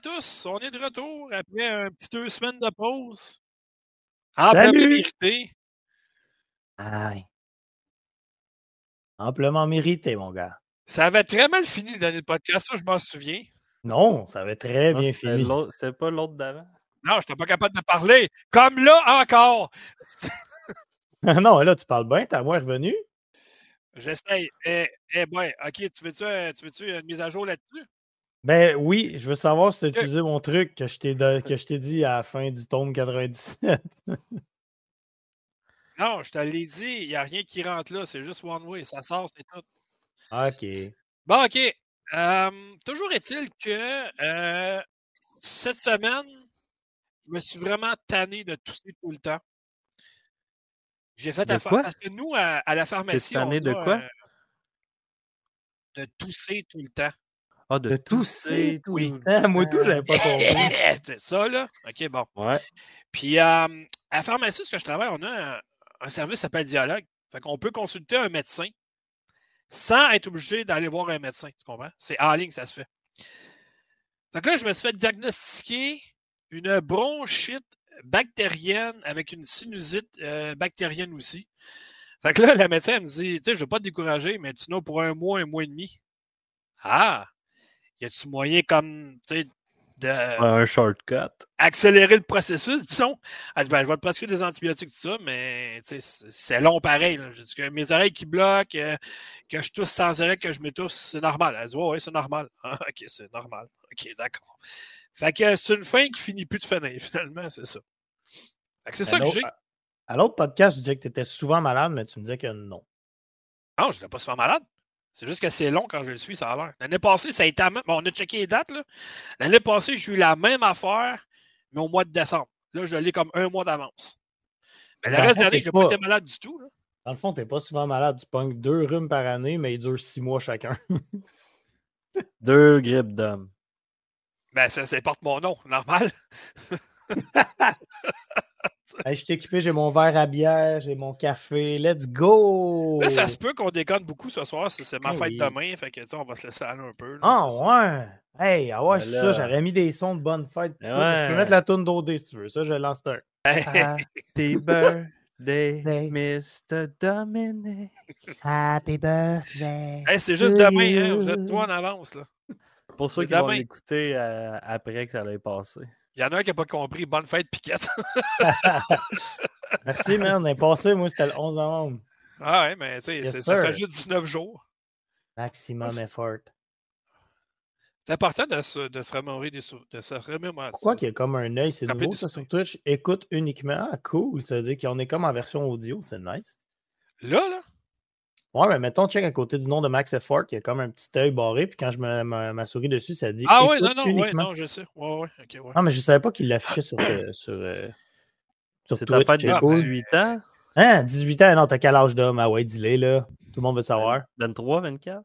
tous! On est de retour après un petit deux semaines de pause. Amplement mérité. Aïe. Amplement mérité, mon gars. Ça avait très mal fini le dernier podcast, ça, je m'en souviens. Non, ça avait très bien fini. C'est pas l'autre d'avant. Non, je n'étais pas capable de parler. Comme là encore. non, là, tu parles bien, ta voix est revenue. J'essaye. Eh, eh ben, OK, tu veux-tu veux une mise à jour là-dessus? Ben oui, je veux savoir si tu as utilisé mon truc que je t'ai dit à la fin du tome 97. non, je te l'ai dit, il n'y a rien qui rentre là, c'est juste one way, ça sort, c'est tout. OK. Bon, OK. toujours est-il que euh, cette semaine, je me suis vraiment tanné de tousser tout le temps. J'ai fait affaire parce que nous, à, la pharmacie, on a, de quoi? de tousser tout le temps. Ah, de, tousser, tout moi, tout, j'avais pas compris. C'est ça, là? OK, bon. Ouais. Puis, à la pharmacie, ce que je travaille, on a un, service qui s'appelle Dialogue. Fait qu'on peut consulter un médecin sans être obligé d'aller voir un médecin. Tu comprends? C'est en ligne, ça se fait. Fait que là, je me suis fait diagnostiquer une bronchite bactérienne avec une sinusite euh, bactérienne aussi. Fait que là, la médecin me dit, tu sais, je ne veux pas te décourager, mais tu n'as pour un mois, un mois et demi. Ah! Y a-tu moyen comme, tu sais, de. Un shortcut. Accélérer le processus, disons? Elle dit, ben, je vais te prescrire des antibiotiques, tout ça, mais c'est long pareil. Je dis que mes oreilles qui bloquent, euh, que je tousse sans arrêt, que je m'étouffe, c'est normal. Elle dit, ouais, ouais c'est normal. Ah, ok, c'est normal. Ok, d'accord. Fait que c'est une fin qui finit plus de finir, finalement, c'est ça. Fait que c'est ça que j'ai. À l'autre podcast, je disais que tu étais souvent malade, mais tu me disais que non. Non, je n'étais pas souvent malade. C'est juste que c'est long quand je le suis, ça a l'air. L'année passée, ça a été. Bon, on a checké les dates. L'année passée, j'ai eu la même affaire, mais au mois de décembre. Là, je l'ai comme un mois d'avance. Mais le reste de l'année, je n'ai pas été malade du tout. Là. Dans le fond, tu n'es pas souvent malade. Tu pognes deux rhumes par année, mais ils durent six mois chacun. deux grippes d'homme. Ben, ça, ça porte mon nom, normal. je t'ai équipé, j'ai mon verre à bière, j'ai mon café. Let's go! Là, ça se peut qu'on déconne beaucoup ce soir. C'est ma eh fête demain. Fait que, on va se laisser aller un peu. ah, ouais! Hey, ah ouais, ben ça, j'aurais mis des sons de bonne fête. Je peux mettre la toune d'OD si tu veux. Ça, je lance un. Happy birthday, Mr. Dominic. Happy birthday. Hey, c'est juste demain, hein? Vous êtes trois en avance, là. Pour ceux qui vont l'écouter euh, après que ça allait passer. Il y en a un qui n'a pas compris. Bonne fête, Piquette. Merci, man. On est passé, moi, c'était le 11 novembre. Ah ouais, mais tu sais, ça fait juste 19 jours. Maximum effort. C'est important de se, de se remémorer des de se remémorer. Pourquoi qu'il y a comme un œil, c'est nouveau ça sur Twitch? Écoute uniquement. Ah, cool. Ça veut dire qu'on est comme en version audio, c'est nice. Là, là? Ouais, mais mettons, check à côté du nom de Max Effort, il y a comme un petit œil barré, puis quand je me ma, souris dessus, ça dit. Ah ouais, non, non, ouais, non, je sais. Ouais, ouais, ok, ouais. Non, mais je savais pas qu'il l'affichait sur, euh, sur, euh, sur C'est ta fête de 18 ans? Hein, 18 ans, non, t'as quel âge d'homme? Ah ouais, dis-le, là. Tout le monde veut savoir. 23, 24?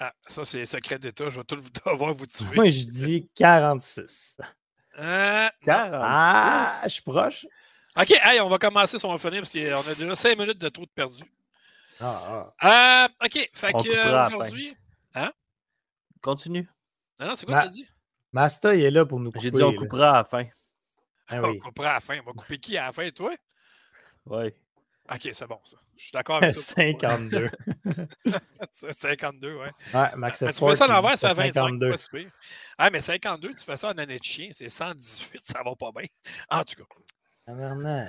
Ah, ça, c'est secret d'État. Je vais tout devoir vous tuer. Moi, je dis 46. Euh, 46? Ah, je suis proche. OK, hey, on va commencer si on va finir parce qu'on a déjà 5 minutes de trop de perdu. Ah, ah. Euh, OK. Fait que euh, aujourd'hui. Hein? Continue. Non, non, c'est quoi que tu as dit? Masta, il est là pour nous couper. J'ai dit on coupera à la fin. Ah on coupera à la fin. On va couper qui à la fin, toi? Oui. OK, c'est bon, ça. Je suis d'accord avec toi. 52. 52, ouais. Ouais, Max mais Tu fais ça à l'envers, ça fait 25. 52. Pas ah, mais 52, tu fais ça en année de chien, c'est 118, ça va pas bien. En tout cas. Ah,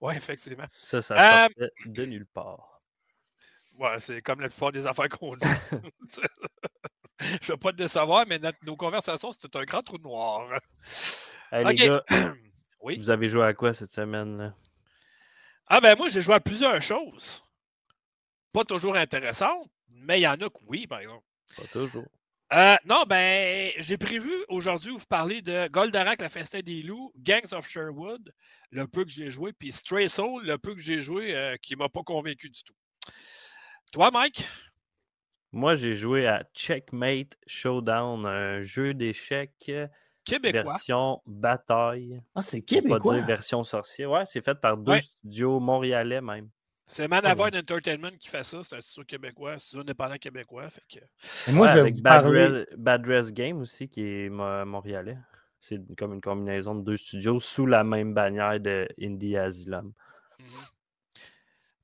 ouais, effectivement. Ça, ça euh... de nulle part. Ouais, c'est comme la plupart des affaires qu'on dit. Je ne veux pas te savoir, mais nos conversations, c'était un grand trou noir. Hey, les gars, oui? vous avez joué à quoi cette semaine? Là? Ah ben moi, j'ai joué à plusieurs choses. Pas toujours intéressantes, mais il y en a que oui, par exemple. Pas toujours. Euh, non, ben, j'ai prévu aujourd'hui vous parler de Goldarak, la Festin des Loups, Gangs of Sherwood, le peu que j'ai joué, puis Stray Soul, le peu que j'ai joué, euh, qui ne m'a pas convaincu du tout. Toi, Mike? Moi, j'ai joué à Checkmate Showdown, un jeu d'échecs québécois. Version bataille. Ah, c'est québécois. Pas dire version sorcier. Ouais, c'est fait par deux studios montréalais même. C'est Manavoid Entertainment qui fait ça. C'est un studio québécois, un studio indépendant québécois. Fait que... moi, je avec Bad, Dress, Game aussi, qui est montréalais. C'est comme une combinaison de deux studios sous la même bannière de Indie Asylum. Mm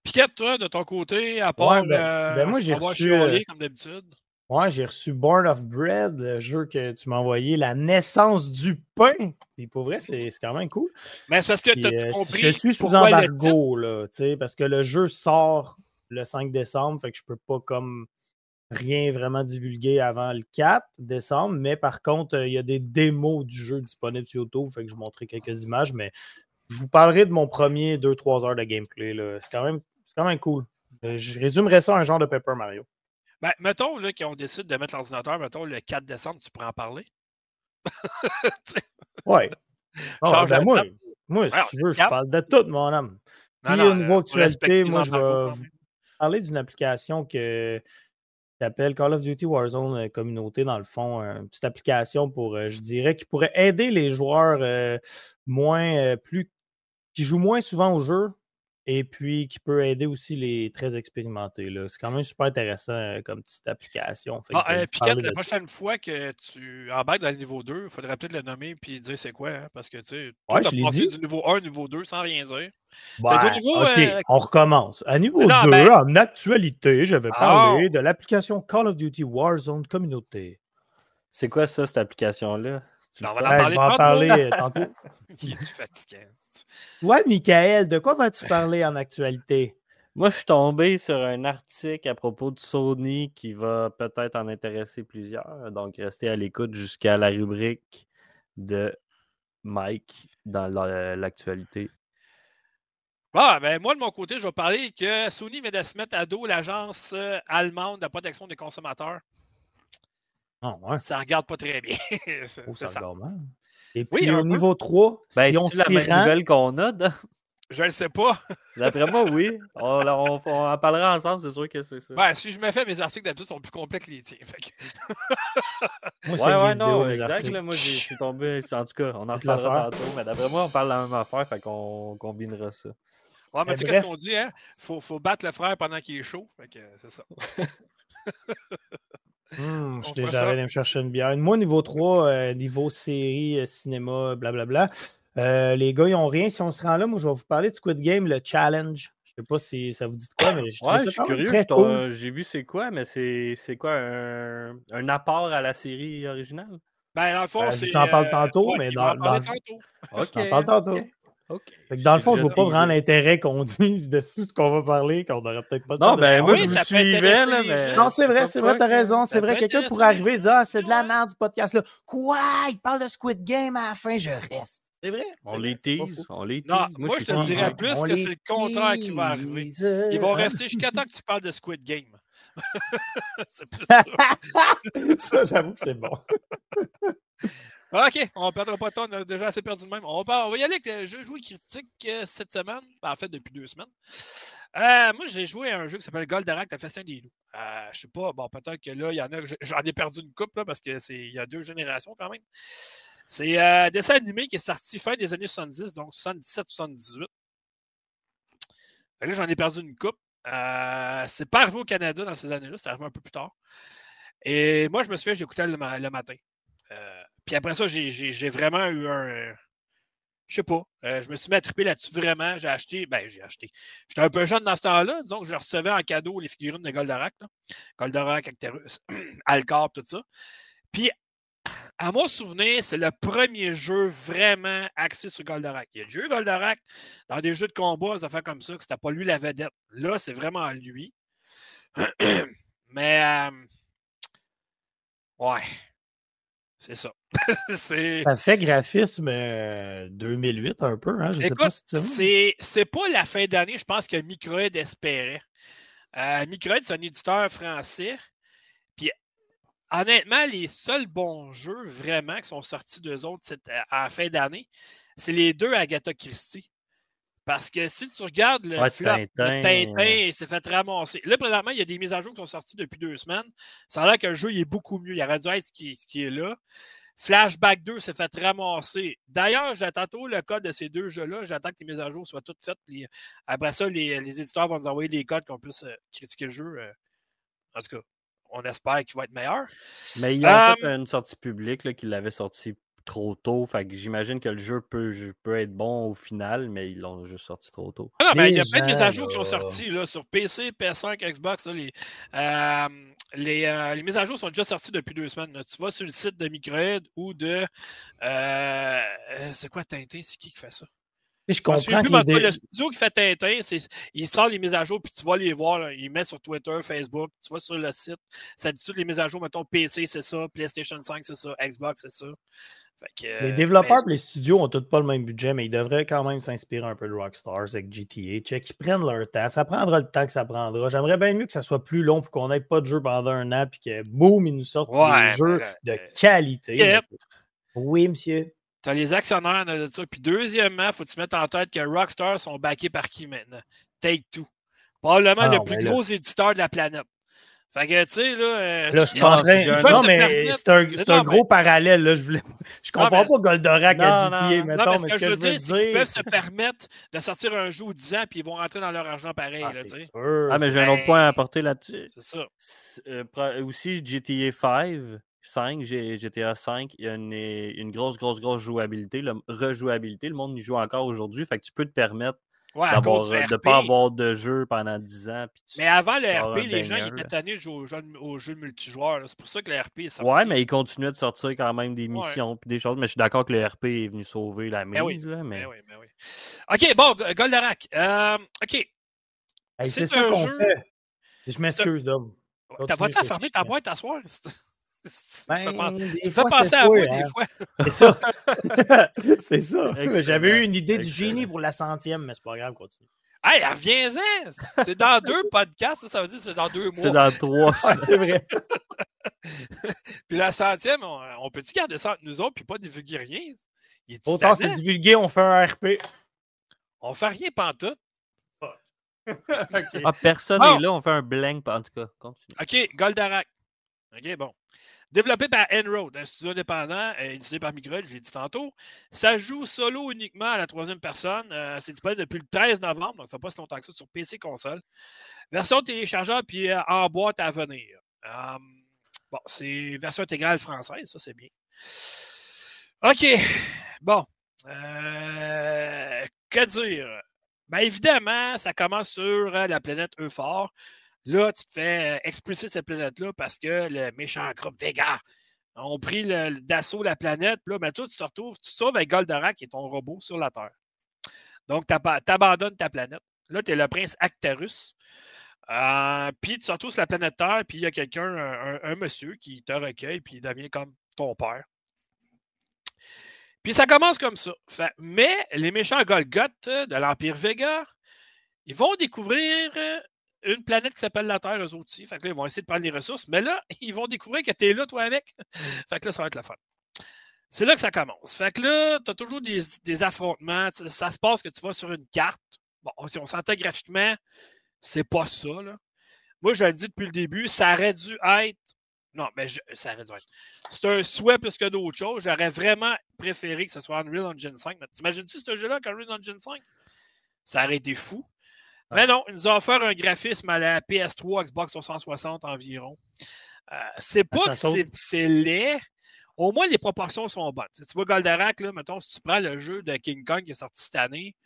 Piquette, toi, de ton côté, à part ben, euh, ben moi, j'ai reçu, euh, comme d'habitude? Ouais, j'ai reçu Born of Bread, le jeu que tu m'as envoyé, La naissance du pain. Et pour vrai, c'est quand même cool. Mais c'est parce que tu as euh, compris. Je suis sous embargo, là, parce que le jeu sort le 5 décembre, fait que je peux pas comme rien vraiment divulguer avant le 4 décembre, mais par contre, il y a des démos du jeu disponibles sur YouTube, fait que je vous montrerai quelques images, mais je vous parlerai de mon premier 2-3 heures de gameplay. C'est quand, même, quand même cool. Je résumerai ça à un genre de Paper Mario. Ben, mettons qu'on décide de mettre l'ordinateur, mettons le 4 décembre, tu pourrais en parler. oui. Ah, ben, moi, moi, si tu veux, je parle de tout, mon homme. Puis au niveau euh, actualité, moi, je vais parler d'une application que s'appelle Call of Duty Warzone euh, Communauté, dans le fond. Une petite application pour, euh, je dirais, qui pourrait aider les joueurs moins, plus, qui jouent moins souvent au jeu, et puis qui peut aider aussi les très expérimentés. C'est quand même super intéressant euh, comme petite application. Ah, euh, Piquette, la prochaine fois que tu embarques dans le niveau 2, il faudrait peut-être le nommer et dire c'est quoi, hein, parce que tu sais, ouais, tu passé du niveau 1 au niveau 2 sans rien dire. Ben, niveau, OK, euh, on recommence. À niveau 2, ben en actualité, je vais parler ah! de l'application Call of Duty Warzone Communauté. C'est quoi ça, cette application-là? Ben, on va en parler, je vais en parler tantôt. Il est fatiguant? Ouais, Michael, de quoi vas-tu parler en actualité? Moi, je suis tombé sur un article à propos de Sony qui va peut-être en intéresser plusieurs. Donc, restez à l'écoute jusqu'à la rubrique de Mike dans l'actualité. Bon, ben moi, de mon côté, je vais parler que Sony vient de se mettre à dos l'agence euh, allemande de protection des consommateurs. Oh, ouais. Ça regarde pas très bien. Oh, c'est ça. Et puis au niveau 3, ben, si on la même nouvelle qu'on a, Je ne le sais pas. D'après moi, oui. On, en parlera ensemble, c'est sûr que c'est ça. Ben, si je me fais, mes articles d'habitude sont plus complets que les tiens. moi, ouais, ouais, non, exact. moi, je suis tombé. En tout cas, on en parlera tantôt. Mais d'après moi, on parle de la même affaire, fait qu'on combinera ça. Ouais, mais, tu sais, qu'est-ce qu'on dit, hein? Faut, faut battre le frère pendant qu'il est chaud. Fait que c'est ça. Mmh, je déjà allé me chercher une bière. Moi, niveau 3, euh, niveau série, euh, cinéma, blablabla. Euh, les gars, ils n'ont rien. Si on se rend là, moi, je vais vous parler de Squid Game, le challenge. Je ne sais pas si ça vous dit quoi, mais je, ouais, je suis curieux. J'ai vu c'est quoi, mais c'est quoi un... un, apport à la série originale? Ben, dans le fond, ben, c'est. Je t'en parle tantôt, mais dans. dans... Tantôt. je t'en parle tantôt dans le fond, je ne vois pas vraiment l'intérêt qu'on dise de tout ce qu'on va parler, qu'on n'aurait peut-être pas Non, ben moi, je me suivais, là, mais... Non, c'est vrai, c'est vrai, t'as raison. C'est vrai, quelqu'un pourrait arriver et dire Ah, c'est de la merde du podcast-là. Quoi? Il parle de Squid Game à la fin, je reste. C'est vrai. On les tease. On les tease. Non, moi, je te dirais plus que c'est le contraire qui va arriver. Ils vont rester jusqu'à temps que tu parles de Squid Game. c'est plus ça. ça, j'avoue que c'est bon. OK, on ne perdra pas de temps, on a déjà assez perdu de même. On va, y aller avec le jeu joué critique euh, cette semaine, ben, en fait depuis deux semaines. Euh, moi, j'ai joué à un jeu qui s'appelle Goldorak, la Festin des loups. Euh, je sais pas, bon, peut-être que là, il y en a, j'en ai perdu une coupe parce qu'il y a deux générations quand même. C'est un dessin animé qui est sorti fin des années 70, donc 77-78. Là, j'en ai perdu une coupe. c'est pas arrivé au Canada dans ces années-là, c'est arrivé un peu plus tard. Et moi, je me souviens, j'écoutais le, le matin. Puis après ça, j'ai vraiment eu un. Je sais pas. Euh, je me suis mis à triper là-dessus vraiment. J'ai acheté. Ben, j'ai acheté. J'étais un peu jeune dans ce temps-là. Disons que je recevais en cadeau les figurines de Goldorak. Là. Goldorak, Actarus, Alcor, tout ça. Puis, à mon souvenir, c'est le premier jeu vraiment axé sur Goldorak. Il y a du jeu Goldorak dans des jeux de combat, des affaires comme ça, que c'était pas lui la vedette. Là, c'est vraiment lui. Mais, euh, ouais. C'est ça. ça fait graphisme 2008 euh, un peu. Hein? Je Écoute, sais pas c'est pas la fin d'année, je pense que Microïd espérait. Euh, c'est un éditeur français. Puis honnêtement, les seuls bons jeux vraiment qui sont sortis d'eux autres à la fin d'année, c'est les deux Agatha Christie. Parce que si tu regardes le flop, Tintin, Tintin s'est fait ramasser. Là, présentement, il y a des mises à jour qui sont sorties depuis deux semaines. Ça a l'air que le jeu il est beaucoup mieux. Il aurait dû être ce qui, est là. Flashback 2 s'est fait ramasser. D'ailleurs, j'attends tantôt le code de ces deux jeux-là. J'attends que les mises à jour soient toutes faites. après ça, les, éditeurs vont nous envoyer des codes qu'on puisse euh, critiquer le jeu. Euh. en tout cas, on espère qu'il va être meilleur. Mais il y a fait une sortie publique qui l'avait sorti trop tôt. Fait que j'imagine que le jeu peut, peut être bon au final, mais ils l'ont juste sorti trop tôt. Ah non, mais il y a plein de mises à jour qui ont sorti là, sur PC, PS5, Xbox. les, euh, les, euh, les, mises à jour sont déjà sorties depuis deux semaines. Tu vas sur le site de Microhead ou de. Euh, c'est quoi Tintin? C'est qui qui fait ça? Je comprends. Le studio qui fait Tintin, il sort les mises à jour, puis tu vas les voir. il met sur Twitter, Facebook, tu vas sur le site. Ça dit toutes les mises à jour. Mettons, PC, c'est ça. PlayStation 5, c'est ça. Xbox, c'est ça les développeurs et les studios ont tous pas le même budget, mais ils devraient quand même s'inspirer un peu de Rockstars avec GTA. Check, ils prennent leur temps. Ça prendra le temps que ça prendra. J'aimerais bien mieux que ça soit plus long pour qu'on n'ait pas de jeu pendant un an puis que boum, ils nous sortent des jeux de qualité. Oui, monsieur. Tu as les actionnaires de ça. Puis deuxièmement, il faut que tu mettes en tête que Rockstars sont backés par qui maintenant? Take Two. Probablement ah le plus gros éditeur de la planète. Fait que, tu sais, là. Euh, là, je suis en train. Non, mais c'est un, un gros parallèle, là. Je, voulais... je comprends pas Goldorak à GTA, mettons, non, mais ce que, je veux dire, c'est qu'ils peuvent se permettre de sortir un jeu ou 10 ans, puis ils vont rentrer dans leur argent pareil, ah, là, tu sais. Ah, mais j'ai un autre point à apporter là-dessus. C'est ça. Euh, aussi, GTA 5. 5, GTA 5, il y a une, une, grosse, grosse, grosse jouabilité, le, rejouabilité. Le monde y joue encore aujourd'hui. Fait que tu peux te permettre Ouais, de ne pas avoir de jeu pendant 10 ans. mais avant le RP, les gens ils étaient tannés de jouer aux jeux, multijoueurs. C'est pour ça que le RP est sorti. Ouais, mais ils continuaient de sortir quand même des missions et des choses. Mais je suis d'accord que le RP est venu sauver la ben mise. là, mais... Ben oui, ben oui. OK, bon, Goldorak. Euh, OK. c'est qu'on jeu... fait. Je m'excuse, Dom. T'as pas-tu fermer ta boîte à soir? Ben, tu fais penser à moi des hein. fois. C'est ça. c'est ça. J'avais eu une idée du génie pour la centième, mais c'est pas grave, continue. Hey, reviens-en! C'est dans deux podcasts, ça veut dire que c'est dans deux mois. C'est dans trois. c'est vrai. puis la centième, on, peut-tu garder ça entre nous autres puis pas divulguer rien? Autant c'est divulgué, on fait un RP. On fait rien pantoute. okay. ah, personne n'est là, on fait un blank en tout cas. Continue. OK, Goldarak. OK, bon. Développé par Enroad, un studio indépendant, euh, édité par Microsoft, je l'ai dit tantôt. Ça joue solo uniquement à la troisième personne. Euh, c'est disponible depuis le 13 novembre, donc ça fait pas si longtemps que ça, sur PC console. Version téléchargeable, puis euh, en boîte à venir. bon, c'est version intégrale française, ça c'est bien. OK. Bon. que dire? Bien évidemment, ça commence sur la planète Euphor. Là, tu te fais euh, expulser de cette planète-là parce que le méchant groupe Vega ont pris d'assaut la planète. Puis là, ben, toi, tu te retrouves, tu te sauves avec Goldorak, qui est ton robot, sur la Terre. Donc, tu abandonnes ta planète. Là, tu es le prince Actarus. Euh, puis tu te retrouves sur la planète Terre, puis il y a quelqu'un, un, monsieur, qui te recueille, puis il devient comme ton père. Puis ça commence comme ça. mais les méchants Golgoth de l'Empire Vega, ils vont découvrir une planète qui s'appelle la Terre, eux aussi. Fait que là, ils vont essayer de prendre les ressources. Mais là, ils vont découvrir que tu es là, toi, avec. fait que là, ça va être la fun. C'est là que ça commence. Fait que là, tu as toujours des, affrontements. Ça se passe que tu vas sur une carte. Bon, si on s'entend graphiquement, c'est pas ça. Là. Moi, je le dis depuis le début, ça aurait dû être. Non, mais ça aurait dû être. C'est un souhait plus que d'autres choses. J'aurais vraiment préféré que ce soit Unreal Engine 5. T'imagines-tu ce jeu-là avec Unreal Engine 5? Ça aurait été fou. Mais non, ils nous ont offert un graphisme à la PS3, Xbox 360 environ. Euh, c'est pas que c'est laid. Au moins, les proportions sont bonnes. Tu vois Goldarak, là, mettons, si tu prends le jeu de King Kong qui est sorti cette année,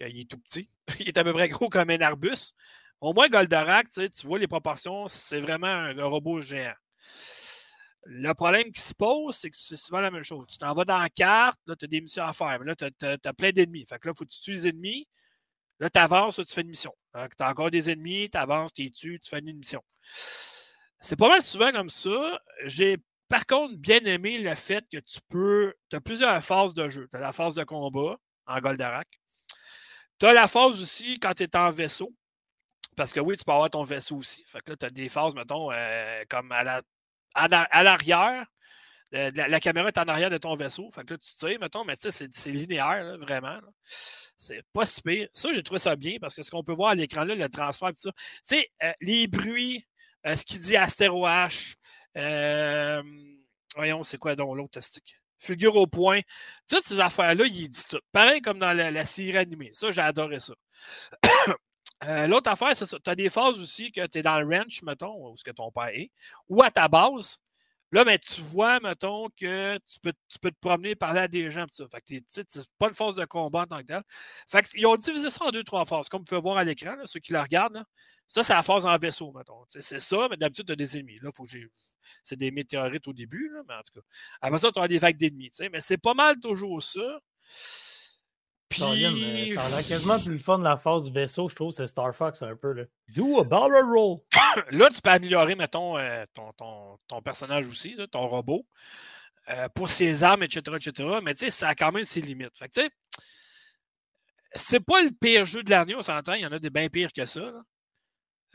il est tout petit, il est à peu près gros comme un arbus. Au moins, Goldarak, tu vois les proportions, c'est vraiment un, robot géant. Le problème qui se pose, c'est que c'est souvent la même chose. Tu t'en vas dans la carte, là, tu as des missions à faire, mais là, tu as, plein d'ennemis. Fait que là, il faut que tu tues les ennemis. Là, tu avances, tu fais une mission. Tu as encore des ennemis, tu avances, tu es tues, tu fais une mission. C'est pas mal souvent comme ça. J'ai par contre bien aimé le fait que tu peux. Tu as plusieurs phases de jeu. Tu as la phase de combat en Goldarak. Tu as la phase aussi quand tu es en vaisseau. Parce que oui, tu peux avoir ton vaisseau aussi. Fait que là, tu as des phases, mettons, euh, comme à l'arrière. La, caméra est en arrière de ton vaisseau. Fait que là, tu tires, mettons, mais tu sais, c'est linéaire, vraiment. C'est pas si pire. Ça, j'ai trouvé ça bien parce que ce qu'on peut voir à l'écran là, le transfert, tout ça. Tu sais, euh, les bruits, euh, ce qu'il dit Astéro H, euh, voyons, c'est quoi donc l'autre testique? Figure au point? Toutes ces affaires-là, il dit tout. Pareil comme dans la, série animée. Ça, j'ai adoré ça. L'autre affaire, c'est ça. Tu as des phases aussi que tu es dans le ranch, mettons, où ce que ton père est, ou à ta base. Là, mais tu vois, mettons, que tu peux, tu peux te promener, parler à des gens. Ça. Fait que c'est pas une phase de combat en tant que tel. Fait que, ils ont divisé ça en deux, trois phases. Comme vous pouvez voir à l'écran, ceux qui la regardent. Ça, c'est la phase en vaisseau, mettons. C'est ça, mais d'habitude, tu as des ennemis. Là, faut que c'est des météorites au début, mais en tout cas. Après ça, tu as des vagues d'ennemis. Mais c'est pas mal toujours ça. Puis... Ça a quasiment plus le fun de la phase du vaisseau, je trouve, c'est Star Fox un peu. Là. Do a barrel roll. là, tu peux améliorer, mettons, euh, ton, ton, ton, personnage aussi, ton robot, euh, pour ses armes, etc., etc. Mais tu sais, ça a quand même ses limites. Fait que tu sais, c'est pas le pire jeu de l'année, on s'entend. Il y en a des bien pires que ça.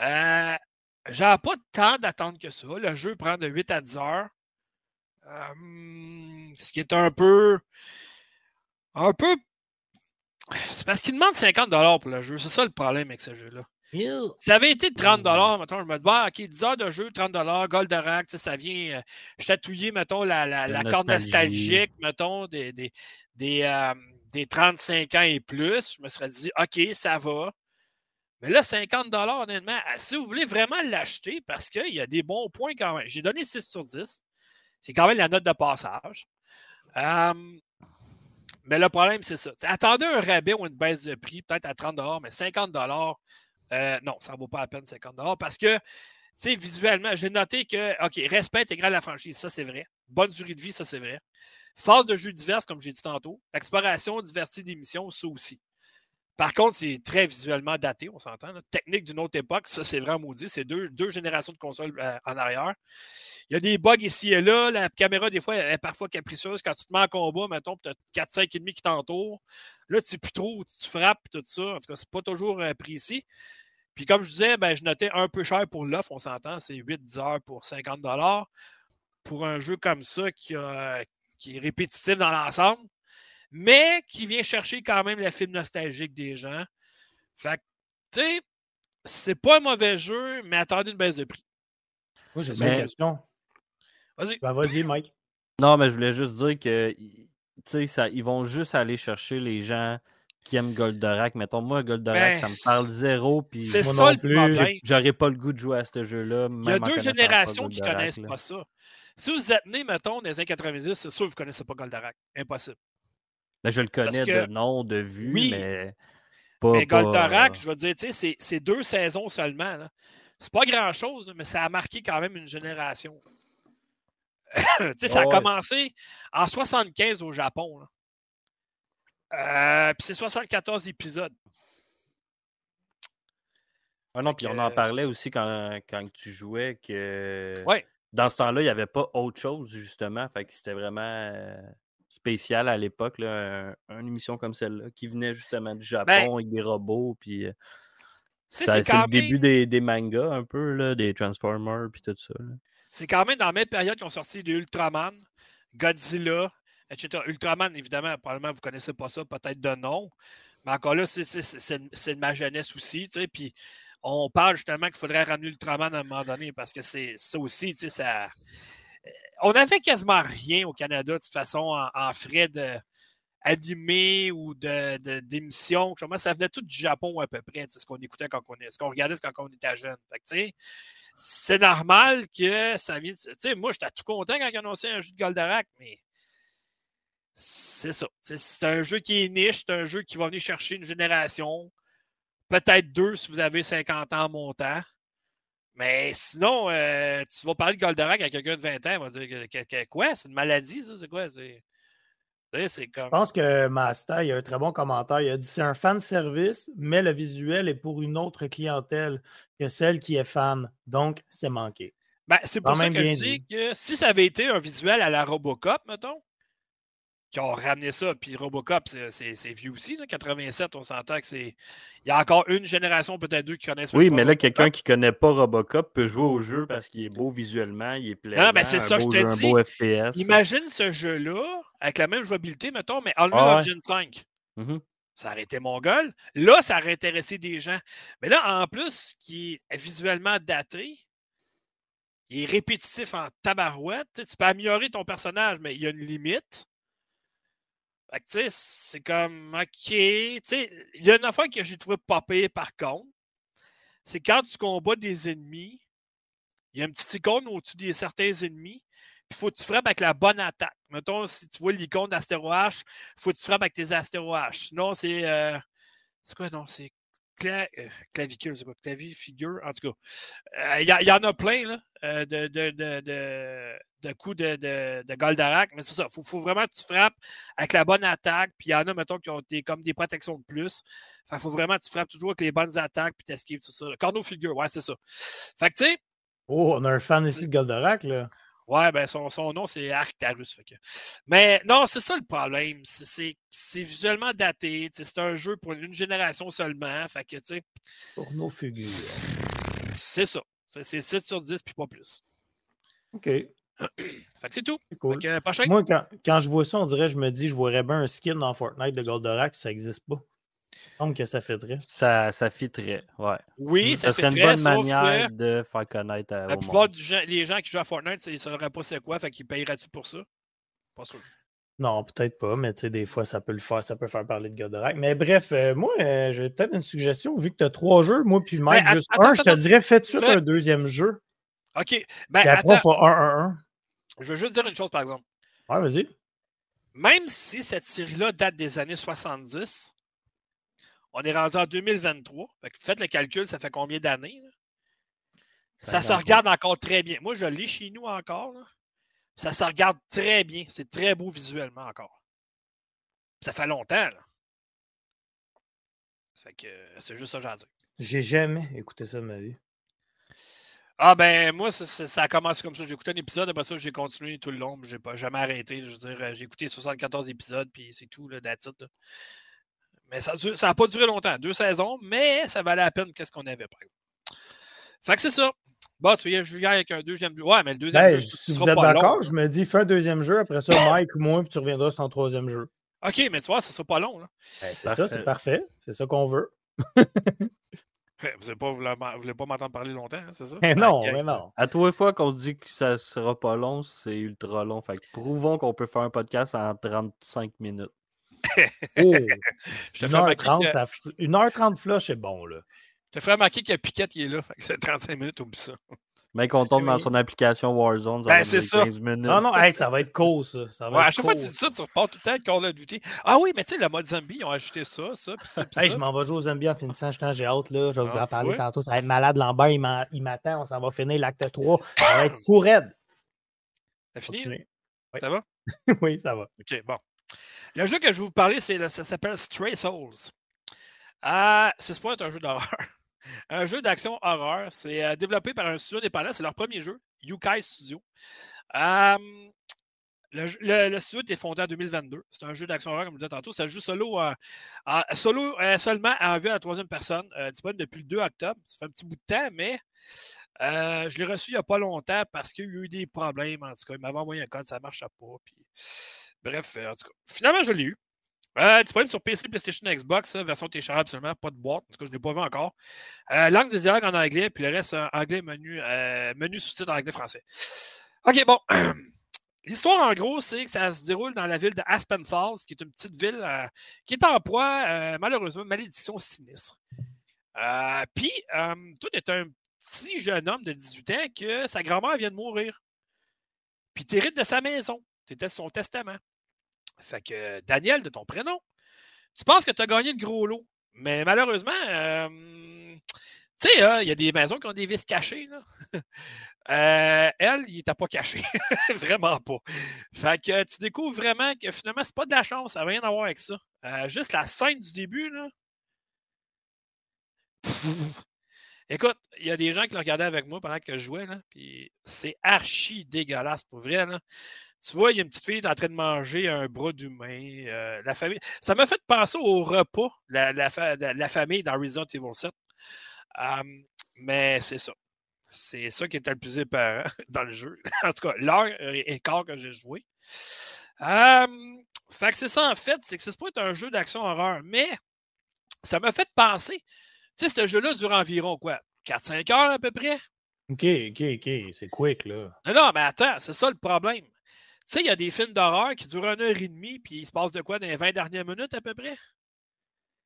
Euh, J'avais pas de temps d'attendre que ça. Le jeu prend de 8 à 10 heures. ce qui est un peu. Un peu. C'est parce qu'il demande 50 pour le jeu. C'est ça le problème avec ce jeu-là. Ça avait été 30 mettons, je me dis, bah, OK, 10 heures de jeu, 30 Goldorak, ça vient euh, chatouiller, mettons, la, la, la corde nostalgique, mettons, des, des, des, euh, des, 35 ans et plus. Je me serais dit, OK, ça va. Mais là, 50 honnêtement, ah, si vous voulez vraiment l'acheter, parce qu'il y a des bons points quand même. J'ai donné 6 sur 10. C'est quand même la note de passage. Mais le problème, c'est ça. attendez un rabais ou une baisse de prix, peut-être à 30 mais 50 euh, non, ça ne vaut pas la peine 50 parce que, tu visuellement, j'ai noté que, OK, respect intégral à la franchise, ça c'est vrai. Bonne durée de vie, ça c'est vrai. Phase de jeux divers, comme j'ai dit tantôt. Exploration, diversité d'émissions, ça aussi. Par contre, c'est très visuellement daté, on s'entend. Technique d'une autre époque, ça c'est vraiment maudit. C'est deux, générations de consoles euh, en arrière. Il y a des bugs ici et là. La caméra, des fois, est parfois capricieuse. Quand tu te mets en combat, mettons, tu as 4-5 ennemis qui t'entourent. Là, tu sais plus trop où tu frappes tout ça. En tout cas, c'est pas toujours euh, précis. Puis comme je disais, ben, je notais un peu cher pour l'offre, on s'entend. C'est 8-10 heures pour 50 Pour un jeu comme ça qui est répétitif dans l'ensemble mais qui vient chercher quand même le film nostalgique des gens. Fait que, tu sais, c'est pas un mauvais jeu, mais attendez une baisse de prix. Moi, j'ai une question. Vas-y. Ben, vas-y, Mike. Non, mais je voulais juste dire que, tu sais, ils vont juste aller chercher les gens qui aiment Goldorak. Mettons, moi, Goldorak, ça me ben, parle zéro. Puis c'est ça le problème. J'aurais pas le goût de jouer à ce jeu-là. Il y a deux générations qui connaissent pas ça. Si vous êtes né, mettons, dans les années 90, c'est sûr que vous ne connaissez pas Goldorak. Impossible. Ben, je le connais de nom, de vue, mais. Pas, mais Goldorak, je veux dire, c'est deux saisons seulement. C'est pas grand-chose, mais ça a marqué quand même une génération. ça a commencé en 75 au Japon. Euh, puis c'est 74 épisodes. Ah non, puis on en parlait aussi quand, quand, tu jouais que ouais. dans ce temps-là, il n'y avait pas autre chose, justement. Fait que c'était vraiment. Euh, spécial à l'époque, une émission comme celle-là, qui venait justement du ben Japon avec des robots, puis c'est le début des, mangas un peu, là, des Transformers, puis tout ça. C'est quand même dans la même période qu'ils ont sorti des Ultraman, Godzilla, etc. Ultraman, évidemment, probablement vous ne connaissez pas ça, peut-être de nom, mais encore là, c'est de ma jeunesse aussi, tu sais, puis on parle justement qu'il faudrait ramener Ultraman à un moment donné, parce que c'est ça aussi, tu sais, ça on n'avait quasiment rien au Canada, de toute façon, en, frais de ou d'émissions. Ça venait tout du Japon à peu près, ce qu'on écoutait quand on ce qu'on regardait quand on était jeune. c'est normal que ça vienne. Moi, j'étais tout content quand ils annonçaient un jeu de Goldorak, mais c'est ça. C'est un jeu qui est niche, c'est un jeu qui va venir chercher une génération, peut-être deux si vous avez 50 ans montant. Mais sinon, euh, tu vas parler de Goldorak à quelqu'un de 20 ans, il va dire que, quoi? C'est une maladie, ça? C'est quoi? C'est. Comme... Je pense que Master, il a un très bon commentaire. Il a dit c'est un fan service, mais le visuel est pour une autre clientèle que celle qui est fan. Donc, c'est manqué. Ben, c'est pour ça que je dis que si ça avait été un visuel à la Robocop, mettons, qui ont ramené ça. Puis Robocop, c'est vieux aussi. Là, 87, on s'entend que c'est. Il y a encore une génération, peut-être deux, qui connaissent Oui, mais là, quelqu'un qui ne connaît pas Robocop peut jouer au jeu parce qu'il est beau visuellement, il est plaisant. Non, mais c'est ça, je te dis. Imagine ce jeu-là avec la même jouabilité, mettons, mais Unreal Engine 5. Mm-hmm. Ça aurait été mon goal. Là, ça aurait intéressé des gens. Mais là, en plus, qui est visuellement daté, il est répétitif en tabarouette. tu peux améliorer ton personnage, mais il y a une limite. C'est comme, OK. Il y a une affaire que j'ai trouvé popper par contre. C'est quand tu combats des ennemis, il y a un petit icône au-dessus de certains ennemis. Il faut que tu frappes avec la bonne attaque. Mettons, si tu vois l'icône d'astéro-H, il faut que tu frappes avec tes astéro-H. Sinon, c'est. Euh, c'est quoi, non? C'est euh, clavicule, c'est pas clavifigure. En tout cas, il y, en a plein là, euh, de, de, de, de, coups de, de, Goldarak, mais c'est ça. Il faut, vraiment que tu frappes avec la bonne attaque. Puis il y en a, mettons, qui ont des, comme des protections de plus. Il faut vraiment que tu frappes toujours avec les bonnes attaques puis t'esquives tout ça. Corno figure, ouais, c'est ça. Fait que tu sais. Oh, on a un fan ici de Goldarak, là. Ouais, ben son, son nom, c'est Arctarus. Fait que... Mais non, c'est ça le problème. C'est visuellement daté. C'est un jeu pour une génération seulement. Fait que, tu sais. Pour nos figures. C'est ça. C'est 7 sur 10 puis pas plus. OK. fait que c'est tout. Cool. Moi, quand, quand, je vois ça, on dirait, je me dis, je voudrais bien un skin dans Fortnite de Goldorak, ça n'existe pas semble que ça fitterait. Ça, ça fitterait, ouais. Oui, ça, serait une bonne manière de faire connaître La plupart des gens, qui jouent à Fortnite, ils ne sauraient pas c'est quoi, fait qu'ils payeraient-tu pour ça? Pas sûr. Non, peut-être pas, mais tu sais, des fois, ça peut le faire, ça peut faire parler de Godorak. Mais bref, euh, moi, euh, j'ai peut-être une suggestion, vu que tu as trois jeux, moi puis Mike, juste un, je te dirais, fais suite un deuxième jeu. OK. Ben, après, il faut un, un, un. Je veux juste dire une chose, par exemple. Ouais, vas-y. Même si cette série-là date des années 70, on est rendu en 2023. faites le calcul, ça fait combien d'années? Ça, se regarde encore très bien. Moi, je l'ai chez nous encore. Ça se regarde très bien. C'est très beau visuellement encore. Ça fait longtemps. Là. Fait que c'est juste ça que j'ai à dire. J'ai jamais écouté ça de ma vie. Ah ben moi, ça, a commencé comme ça. J'ai écouté un épisode, après ça, j'ai continué tout le long. J'ai pas jamais arrêté. Je veux dire, euh, j'ai écouté 74 épisodes, puis c'est tout, là, titre. Mais ça n'a pas duré longtemps, deux saisons, mais ça valait la peine qu'est-ce qu'on avait, par exemple. Fait que c'est ça. Bon, tu viens jouer avec un deuxième jeu. Ouais, mais le deuxième jeu. Si vous êtes d'accord, je me dis, fais un deuxième jeu, après ça, Mike ou moi, puis tu reviendras sur un troisième jeu. OK, mais tu vois, ça sera pas long. Ben, c'est ça, c'est parfait. C'est ça qu'on veut. Vous ne voulez pas m'entendre parler longtemps, hein, c'est ça? Mais non, mais non. À trois fois qu'on dit que ça sera pas long, c'est ultra long. Fait que prouvons qu'on peut faire un podcast en 35 minutes. Oh! 1h30, 1h30 flush, c'est bon, là. Je te ferais remarquer qu'il y a Piquette qui est là. c'est 35 minutes, oublie ça. Mais qu'on tombe dans son application Warzone, ça ben, c'est ça. 15 minutes. Non, non, ça va être cool, ça. ça va ouais, à chaque fois que tu dis ça, tu repars tout le temps avec Call of Duty. Ah oui, mais tu sais, le mode zombie, ils ont ajouté ça, ça, puis ça. hey, je m'en vais jouer au zombie en finissant, j'ai hâte, là. Je vais vous en ah, parler tantôt. Ça va être malade, Lambert, il m'attend, on s'en va finir l'acte 3. Ça va être fou raide. T'as fini? Ça va? oui, ça va. OK, bon. Le jeu que je vais vous parler, ça s'appelle Stray Souls. Ah, c'est un jeu d'horreur. Un jeu d'action horreur. C'est euh, développé par un studio indépendant. C'est leur premier jeu, Yukai Studio. le, studio est fondé en 2022. C'est un jeu d'action horreur, comme je disais tantôt. C'est un jeu solo, euh, solo euh, seulement en vue à la troisième personne, disponible depuis le 2 octobre. Ça fait un petit bout de temps, mais je l'ai reçu il n'y a pas longtemps parce qu'il y a eu des problèmes. En tout cas, il m'avait envoyé un code, ça ne marchait pas. Puis Bref, euh, en tout cas, finalement, je l'ai eu. Euh, disponible sur PC, PlayStation, Xbox, version téléchargeable seulement, pas de boîte. En tout cas, je ne l'ai pas vu encore. Euh, langue des dialogues en anglais, puis le reste en anglais, menu, euh, menu sous-titres en anglais-français. OK, bon. L'histoire, en gros, c'est que ça se déroule dans la ville de Aspen Falls, qui est une petite ville qui est en proie, malheureusement, malédiction sinistre. puis, tout est un petit jeune homme de 18 ans que sa grand-mère vient de mourir. Puis, il hérite de sa maison. C'était son testament. Fait que, Daniel, de ton prénom, tu penses que tu as gagné le gros lot. Mais malheureusement, euh, tu sais, hein, il y a des maisons qui ont des vis cachées. Euh, elle, il n'était pas caché. vraiment pas. Fait que tu découvres vraiment que finalement, c'est pas de la chance. Ça n'a rien à voir avec ça. Euh, juste la scène du début, là. Écoute, il y a des gens qui l'ont regardé avec moi pendant que je jouais, puis c'est archi dégueulasse pour vrai. Là. Tu vois, il y a une petite fille en train de manger un bras d'humain. Euh, la famille. Ça m'a fait penser au repas, la, la, famille dans Resident Evil 7. mais c'est ça. C'est ça qui était le plus épeurant dans le jeu. en tout cas, l'heure et quart que j'ai joué. fait que c'est ça en fait, c'est que c'est pas être un jeu d'action horreur, mais ça m'a fait penser. Tu sais, ce jeu-là dure environ quoi? 4-5 heures à peu près? OK, OK, OK. C'est quick, là. Non, non, mais attends, c'est ça le problème. Tu sais, il y a des films d'horreur qui durent une heure et demie, puis il se passe de quoi dans les 20 dernières minutes à peu près?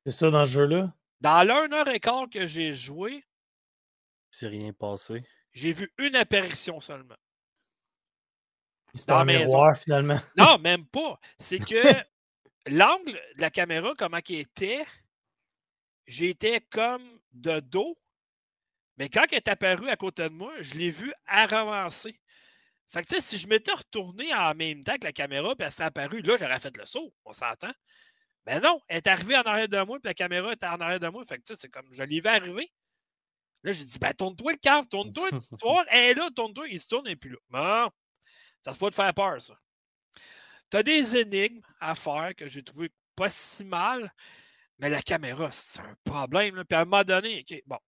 C'est ça dans ce jeu-là? Dans l'heure, heure et quart que j'ai joué, c'est rien passé. J'ai vu une apparition seulement. C'est un miroir, finalement. Non, même pas. C'est que l'angle de la caméra, comment il était, j'étais comme de dos. Mais quand elle est apparue à côté de moi, je l'ai vu avancer. Fait que, tu sais, si je m'étais retourné en même temps que la caméra, puis elle s'est apparue, là, j'aurais fait le saut, on s'entend. Mais non, elle est arrivée en arrière de moi, puis la caméra était en arrière de moi. Fait que, tu sais, c'est comme, je l'ai vu arriver. Là, j'ai dit, ben, tourne-toi le cave, tourne-toi. tu vois, elle est là, tourne-toi. Il se tourne et puis là. Bon, ça se peut te faire peur, ça. Tu as des énigmes à faire que j'ai trouvé pas si mal, mais la caméra, c'est un problème. Là. Puis à un moment donné, OK, bon,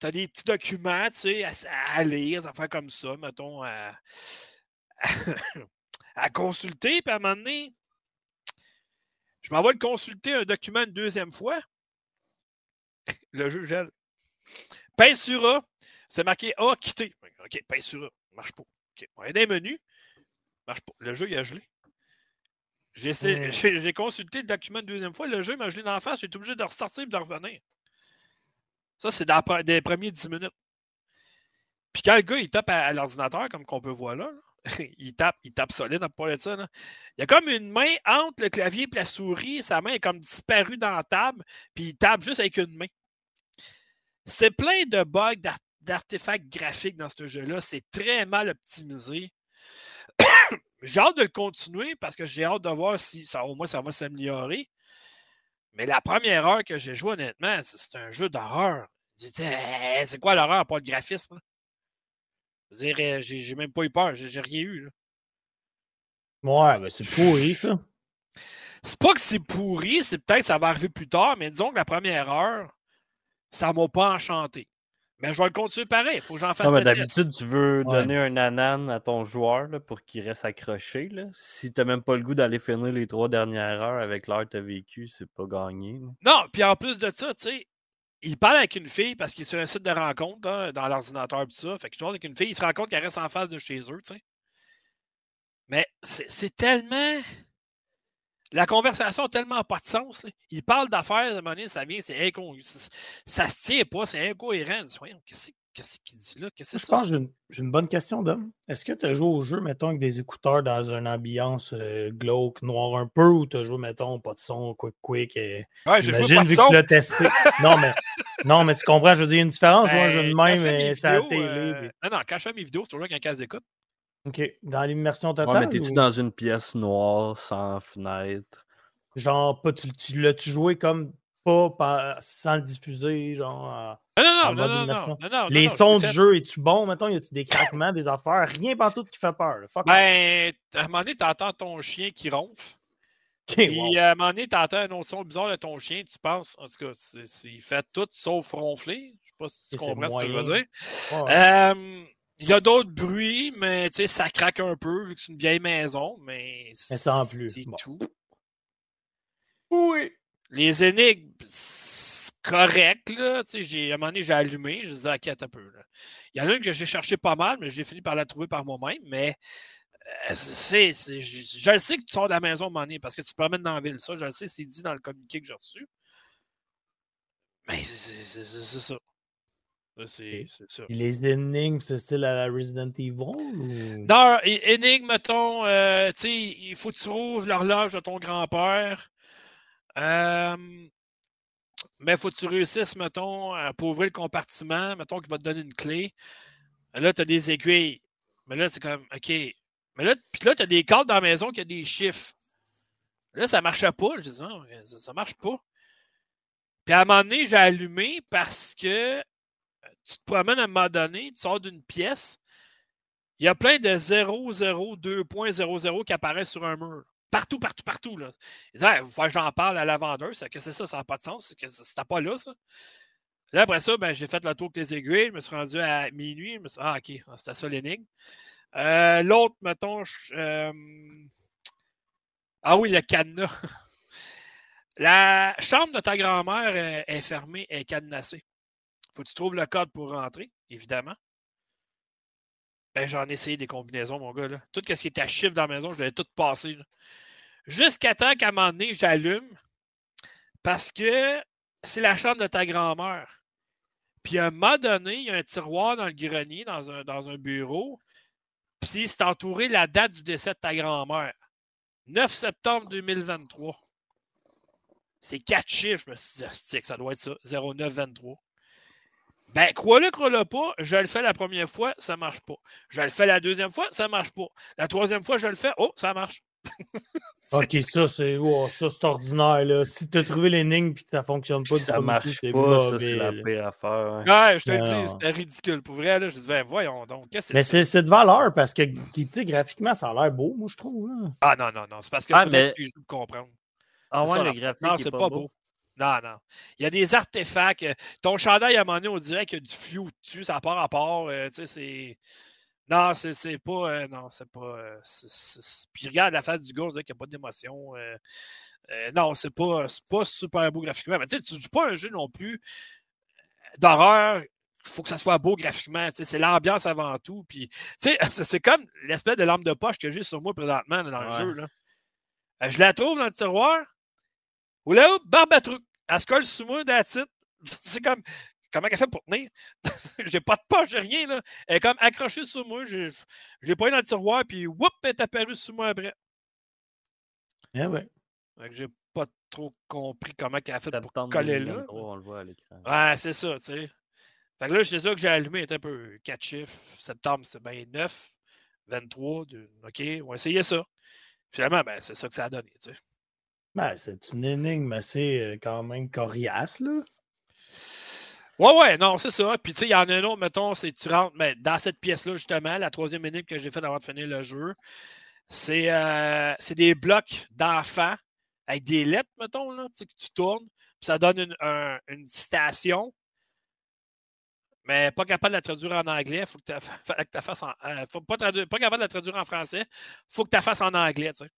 tu as des petits documents, tu sais, à, lire, des affaires comme ça, mettons, à, à consulter, puis à un moment donné, je m'envoie le consulter un document une deuxième fois. Le jeu gèle. Pince sur A, c'est marqué A quitter. OK, pince sur A, marche pas. OK, on a des menus, marche pas. Le jeu, il a gelé. J'ai consulté le document une deuxième fois, le jeu m'a gelé d'en face, j'ai été obligé de ressortir et de revenir. Ça, c'est dans les premiers 10 minutes. Puis quand le gars, il tape à, l'ordinateur, comme qu'on peut voir là, il tape, il tape solide à parler de ça. Il y a comme une main entre le clavier et la souris, sa main est comme disparue dans la table, puis il tape juste avec une main. C'est plein de bugs, d'artefacts graphiques dans ce jeu-là. C'est très mal optimisé. j'ai hâte de le continuer parce que j'ai hâte de voir si au moins ça va s'améliorer. Mais la première heure que j'ai joué, honnêtement, c'est un jeu d'horreur. C'est quoi l'horreur? Part le graphisme? Je veux dire, euh, j'ai même pas eu peur, j'ai rien eu. Ouais, mais c'est pourri, ça. C'est pas que c'est pourri, c'est peut-être que ça va arriver plus tard, mais disons que la première heure, ça m'a pas enchanté. Mais je vais le continuer pareil. Il faut que j'en fasse non, D'habitude, tu veux donner un anan à ton joueur là, pour qu'il reste accroché. Là. Si tu n'as même pas le goût d'aller finir les trois dernières heures avec l'heure que tu as vécu, c'est pas gagné. Non, puis en plus de ça, tu sais, il parle avec une fille parce qu'il est sur un site de rencontre dans l'ordinateur et tout ça. Fait qu'il avec une fille, il se rend compte qu'elle reste en face de chez eux, tu sais. Mais c'est tellement. La conversation n'a tellement pas de sens. Il parle d'affaires, de monnaie, ça vient, c'est incohérent. Ça se tient pas, c'est incohérent. Qu'est-ce qu'il dit là? Qu'est-ce que c'est Je pense que j'ai une, bonne question, Dom. Est-ce que tu as joué au jeu, mettons, avec des écouteurs dans une ambiance euh, glauque, noir un peu, ou tu as joué, mettons, pas de son, quick, quick? Et... Ouais, j'ai joué pas de vu son. que tu l'as testé. non, mais, non, mais tu comprends, je veux dire, il y a une différence, jouer un jeu de ben, même, et ça télé. Euh, non, non, quand je fais mes vidéos, c'est toujours avec un casque d'écoute. OK. Dans l'immersion totale? Ouais, mais t'es-tu dans une pièce noire, sans fenêtre? Genre, pas, tu, tu l'as-tu joué comme pas sans le diffuser, genre. Non, non, non, non, non, Les sons du jeu, es-tu bon? Mettons, y a-tu des craquements, des affaires? Rien tout qui fait peur. ben, à un moment donné, t'entends ton chien qui ronfle. Puis à un moment donné, t'entends un autre son bizarre de ton chien, tu penses, en tout cas, il fait tout sauf ronfler. Je sais pas si tu comprends ce que je veux dire. Euh, il y a d'autres bruits, mais tu sais, ça craque un peu vu que c'est une vieille maison, mais c'est tout. Oui. Les énigmes, c'est correct, là. Tu sais, à un moment donné, j'ai allumé, je disais, ok, un peu. Il y en a une que j'ai cherché pas mal, mais j'ai fini par la trouver par moi-même. Mais euh, c'est, je, je, le sais que tu sors de la maison à un moment donné parce que tu te promènes dans la ville. Ça, je le sais, c'est dit dans le communiqué que j'ai reçu. Mais c'est ça. C'est ça. Les énigmes, c'est style à la Resident Evil? Non, énigmes, mettons, euh, tu sais, il faut que tu trouves l'horloge de ton grand-père. Euh, mais il faut que tu réussisses, mettons, pour ouvrir le compartiment, mettons qu'il va te donner une clé. Là, tu as des aiguilles. Mais là, c'est comme, OK. Mais là, puis là, tu as des cartes dans la maison qui a des chiffres. Là, ça ne marchait pas. Je dis, non, ça ne marche pas. Puis à un moment donné, j'ai allumé parce que tu te promènes à un moment donné, tu sors d'une pièce, il y a plein de 002.00 qui apparaissent sur un mur. Partout, partout, partout. Là. Il dit, faut que j'en parle à la vendeuse. Que c'est ça? Ça n'a pas de sens. C'était pas là, ça. Là, après ça, ben, j'ai fait le tour avec les aiguilles. Je me suis rendu à minuit. Ah, OK. Ah, c'était ça l'énigme. Euh, l'autre, mettons. Euh, ah oui, le cadenas. la chambre de ta grand-mère est fermée, est cadenassée faut que tu trouves le code pour rentrer, évidemment. Ben, j'en ai essayé des combinaisons, mon gars. Là. Tout ce qui était à chiffre dans la maison, je l'avais tout passé. Jusqu'à temps qu'à un moment donné, j'allume parce que c'est la chambre de ta grand-mère. Puis à un moment donné, il y a un tiroir dans le grenier, dans un, dans un bureau. Puis c'est entouré la date du décès de ta grand-mère. 9 septembre 2023. C'est quatre chiffres. Je me suis dit, ça doit être ça. 0923. Ben, crois-le, crois-le pas, je le fais la première fois, ça marche pas. Je le fais la deuxième fois, ça marche pas. La troisième fois, je le fais, oh, ça marche. ok, ça, c'est ordinaire. Là. Si tu as trouvé l'énigme et que ça fonctionne pas, ça marche pas, ça, c'est la pire affaire. Ouais, je te dis, c'était ridicule. Pour vrai, là, je dis, ben voyons donc. Mais c'est? de valeur parce que graphiquement, ça a l'air beau, moi, je trouve. Ah non, non, non. C'est parce que ah, mais... tu comprendre. Ah ouais, le graphique. Non, c'est pas, beau. Non, non. Il y a des artefacts. Euh, ton chandail, à un moment donné, on dirait qu'il y a du fio dessus, ça pas rapport. Euh, tu sais, c'est. Non, c'est pas. Euh, non, c'est pas. Puis regarde la face du gars, on dirait qu'il n'y a pas d'émotion. non, c'est pas, pas super beau graphiquement. Mais tu sais, tu joues pas un jeu non plus d'horreur. Il faut que ça soit beau graphiquement. C'est l'ambiance avant tout. Puis, c'est comme l'espèce de lampe de poche que j'ai sur moi présentement dans le jeu. Là. je la trouve dans le tiroir. Ou là, barbe à truc. Elle se colle sous moi, titre. C'est comme. Comment elle fait pour tenir? j'ai pas de poche, j'ai rien, là. Elle est comme accrochée sur moi. Je, l'ai pas eu dans le tiroir, puis whoop, elle est apparue sous moi après. Eh ouais. j'ai pas trop compris comment elle a fait pour coller là. on le voit à l'écran. Ouais, c'est ça, tu sais. Fait que là, c'est ça que j'ai allumé, était un peu 4 chiffres. Septembre, c'est bien 9. 23, OK, on va essayer ça. Finalement, ben, c'est ça que ça a donné, tu sais. Ben, c'est une énigme assez euh, quand même coriace, là. Ouais, ouais, non, c'est ça. Puis, tu sais, il y en a un autre, mettons, c'est tu rentres mais dans cette pièce-là, justement, la troisième énigme que j'ai faite avant de finir le jeu, c'est euh, des blocs d'enfants avec des lettres, mettons, là, que tu tournes, puis ça donne une, une citation, mais pas capable de la traduire en anglais. Faut que tu en. Euh, faut pas, traduire, pas capable de la traduire en français. Faut que tu la fasses en anglais, tu sais.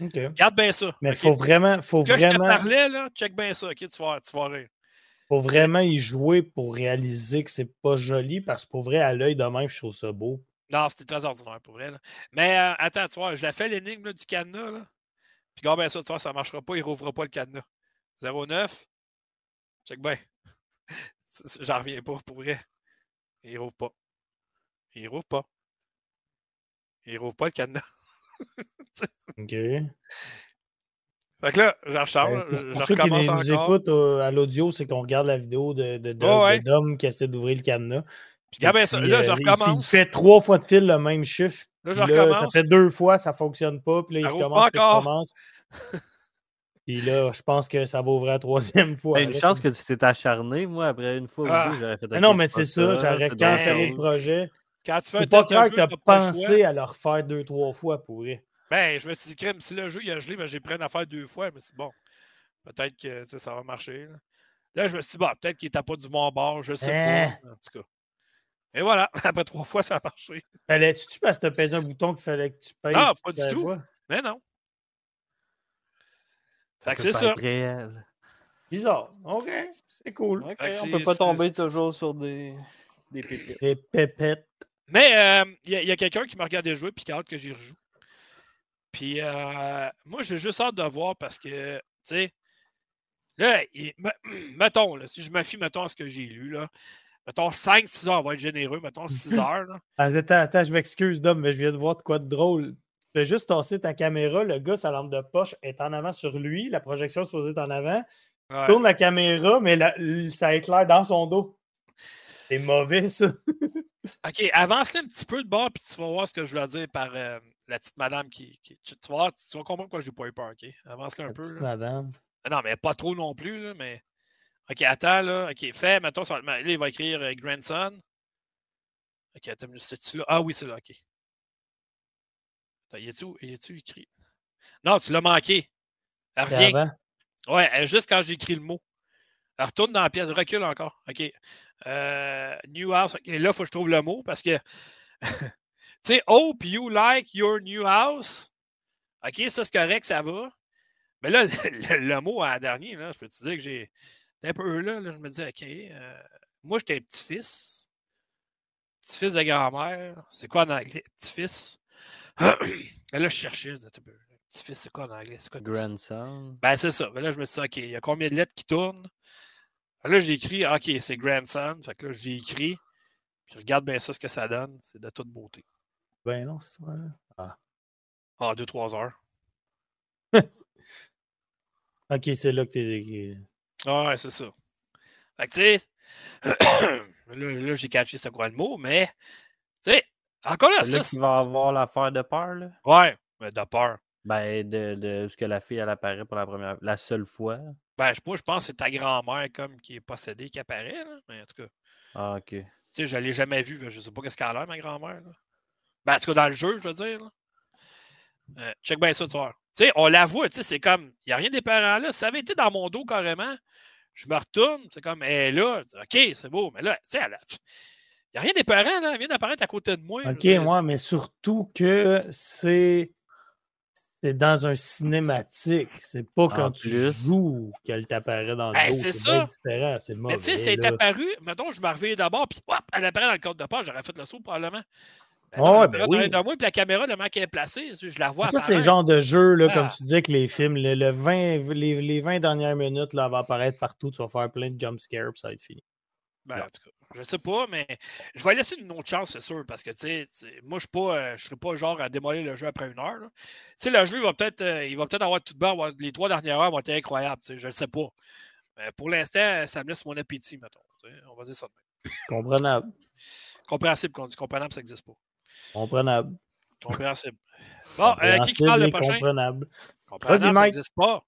Garde bien ça. Mais il faut vraiment. Faut vraiment... je te parlais, là, check bien ça, ok? Tu vas, tu vas rire. Faut vraiment y jouer pour réaliser que c'est pas joli parce que pour vrai, à l'œil de même, je trouve ça beau. Non, c'était très ordinaire pour vrai. Là. Mais euh, attends, tu vois, je l'ai fait l'énigme du cadenas. Là. Puis garde bien ça, tu vois, ça ne marchera pas, il ne rouvrira pas le cadenas. 09. Check bien. J'en reviens pas pour vrai. Il rouvre pas. Il rouvre pas. Il rouvre pas le cadenas. OK. Fait que là, j'en recharge. Ben, pour ceux qui nous écoutent euh, à l'audio, c'est qu'on regarde la vidéo de, de, de, Dom qui essaie d'ouvrir le cadenas. Puis, ben, ça, là, je euh, recommence. Il, fait trois fois de fil le même chiffre. Là, je recommence. Ça fait deux fois, ça ne fonctionne pas. Puis là, il commence, pas encore. Puis là, je pense que ça va ouvrir la troisième fois. Ben, une chance que tu t'es acharné. Moi, après une fois ah. j'aurais fait un Non, mais c'est ça, j'aurais cancellé le projet. Quand tu fais un pas que tu as pensé à le refaire deux, trois fois pour vrai. Ben, je me suis dit, crème, si le jeu il a gelé, ben, j'ai pris une affaire deux fois. Mais c'est bon, peut-être que ça va marcher. Là. je me suis dit, bon, peut-être qu'il n'était pas du bon bord, je sais pas. Hein? En tout cas. Et voilà, après trois fois, ça a marché. Fallait-tu parce que tu as pesé un bouton qu'il fallait que tu pèses? Ah, pas du tout. Mais non. Fait que c'est ça. Réel. Bizarre. OK. C'est cool. on on peut pas tomber toujours sur des, des pépettes. Des pépettes. Mais euh, il y a, quelqu'un qui m'a regardé jouer puis qui a hâte que j'y rejoue. Puis euh, moi, j'ai juste hâte de voir parce que, tu sais, là, mettons, là, si je me fie, mettons, à ce que j'ai lu, là, mettons 5-6 heures, on va être généreux, mettons 6 heures. Là. Attends, attends, je m'excuse, Dom, mais je viens de voir de quoi de drôle. Tu fais juste tasser ta caméra, le gars, sa lampe de poche est en avant sur lui, la projection est supposée être en avant. Tourne la caméra, mais ça éclaire dans son dos. C'est mauvais, ça. OK, avance-le un petit peu de bord, puis tu vas voir ce que je veux dire par euh, la petite madame qui. tu, vas, tu vas comprendre pourquoi j'ai pas eu peur, OK? Avance-le un peu. Petite madame. Ah non, mais pas trop non plus, là, mais. OK, attends, là. OK, fais, mettons, ça là, il va écrire euh, grandson. OK, attends, c'est là. Ah oui, c'est là, OK. Attends, y a-tu écrit? Non, tu l'as manqué. Elle revient. Ouais, juste quand j'ai écrit le mot. Elle retourne dans la pièce, recule encore. OK. Euh, new house. là, il faut que je trouve le mot parce que. Tu sais, hope you like your new house. OK, ça c'est correct, ça va. Mais là, le, mot à dernier, là, je peux te dire que j'ai un peu là, là, je me dis, OK, euh, moi j'étais petit-fils. Petit-fils de grand-mère. C'est quoi en anglais? Petit-fils. là, je cherchais. Petit-fils, c'est quoi en anglais? C'est quoi Grandson. Ben, c'est ça. là, je me suis dit, OK, il y a combien de lettres qui tournent? Là, j'ai écrit, OK, c'est grandson. Fait que là, j'ai écrit. Puis regarde bien ça, ce que ça donne. C'est de toute beauté. Ben non, c'est ça. Ah. Ah, deux, trois heures. ok, c'est là que t'es écrit. Ah, ouais, c'est ça. Fait que, tu sais, là, j'ai catché ce quoi le mot, mais, tu sais, encore là, ça. C'est va avoir l'affaire de peur, là? Ouais, mais de peur. Ben, de, de ce que la fille, elle apparaît pour la première la seule fois. Ben, je, je pense que c'est ta grand-mère comme qui est possédée qui apparaît, là. Mais en tout cas. Ah, ok. Tu sais, je ne l'ai jamais vue. Je sais pas qu'est-ce qu'elle a l'air, ma grand-mère. Ben, en tout cas, dans le jeu, je veux dire. Euh, check bien ça, tu vois. Tu sais, on l'avoue, tu sais, c'est comme, il n'y a rien des parents là. ça avait été dans mon dos carrément, je me retourne, c'est comme, elle est là. OK, c'est beau, mais là, tu sais, il n'y a rien des parents, là. Elle vient d'apparaître à côté de moi. OK, moi, mais surtout que c'est. C'est dans un cinématique. C'est pas quand tu joues qu'elle t'apparaît dans le ben, dos. C'est ça. différent. C'est Mais tu sais, c'est apparu. Mettons, je me réveille d'abord, puis hop, elle apparaît dans le code de page. J'aurais fait le saut probablement. Oh, ben oui. moi, puis la caméra, le mec est placée, je la vois. Ça, c'est le genre de jeu, là, comme ah. tu disais, que les films, le, 20, les, les, 20 dernières minutes, là, va apparaître partout. Tu vas faire plein de jump scares, puis ça va être fini. Ben, en tout cas, je sais pas, mais je vais laisser une autre chance, c'est sûr, parce que, tu sais, moi, je ne euh, serai pas genre à démolir le jeu après une heure. Tu sais, le jeu, il va peut-être euh, peut avoir tout de bas, les trois dernières heures vont être incroyables, je ne sais pas. Mais pour l'instant, ça me laisse mon appétit, mettons. On va dire ça de même. Comprenable. Compréhensible qu'on dit. Comprenable, ça n'existe pas. Comprenable. Compréhensible. Bon, euh, qui parle le prochain? Comprenable. Comprenable, ça n'existe pas.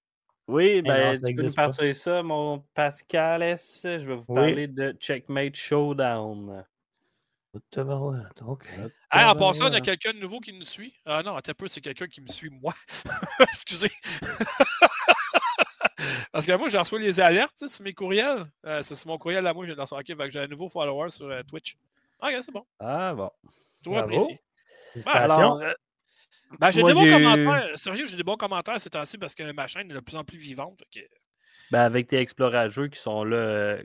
Oui, ben, tu peux nous partir ça, mon Pascal S. Je vais vous parler de Checkmate Showdown. OK. en passant, y a quelqu'un de nouveau qui nous suit? Ah non, attends un peu, c'est quelqu'un qui me suit moi. Excusez. Parce que moi, j'en reçois les alertes sur mes courriels. Euh, c'est sur mon courriel à moi, je viens de OK, j'ai un nouveau follower sur euh, Twitch. OK, c'est bon. Ah bon. Apprécié. Alors, euh, ben, j'ai des bons commentaires. Sérieux, j'ai des bons commentaires ces temps-ci parce que ma chaîne est de plus en plus vivante. Ben, avec tes explorageux qui sont là euh,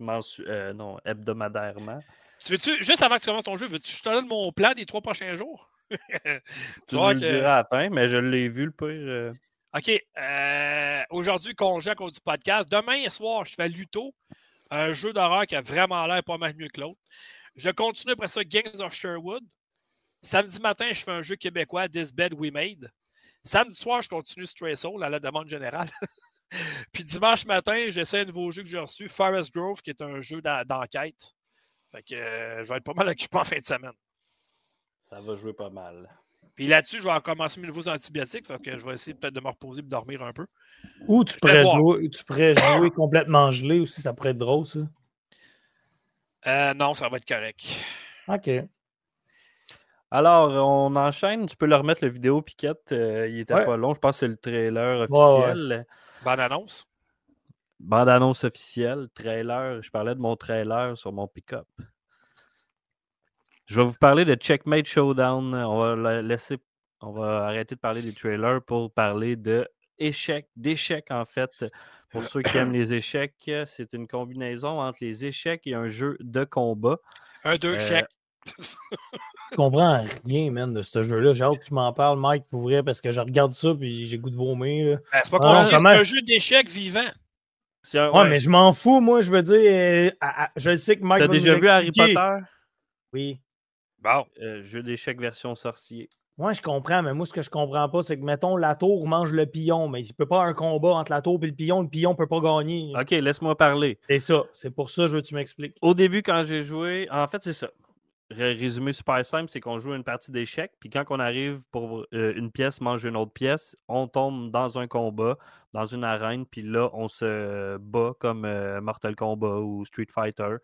euh, non, hebdomadairement. Tu veux-tu, juste avant que tu commences ton jeu, veux-tu que je te donne mon plan des trois prochains jours? tu vas le que... à la fin, mais je l'ai vu le pire. OK. Aujourd'hui, congé à cause du podcast. Demain soir, je fais Luto, un jeu d'horreur qui a vraiment l'air pas mal mieux que l'autre. Je continue après ça Gangs of Sherwood. Samedi matin, je fais un jeu québécois, This Bed We Made. Samedi soir, je continue Stray Soul à la demande générale. Puis dimanche matin, j'essaie un nouveau jeu que j'ai reçu, Forest Grove, qui est un jeu d'enquête. Fait que euh, je vais être pas mal occupé en fin de semaine. Ça va jouer pas mal. Puis là-dessus, je vais recommencer mes nouveaux antibiotiques. Fait que je vais essayer peut-être de me reposer et de dormir un peu. Ou tu pourrais, jouer, tu pourrais jouer complètement gelé aussi, ça pourrait être drôle, ça. Euh, non, ça va être correct. OK. Alors, on enchaîne. Tu peux leur remettre la vidéo, Piquette. Euh, il était pas long. Je pense que c'est le trailer officiel. Bande-annonce? Bande-annonce officielle. Trailer. Je parlais de mon trailer sur mon pick-up. Je vais vous parler de Checkmate Showdown. On va laisser. On va arrêter de parler des trailers pour parler de échecs, d'échecs en fait. Pour ceux qui aiment les échecs, c'est une combinaison entre les échecs et un jeu de combat. Un deux euh, je comprends rien, man, de ce jeu-là. J'ai hâte que tu m'en parles, Mike, pour vrai, parce que je regarde ça et j'ai goût de vomir. Ben, c'est pas ah, c'est un jeu d'échecs vivant. ouais, mais je m'en fous, moi, je veux dire. Euh, je sais que Mike. T'as déjà vu Harry Potter? Oui. Bon. Euh, jeu d'échecs version sorcier. Moi, je comprends, mais moi, ce que je comprends pas, c'est que, mettons, la tour mange le pion, mais il ne peut pas avoir un combat entre la tour et le pion. Le pion ne peut pas gagner. OK, laisse-moi parler. C'est ça. C'est pour ça que je veux que tu m'expliques. Au début, quand j'ai joué, en fait, c'est ça résumé super simple, c'est qu'on joue une partie d'échecs, puis quand on arrive pour euh, une pièce manger une autre pièce, on tombe dans un combat, dans une arène, puis là, on se bat comme euh, Mortal Kombat ou Street Fighter.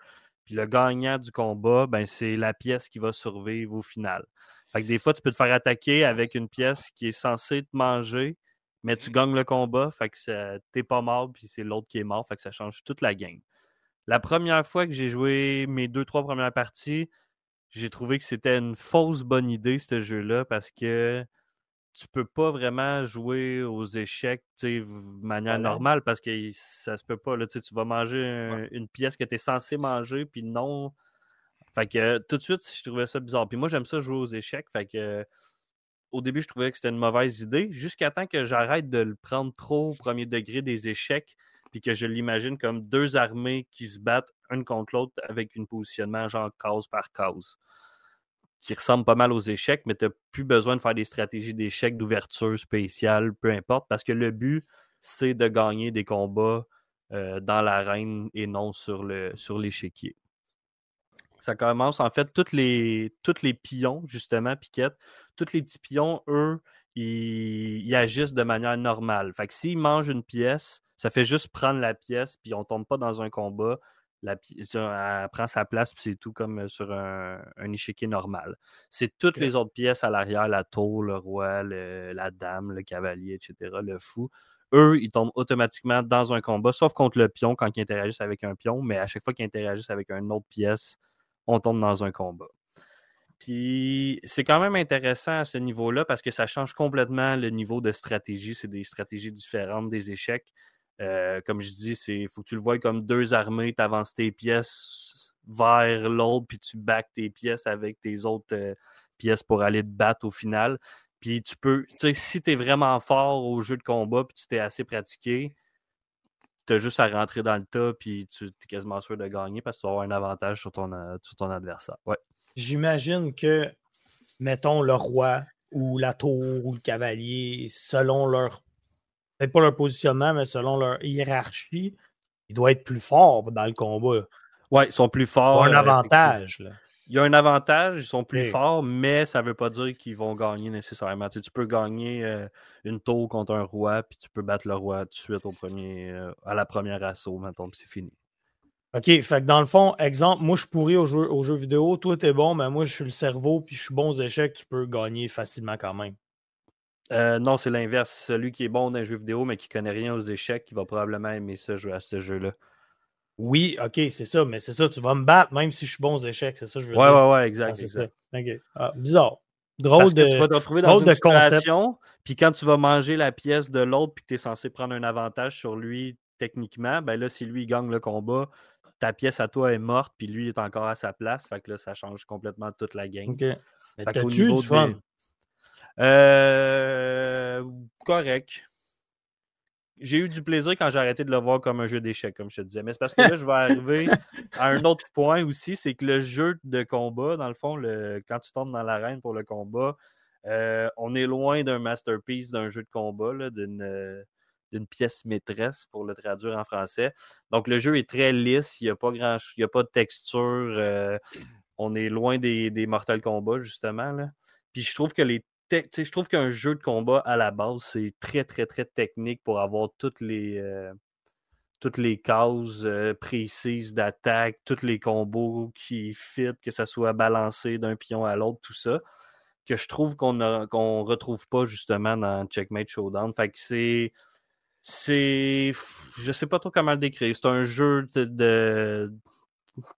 Puis le gagnant du combat, ben, c'est la pièce qui va survivre au final. Fait que des fois, tu peux te faire attaquer avec une pièce qui est censée te manger, mais tu gagnes le combat, fait que t'es pas mort, puis c'est l'autre qui est mort, fait que ça change toute la game. La première fois que j'ai joué mes deux, trois premières parties, j'ai trouvé que c'était une fausse bonne idée, ce jeu-là, parce que tu peux pas vraiment jouer aux échecs de manière normale parce que ça se peut pas. Là, tu vas manger une pièce que tu es censé manger, puis non. Fait que tout de suite, je trouvais ça bizarre. Puis moi, j'aime ça jouer aux échecs. Fait que au début, je trouvais que c'était une mauvaise idée, jusqu'à temps que j'arrête de le prendre trop au premier degré des échecs, puis que je l'imagine comme deux armées qui se battent une contre l'autre avec un positionnement genre case par case, qui ressemble pas mal aux échecs, mais tu n'as plus besoin de faire des stratégies d'échecs, d'ouverture spéciale, peu importe, parce que le but, c'est de gagner des combats euh, dans l'arène et non sur l'échiquier. Sur ça commence, en fait, tous les, toutes les pions, justement, Piquette, tous les petits pions, eux, ils, agissent de manière normale. Fait que s'ils mangent une pièce, ça fait juste prendre la pièce, puis on tombe pas dans un combat. La, elle prend sa place, puis c'est tout comme sur un, échiquier normal. C'est toutes les autres pièces à l'arrière, la tour, le roi, la dame, le cavalier, etc., le fou. Eux, ils tombent automatiquement dans un combat, sauf contre le pion quand ils interagissent avec un pion, mais à chaque fois qu'ils interagissent avec une autre pièce, on tombe dans un combat. Puis c'est quand même intéressant à ce niveau-là parce que ça change complètement le niveau de stratégie. C'est des stratégies différentes des échecs. Euh, comme je dis, il faut que tu le vois comme deux armées, tu avances tes pièces vers l'autre, puis tu back tes pièces avec tes autres euh, pièces pour aller te battre au final. Puis tu peux, tu sais, si tu es vraiment fort au jeu de combat, puis tu t'es assez pratiqué, tu as juste à rentrer dans le tas, puis tu es quasiment sûr de gagner parce que tu vas avoir un avantage sur ton, euh, sur ton adversaire. Ouais. J'imagine que, mettons, le roi ou la tour ou le cavalier, selon leur, peut-être pas leur positionnement, mais selon leur hiérarchie, il doit être plus fort dans le combat. Oui, ils sont plus forts. Ils ont un euh, avantage. Là. Il y a un avantage, ils sont plus forts, mais ça ne veut pas dire qu'ils vont gagner nécessairement. Tu, peux gagner euh, une tour contre un roi, puis tu peux battre le roi tout de suite au premier, euh, à la première assaut, mettons, puis c'est fini. OK, fait que dans le fond, exemple, moi je suis pourri au jeu, au jeu vidéo, toi t'es bon, mais moi je suis le cerveau, puis je suis bon aux échecs, tu peux gagner facilement quand même. Euh, non, c'est l'inverse. Celui qui est bon dans un jeu vidéo, mais qui connaît rien aux échecs, qui va probablement aimer ça jouer à ce jeu-là. Oui, ok, c'est ça, mais c'est ça, tu vas me battre même si je suis bon aux échecs, c'est ça, je veux ouais, dire. Ouais, ouais, exact. c'est ça. Ah, bizarre. Drôle de. tu vas te retrouver dans une situation, puis quand tu vas manger la pièce de l'autre, puis que tu es censé prendre un avantage sur lui techniquement, ben là, si lui gagne le combat, ta pièce à toi est morte, puis lui est encore à sa place. Fait que là, ça change complètement toute la game. OK. T'as-tu du fun? Euh, correct j'ai eu du plaisir quand j'ai arrêté de le voir comme un jeu d'échecs, comme je te disais. Mais c'est parce que là, je vais arriver à un autre point aussi, c'est que le jeu de combat, dans le fond, le, quand tu tombes dans l'arène pour le combat, euh, on est loin d'un masterpiece, d'un jeu de combat, d'une, d'une pièce maîtresse, pour le traduire en français. Donc, le jeu est très lisse, il n'y a pas grand il a pas de texture. Euh, on est loin des, Mortal Kombat, justement. Puis je trouve que les je trouve qu'un jeu de combat à la base, c'est très, très, très technique pour avoir toutes les, euh, toutes les cases euh, précises d'attaque, tous les combos qui fit, que ça soit balancé d'un pion à l'autre, tout ça, que je trouve qu'on ne retrouve pas justement dans Checkmate Showdown. Fait que c'est. C'est. Je sais pas trop comment le décrire. C'est un jeu de,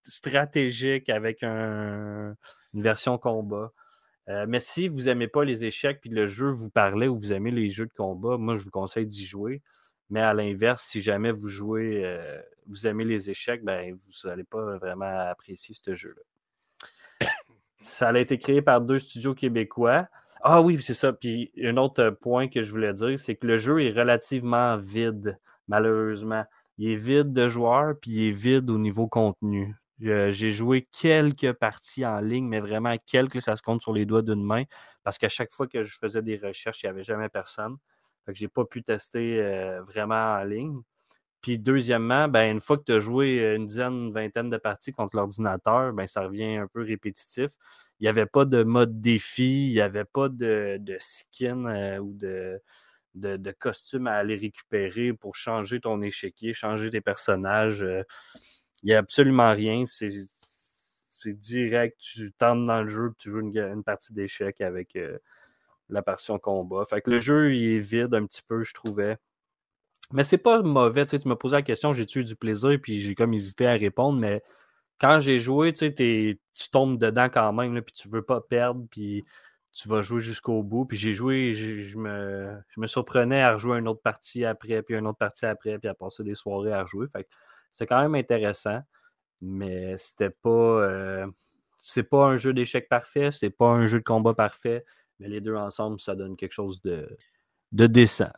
stratégique avec une version combat. Euh, mais si vous n'aimez pas les échecs puis le jeu vous parlait ou vous aimez les jeux de combat, moi je vous conseille d'y jouer. Mais à l'inverse, si jamais vous jouez, euh, vous aimez les échecs, ben, vous n'allez pas vraiment apprécier ce jeu-là. ça a été créé par deux studios québécois. Ah oui, c'est ça. Puis un autre point que je voulais dire, c'est que le jeu est relativement vide, malheureusement. Il est vide de joueurs, puis il est vide au niveau contenu. J'ai joué quelques parties en ligne, mais vraiment quelques, ça se compte sur les doigts d'une main, parce qu'à chaque fois que je faisais des recherches, il n'y avait jamais personne. Fait que j'ai pas pu tester euh, vraiment en ligne. Puis deuxièmement, ben, une fois que tu as joué une dizaine, une vingtaine de parties contre l'ordinateur, ben, ça revient un peu répétitif. Il n'y avait pas de mode défi, il n'y avait pas de, skin euh, ou de, de, de, costume à aller récupérer pour changer ton échiquier, changer tes personnages. Euh, il n'y a absolument rien. C'est direct. Tu tentes dans le jeu tu joues une, partie d'échecs avec euh, la passion combat. Fait que le jeu, il est vide un petit peu, je trouvais. Mais c'est pas mauvais. Tu, sais, tu m'as posé la question, j'ai-tu eu du plaisir, puis j'ai comme hésité à répondre, mais quand j'ai joué, tu, sais, tu tombes dedans quand même, là, puis tu veux pas perdre, puis tu vas jouer jusqu'au bout. Puis j'ai joué, je me, je me surprenais à rejouer une autre partie après, puis une autre partie après, puis à passer des soirées à rejouer. Fait c'est quand même intéressant, mais c'était pas. Euh, c'est pas un jeu d'échecs parfait, c'est pas un jeu de combat parfait, mais les deux ensemble, ça donne quelque chose de, de décent.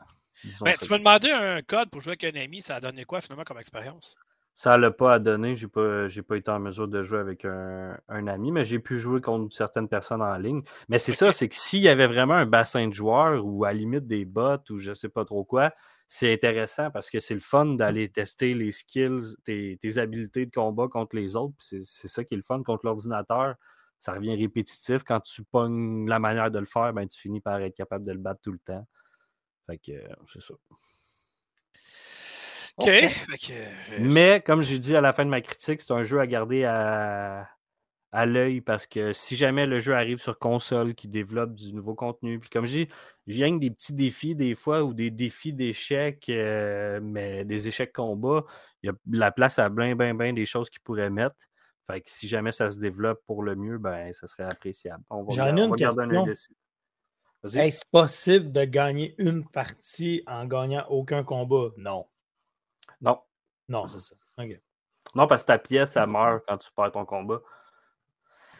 Ben, tu m'as demandé un code pour jouer avec un ami, ça a donné quoi finalement comme expérience? Ça l'a pas à donner. J'ai pas, pas été en mesure de jouer avec un, ami, mais j'ai pu jouer contre certaines personnes en ligne. Mais c'est ça, c'est que s'il y avait vraiment un bassin de joueurs ou à la limite des bots ou je sais pas trop quoi, c'est intéressant parce que c'est le fun d'aller tester les skills, tes, tes, habiletés de combat contre les autres. C'est ça qui est le fun contre l'ordinateur. Ça revient répétitif. Quand tu pognes la manière de le faire, ben, tu finis par être capable de le battre tout le temps. Fait que c'est ça. OK. Mais comme j'ai dit à la fin de ma critique, c'est un jeu à garder à, à l'œil parce que si jamais le jeu arrive sur console qui développe du nouveau contenu, puis comme je dis, je viens des petits défis des fois ou des défis d'échecs, euh, mais des échecs combat, il y a la place à bien, bien, bien des choses qu'ils pourraient mettre. Fait que si jamais ça se développe pour le mieux, ben ça serait appréciable. J'en ai une question. Est-ce possible de gagner une partie en gagnant aucun combat? Non. Non. Non, c'est ça. OK. Non, parce que ta pièce, elle meurt quand tu perds ton combat.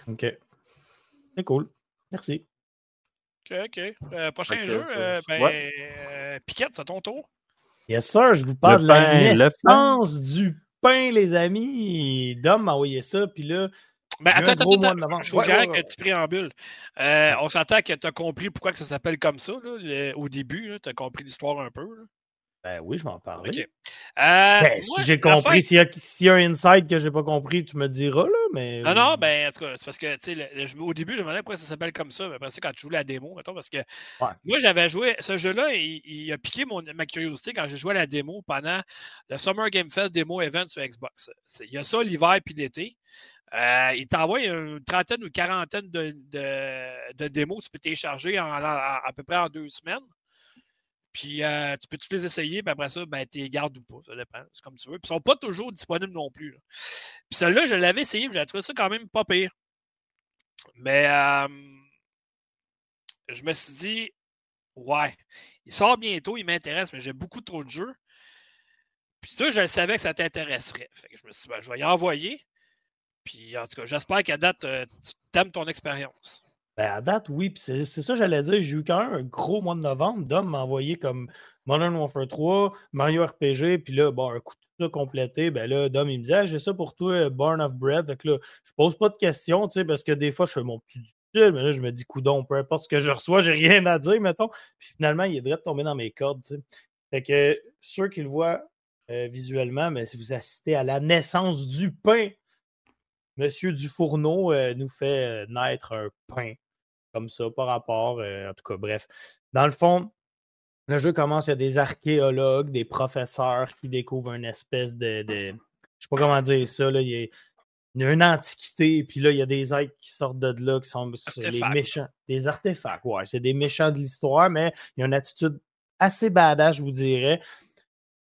OK. C'est cool. Merci. OK, OK. Euh, prochain jeu, euh, ben, euh, Piquette, c'est ton tour. Yes, sir. Je vous parle de la naissance du pain, les amis. Dom m'a envoyé ça, puis là, ben, attends, attends, attends. Je vous ouais, un petit préambule. Euh, on s'entend que tu as compris pourquoi que ça s'appelle comme ça là, au début. Tu as compris l'histoire un peu. Là. Ben oui, je m'en parle. Euh, ben, si j'ai compris, s'il y, a un insight que j'ai pas compris, tu me diras, là, mais... Non, non, ben, c'est parce que, tu sais, au début, je me demandais pourquoi ça s'appelle comme ça, mais après ça, quand tu joues la démo, mettons, parce que moi, j'avais joué, ce jeu-là, il, a piqué mon, ma curiosité quand j'ai joué à la démo pendant le Summer Game Fest Demo Event sur Xbox. Il y a ça l'hiver puis l'été. Euh, il t'envoie une trentaine ou une quarantaine de, de, démos que tu peux télécharger en, à peu près en deux semaines. Puis euh, tu peux tous les essayer, puis après ça, ben, tu les gardes ou pas. Ça dépend. C'est comme tu veux. Puis ils ne sont pas toujours disponibles non plus. Puis celle-là, je l'avais essayé, j'ai trouvé ça quand même pas pire. Mais je me suis dit, ouais, il sort bientôt, il m'intéresse, mais j'ai beaucoup trop de jeux. Puis ça, je savais que ça t'intéresserait. je me suis dit, ben, je vais y envoyer. Puis en tout cas, j'espère qu'à date, euh, tu aimes ton expérience. Ben, à date, oui. Puis c'est, ça, j'allais dire. J'ai eu quand même un gros mois de novembre. Dom m'a envoyé comme Modern Warfare 3, Mario RPG, puis là, bon, un coup de ça complété. Ben là, Dom, il me disait, j'ai ça pour toi, Born of Bread. Fait que là, je pose pas de questions, tu sais, parce que des fois, je fais mon petit difficile, mais là, je me dis, coudon, peu importe ce que je reçois, j'ai rien à dire, mettons. Puis finalement, il est de tomber dans mes cordes, tu. Fait que ceux qui le voient euh, visuellement, mais si vous assistez à la naissance du pain, Monsieur Dufourneau euh, nous fait euh, naître un pain comme ça par rapport. Euh, en tout cas, bref. Dans le fond, le jeu commence, il y a des archéologues, des professeurs qui découvrent une espèce de. de je ne sais pas comment dire ça. Là, il, y a, une antiquité, puis là, il y a des êtres qui sortent de là, qui sont les méchants. Des artefacts, ouais. C'est des méchants de l'histoire, mais il y a une attitude assez badass, je vous dirais.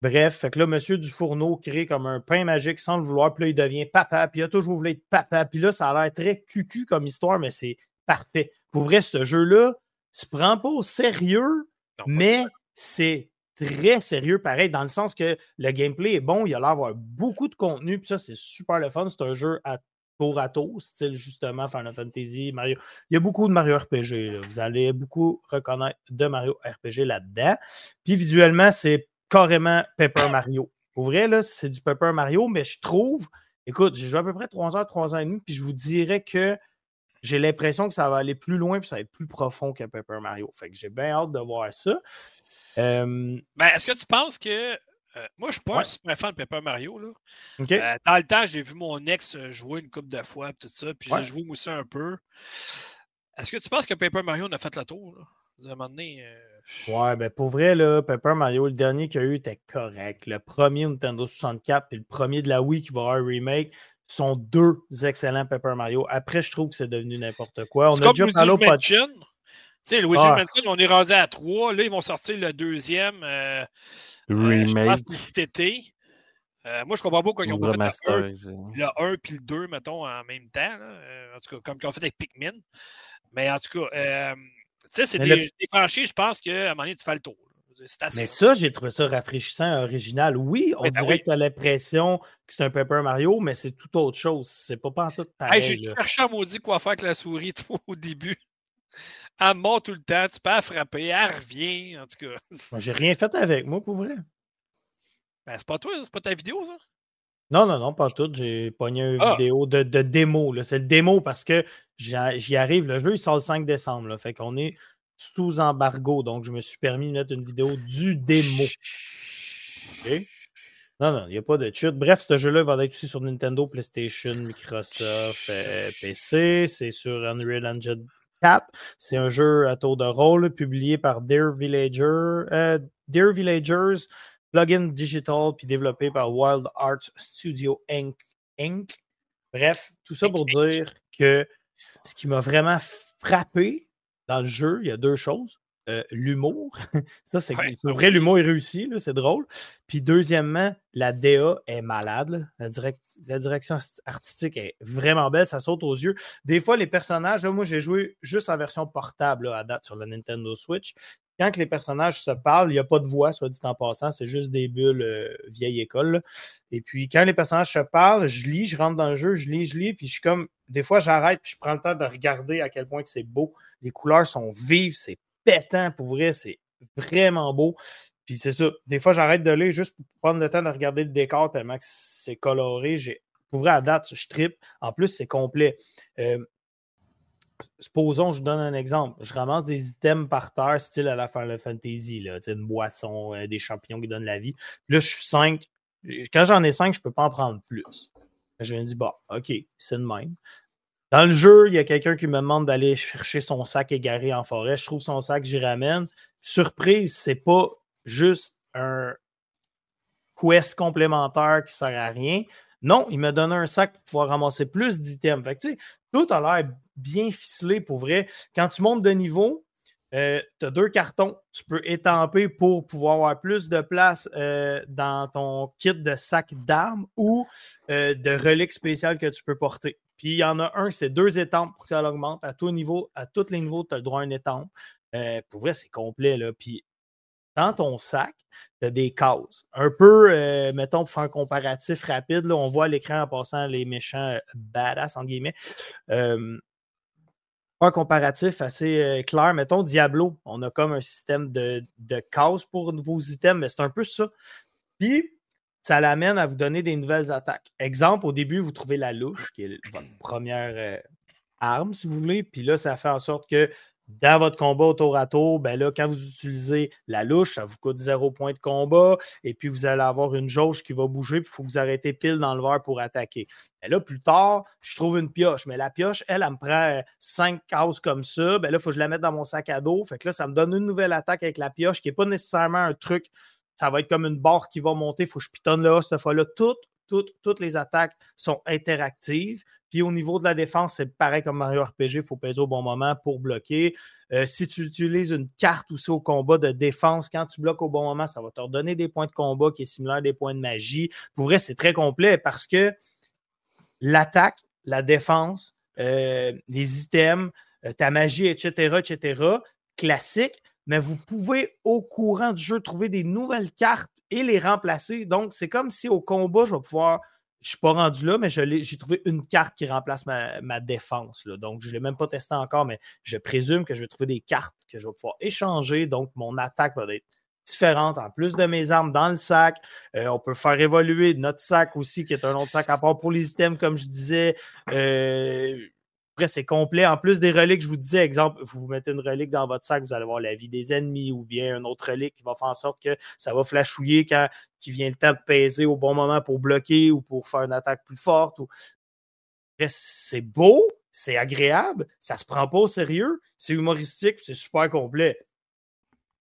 Bref, fait que là, M. Dufourneau crée comme un pain magique sans le vouloir, puis là, il devient papa, puis il a toujours voulu être papa, puis là, ça a l'air très cucu comme histoire, mais c'est parfait. Pour vrai, ce jeu-là se prend pas au sérieux, mais c'est très sérieux pareil, dans le sens que le gameplay est bon, il a l'air d'avoir beaucoup de contenu, puis ça, c'est super le fun. C'est un jeu à tour à tour, style justement Final Fantasy, Mario. Il y a beaucoup de Mario RPG. Vous allez beaucoup reconnaître de Mario RPG là-dedans. Puis visuellement, c'est carrément Paper Mario. Pour vrai, là, c'est du Paper Mario, mais je trouve, écoute, j'ai joué à peu près 3 heures, 3 heures et demie, puis je vous dirais que j'ai l'impression que ça va aller plus loin puis ça va être plus profond que Paper Mario. Fait que j'ai bien hâte de voir ça. Ben, est-ce que tu penses que. Euh, moi, je suis pas un super fan de Paper Mario. Là. Euh, dans le temps, j'ai vu mon ex euh, jouer une coupe de fois tout ça, puis j'ai joué aussi un peu. Est-ce que tu penses que Paper Mario a fait le tour? Là? À un moment donné, Ouais, ben pour vrai, là, Paper Mario, le dernier qu'il y a eu était correct. Le premier Nintendo 64 puis le premier de la Wii qui va avoir un remake, sont deux excellents Paper Mario. Après, je trouve que c'est devenu n'importe quoi. On a déjà parlé au Tu sais, Luigi ah. Mansion, on est rendu à trois. Là, ils vont sortir le deuxième. Euh, euh, je pense cet été. Euh, moi, je comprends pas pourquoi ils ont pas fait le 1 puis le 2, mettons, en même temps. en tout cas, comme ils ont fait avec Pikmin. Mais en tout cas, tu sais, c'est des, franchises, je pense qu'à un moment donné, tu fais le tour. Mais ça, j'ai trouvé ça rafraîchissant, original. Oui, on ben dirait que tu as l'impression que c'est un Paper Mario, mais c'est tout autre chose. C'est pas pas tout pareil. j'ai cherché à maudit quoi faire avec la souris au début. Elle monte tout le temps, tu peux la frapper, elle revient, en tout cas. Moi, j'ai rien fait avec, moi, pour vrai. Ben, c'est pas toi, c'est pas ta vidéo, ça? Non, non, non, pas tout. J'ai pogné une ah! vidéo de, de démo. C'est le démo parce que j'y arrive. Le jeu, il sort le 5 décembre. Là, fait qu'on est sous embargo. Donc, je me suis permis de mettre une vidéo du démo. Non, non, il n'y a pas de chute. Bref, ce jeu-là va être aussi sur Nintendo, PlayStation, Microsoft, euh, PC. C'est sur Unreal Engine 4. C'est un jeu à tour de rôle publié par Dear Villager, euh, Dear Villagers plugin digital, puis développé par Wild Arts Studio Inc. Inc. Bref, tout ça pour dire que ce qui m'a vraiment frappé dans le jeu, il y a deux choses. Euh, l'humour. ça, c'est vrai, l'humour est réussi, c'est drôle. Puis deuxièmement, la DA est malade. La, la, direction artistique est vraiment belle, ça saute aux yeux. Des fois, les personnages, moi j'ai joué juste en version portable à date sur la Nintendo Switch quand les personnages se parlent, il n'y a pas de voix, soit dit en passant, c'est juste des bulles euh, vieille école. Et puis, quand les personnages se parlent, je lis, je rentre dans le jeu, je lis, je lis, puis je suis comme, des fois, j'arrête, puis je prends le temps de regarder à quel point que c'est beau. Les couleurs sont vives, c'est pétant, pour vrai, c'est vraiment beau. Puis c'est ça, des fois, j'arrête de lire juste pour prendre le temps de regarder le décor tellement que c'est coloré. Pour vrai, à date, je tripe. En plus, c'est complet. Euh, supposons, je vous donne un exemple. Je ramasse des items par terre, style à la Final Fantasy, là, une boisson, euh, des champignons qui donnent la vie. là, je suis 5. Quand j'en ai 5, je ne peux pas en prendre plus. Je me dis, bon, OK, c'est le même. Dans le jeu, il y a quelqu'un qui me demande d'aller chercher son sac égaré en forêt. Je trouve son sac, j'y ramène. Surprise, c'est pas juste un quest complémentaire qui sert à rien. Non, il m'a donné un sac pour pouvoir ramasser plus d'items. Fait que, tout a l'air bien ficelé pour vrai. Quand tu montes de niveau, euh, tu as deux cartons. Tu peux étamper pour pouvoir avoir plus de place euh, dans ton kit de sac d'armes ou euh, de reliques spéciales que tu peux porter. Puis il y en a un, c'est deux étampes pour que ça augmente. À tout à tous les niveaux, tu as le droit à une étampe. pour vrai, c'est complet. Là. Puis dans ton sac, tu as des cases. Un peu, euh, mettons, pour faire un comparatif rapide, on voit à l'écran en passant les méchants euh, badass, en guillemets. Euh, un comparatif assez clair. Mettons Diablo, on a comme un système de, de cases pour vos items, mais c'est un peu ça. Puis, ça l'amène à vous donner des nouvelles attaques. Exemple, au début, vous trouvez la louche, qui est votre première arme, si vous voulez. Puis là, ça fait en sorte que dans votre combat au tour à tour, ben là, quand vous utilisez la louche, ça vous coûte zéro point de combat. Et puis, vous allez avoir une jauge qui va bouger. Puis, il faut que vous arrêtez pile dans le verre pour attaquer. Et là, plus tard, je trouve une pioche. Mais la pioche, elle, elle me prend cinq cases comme ça. Ben là, il faut que je la mette dans mon sac à dos. Fait que là, ça me donne une nouvelle attaque avec la pioche qui n'est pas nécessairement un truc. Ça va être comme une barre qui va monter. Il faut que je pitonne là, cette fois-là. Tout toutes, les attaques sont interactives. Puis au niveau de la défense, c'est pareil comme Mario RPG, il faut peser au bon moment pour bloquer. Euh, si tu utilises une carte aussi au combat de défense, quand tu bloques au bon moment, ça va te redonner des points de combat qui est similaire à des points de magie. Pour vrai, c'est très complet parce que l'attaque, la défense, euh, les items, euh, ta magie, etc., etc., classique, mais vous pouvez au courant du jeu trouver des nouvelles cartes et les remplacer. Donc, c'est comme si au combat, je vais pouvoir. Je ne suis pas rendu là, mais j'ai trouvé une carte qui remplace ma, défense. Donc, je ne l'ai même pas testé encore, mais je présume que je vais trouver des cartes que je vais pouvoir échanger. Donc, mon attaque va être différente en plus de mes armes dans le sac. Euh, on peut faire évoluer notre sac aussi, qui est un autre sac à part pour les items, comme je disais. Euh, après, c'est complet. En plus des reliques, je vous disais, exemple, vous mettez une relique dans votre sac, vous allez voir la vie des ennemis ou bien un autre relique qui va faire en sorte que ça va flashouiller quand il vient le temps de peser au bon moment pour bloquer ou pour faire une attaque plus forte. Ou... c'est beau, c'est agréable, ça se prend pas au sérieux, c'est humoristique, c'est super complet.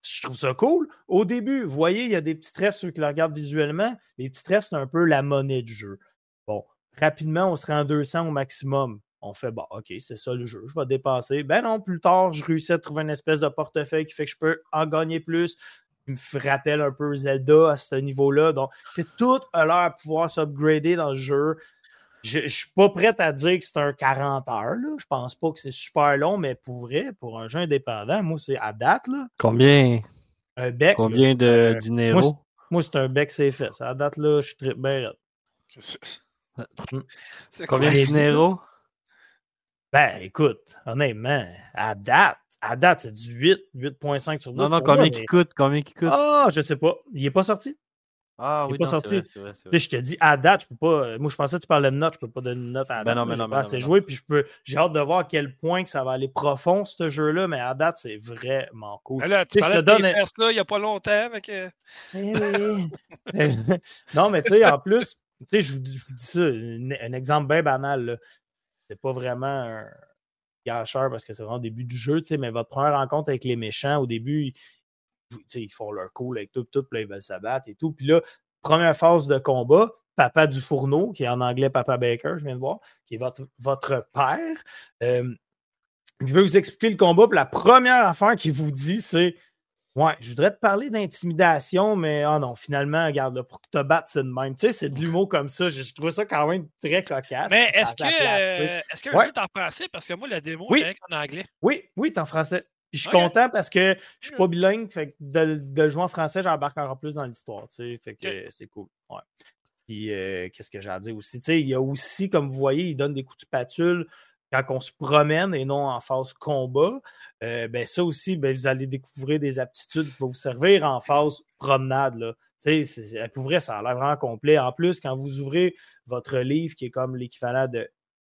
Je trouve ça cool. Au début, vous voyez, il y a des petits trèfles, ceux qui le regardent visuellement. Les petits trèfles, c'est un peu la monnaie du jeu. Bon, rapidement, on serait en 200 au maximum on fait, bon, OK, c'est ça le jeu, je vais dépenser. Ben non, plus tard, je réussis à trouver une espèce de portefeuille qui fait que je peux en gagner plus. Il me rappelle un peu Zelda à ce niveau-là. Donc, c'est tout à l'heure pouvoir s'upgrader dans le jeu. Je ne suis pas prêt à dire que c'est un 40 heures. Là. Je pense pas que c'est super long, mais pour vrai, pour un jeu indépendant, moi, c'est à date. Là. Combien? Un bec. Combien de dinero? Moi, c'est un bec c'est fait. À date, là, je suis très bien Combien de dinero? Ben, écoute, honnêtement, à date, à date, c'est du 8, 8.5 sur 10. Non, non, combien qui coûte? Combien qui coûte? Ah, je sais pas. Il n'est pas sorti. Ah oui, pas sorti. Je te dis à date, je peux pas. Moi, je pensais que tu parlais de notes, je peux pas donner une note à ben date. non, mais non, pas assez joué, puis je peux. J'ai hâte de voir à quel point que ça va aller profond, ce jeu-là, mais à date, c'est vraiment cool. Ben là, tu parlais de donne... là, il n'y a pas longtemps avec. Euh, eh non, mais tu sais, en plus, tu sais, je vous dis ça, un, exemple bien banal. C'est pas vraiment un gâcheur parce que c'est vraiment le début du jeu, mais votre première rencontre avec les méchants, au début, ils font leur cool avec tout, tout, puis là, ils veulent s'abattre et tout. Puis là, première phase de combat, Papa du fourneau, qui est en anglais Papa Baker, je viens de voir, qui est votre, votre père. Euh, je vais vous expliquer le combat. Puis la première affaire qu'il vous dit, c'est Ouais, je voudrais te parler d'intimidation, mais oh non, finalement, regarde, pour que tu te battes, c'est de même. Tu sais, c'est de l'humour comme ça. Je, trouve ça quand même très cocasse. Mais est-ce que, est-ce que le jeu est en français? Parce que moi, la démo oui. est en anglais. Oui, oui, est en français. Puis je suis content parce que je suis pas bilingue. Fait que de, de jouer en français, j'embarque encore plus dans l'histoire. Tu sais, fait que c'est cool. Ouais. Puis euh, qu'est-ce que j'ai à dire aussi? Tu sais, il y a aussi, comme vous voyez, il donne des coups de spatule quand on se promène et non en phase combat, euh, ben ça aussi, ben vous allez découvrir des aptitudes qui vont vous servir en phase promenade. Là. Pour vrai, ça a l'air vraiment complet. En plus, quand vous ouvrez votre livre, qui est comme l'équivalent de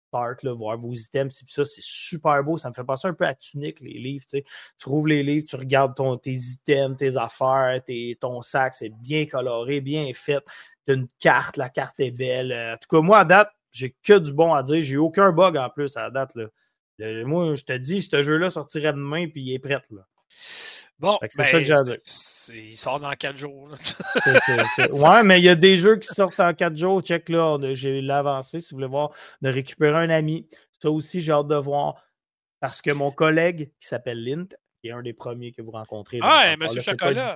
Start, là, voir vos items, ça, c'est super beau. Ça me fait penser un peu à Tunic, les livres. Tu ouvres les livres, tu regardes ton, tes items, tes affaires, ton sac, c'est bien coloré, bien fait. Tu une carte, la carte est belle. En tout cas, moi, à date, j'ai que du bon à dire. J'ai aucun bug en plus à la date. Là. moi, je te dis, ce jeu-là sortirait demain puis il est prêt. Là. Bon, c'est ça que ben, j'ai Il sort dans 4 jours. Ouais, mais il y a des jeux qui sortent en 4 jours. Check là, j'ai l'avancé. Si vous voulez voir, de récupérer un ami. Ça aussi, j'ai hâte de voir. Parce que mon collègue qui s'appelle Lint, qui est un des premiers que vous rencontrez. Ah, Monsieur Chocolat.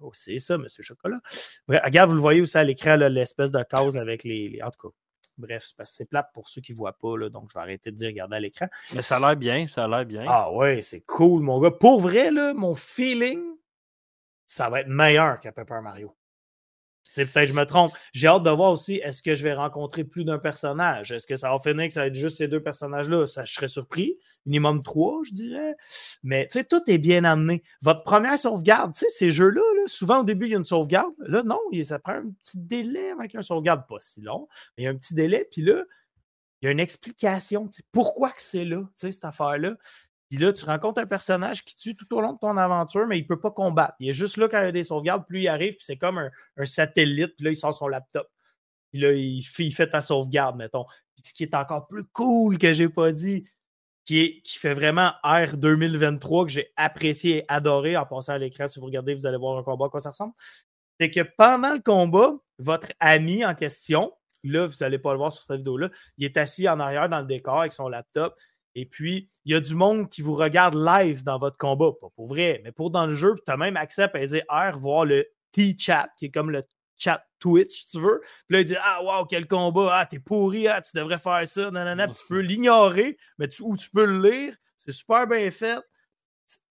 Oh, c'est ça, Monsieur Chocolat. regarde, vous le voyez aussi à l'écran, l'espèce de cause avec les, les. En tout cas, Bref, c'est parce que c'est plate pour ceux qui ne voient pas, là, donc je vais arrêter de dire regarder à l'écran. Mais ça a l'air bien, ça a l'air bien. Ah ouais, c'est cool, mon gars. Pour vrai, là, mon feeling, ça va être meilleur qu'à Paper Mario. Peut-être je me trompe. J'ai hâte de voir aussi, est-ce que je vais rencontrer plus d'un personnage? Est-ce que ça va finir que ça va être juste ces deux personnages-là? Ça, je serais surpris. Minimum trois, je dirais. Mais tu sais, tout est bien amené. Votre première sauvegarde, tu sais, ces jeux-là, souvent au début, il y a une sauvegarde. Là, non, ça prend un petit délai avec un sauvegarde, pas si long, mais il y a un petit délai. Puis là, il y a une explication. Pourquoi que c'est là, cette affaire-là? Puis là, tu rencontres un personnage qui tue tout au long de ton aventure, mais il ne peut pas combattre. Il est juste là quand il y a des sauvegardes, plus il arrive, puis c'est comme un, satellite, puis là, il sort son laptop. Puis là, il fait, ta sauvegarde, mettons. Puis ce qui est encore plus cool que j'ai pas dit, qui, qui fait vraiment R 2023, que j'ai apprécié et adoré en passant à l'écran. Si vous regardez, vous allez voir un combat, à quoi ça ressemble. C'est que pendant le combat, votre ami en question, là, vous n'allez pas le voir sur cette vidéo-là, il est assis en arrière dans le décor avec son laptop et puis, il y a du monde qui vous regarde live dans votre combat. Pas pour vrai, mais pour dans le jeu, tu as même accès à peser R, voir le T-chat, qui est comme le chat Twitch, si tu veux. Puis là, il dit Ah, wow, quel combat, ah, t'es pourri, ah, tu devrais faire ça, nanana. Puis tu peux l'ignorer, mais tu, ou tu peux le lire. C'est super bien fait.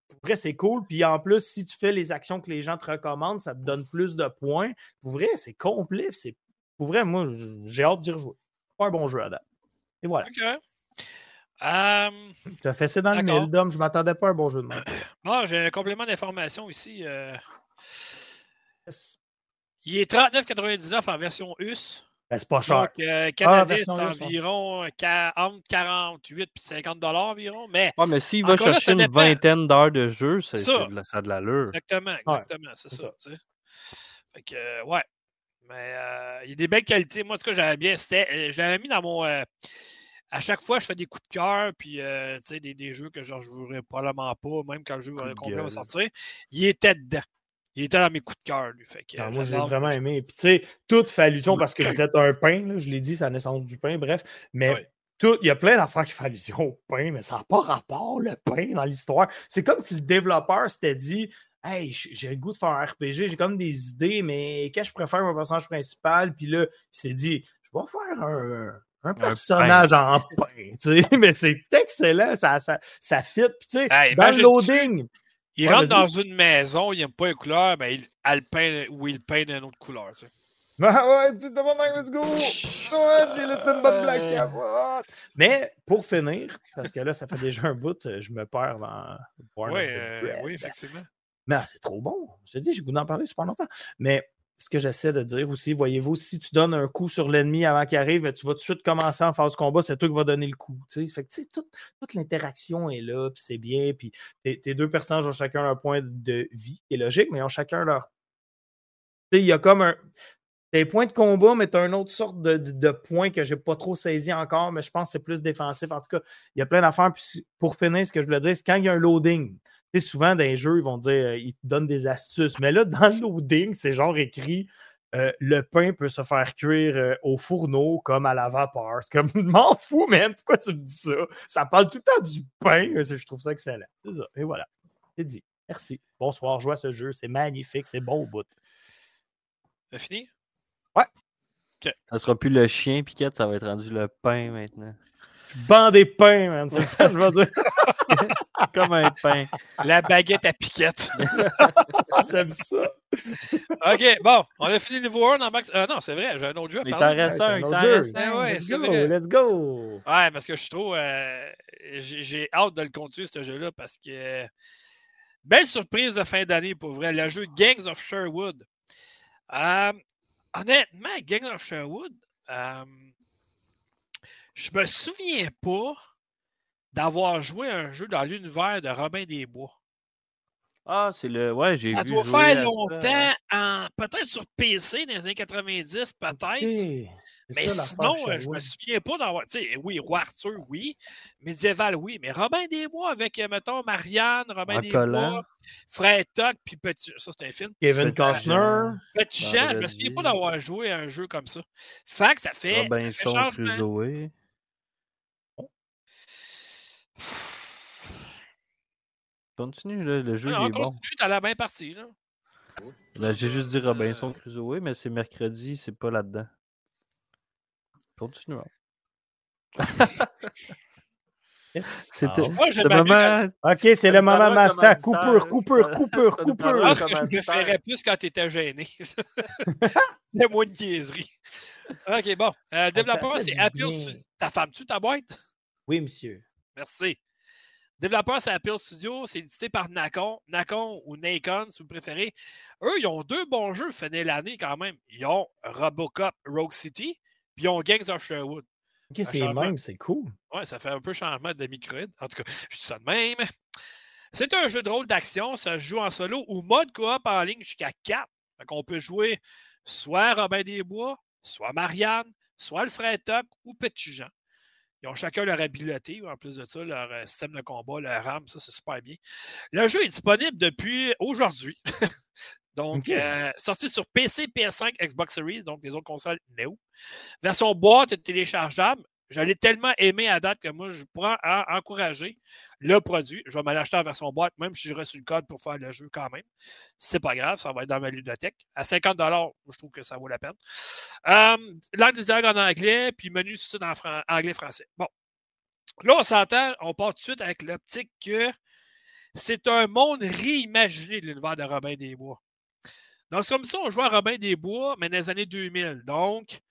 Pour vrai, c'est cool. Puis en plus, si tu fais les actions que les gens te recommandent, ça te donne plus de points. Pour vrai, c'est complet. Pour vrai, moi, j'ai hâte d'y rejouer. Pas un bon jeu à date. Et voilà. Euh, tu as fait ça dans le mille, Dom. Je ne m'attendais pas à un bon jeu de main. Bon, j'ai un complément d'information ici. Euh. Il est 39,99 en version US. Ben, c'est pas cher. Donc, euh, Canadien, c'est environ entre 48 et 50 dollars environ. Mais, mais s'il va chercher une vingtaine d'heures de jeu, c'est, ça. De, ça a de l'allure. Exactement, exactement. c'est ça. ça. Fait que, ouais. Mais il y a des belles qualités. Moi, ce que j'avais bien, c'était. J'avais mis dans mon à chaque fois, je fais des coups de cœur, puis euh, des, des, jeux que genre, je ne jouerais probablement pas, même quand le jeu complet va sortir. Il était dedans. Il était dans mes coups de cœur, lui. Fait que, ah, moi, j'ai vraiment aimé. Puis, tu sais, tout fait allusion parce que vous êtes un pain, là, je l'ai dit, c'est la naissance du pain, bref. Mais tout, il y a plein d'affaires qui font allusion au pain, mais ça n'a pas rapport, le pain, dans l'histoire. C'est comme si le développeur s'était dit Hey, j'ai le goût de faire un RPG, j'ai comme des idées, mais qu'est-ce que je préfère mon personnage principal? Puis là, il s'est dit Je vais faire un, un personnage en pain, tu sais, mais c'est excellent, ça, ça, ça fit. Puis, tu sais, dans le loading, Il rentre dans une maison, il n'aime pas les couleurs, ben, il, elle peint, ou il peint d'une autre couleur. Tu sais. Ah ouais, tu demandes let's go! Ouais, le Black Mais pour finir, parce que là, ça fait déjà un bout, je me perds dans. Oui, euh, oui, effectivement. Mais ah, c'est trop bon. Je te dis, j'ai goût d'en parler super longtemps. Mais ce que j'essaie de dire aussi, voyez-vous, si tu donnes un coup sur l'ennemi avant qu'il arrive, tu vas tout de suite commencer en phase combat, c'est toi qui vas donner le coup. Fait que, toute, l'interaction est là, puis c'est bien, puis tes, deux personnages ont chacun leur point de vie, qui est logique, mais ils ont chacun leur. Il y a comme un. Des points de combat, mais tu as une autre sorte de, de, points que j'ai pas trop saisi encore, mais je pense que c'est plus défensif. En tout cas, il y a plein d'affaires. Puis pour finir, ce que je voulais dire, c'est quand il y a un loading souvent dans les jeux, ils vont dire, euh, ils te donnent des astuces. Mais là, dans le loading, c'est genre écrit euh, le pain peut se faire cuire euh, au fourneau comme à la vapeur. C'est comme, m'en fous, man, pourquoi tu me dis ça? Ça parle tout le temps du pain. Je trouve ça excellent. C'est ça. Et voilà. C'est dit. Merci. Bonsoir, joue à ce jeu. C'est magnifique. C'est bon au bout. C'est fini? Ouais. Ça sera plus le chien, Piquette, ça va être rendu le pain maintenant. Ban des pains, man. C'est ça que je veux dire. Comme un pain. La baguette à piquette. J'aime ça. OK, bon, on a fini le niveau 1 dans Max. Euh, non, c'est vrai, j'ai un autre jeu à Il t'en reste un, il t'en reste un. Ouais, let's, go, let's go. Ouais, parce que je suis trop. Euh, j'ai hâte de le continuer, ce jeu-là, parce que. Belle surprise de fin d'année, pour vrai. Le jeu Gangs of Sherwood. Euh, honnêtement, Gangs of Sherwood, je me souviens pas d'avoir joué un jeu dans l'univers de Robin des Bois. Ah, c'est le. Ouais, j'ai vu. Ça doit faire longtemps, en... peut-être sur PC dans les années 90, peut-être. Mais sinon, je ne me souviens pas d'avoir. Tu sais, oui, Roi Arthur, oui. Médiéval, oui. Mais Robin des Bois avec, euh, mettons, Marianne, Robin des Bois, Frère Toc, puis Petit. Ça, c'est un film. Kevin Costner. Petit Jean, je ne me souviens pas d'avoir joué à un jeu comme ça. Fait que ça fait. Robin ça fait changement. Continue, là, le jeu il est bon. Continue, t'as la main partie. Là. Là, j'ai juste dit Robinson euh. Crusoe, mais c'est mercredi, c'est pas là-dedans. Continue. C'était le moment. Ok, c'est le moment master. Coupure, coupure, coupure, coupure. Je pense que je préférais plus quand t'étais gêné. C'est moins de niaiserie. Ok, bon. Euh, développeur, c'est Apple. Ta femme, tu ta boîte? Oui, monsieur. Merci. Développeur, c'est Apple Studio. C'est édité par Nacon. Nacon ou Nacon, si vous préférez. Eux, ils ont deux bons jeux fin l'année quand même. Ils ont Robocop Rogue City, puis ils ont Gangs of Sherwood. Ok, c'est même, c'est cool. Ouais, ça fait un peu changement de microïde. En tout cas, je dis ça de même. C'est un jeu de rôle d'action. Ça se joue en solo ou mode coop en ligne jusqu'à 4. Donc, on peut jouer soit Robin des Bois, soit Marianne, soit le frère Toc ou Petit Jean. Ils ont chacun leur habileté, en plus de ça, leur euh, système de combat, leur RAM, ça c'est super bien. Le jeu est disponible depuis aujourd'hui. donc, euh, sorti sur PC, PS5, Xbox Series, donc les autres consoles Neo. Version boîte et téléchargeable. Je l'ai tellement aimé à date que moi, je pourrais encourager le produit. Je vais me l'acheter en version boîte, même si j'ai reçu le code pour faire le jeu quand même. C'est pas grave, ça va être dans ma ludothèque. À 50 je trouve que ça vaut la peine. Euh, langue des dialogues en anglais, puis menu sous en anglais-français. Bon. Là, on s'entend, on part tout de suite avec l'optique que c'est un monde réimaginé de l'univers de Robin des Bois. Donc, c'est comme ça, on joue à Robin des Bois, mais dans les années 2000. Donc,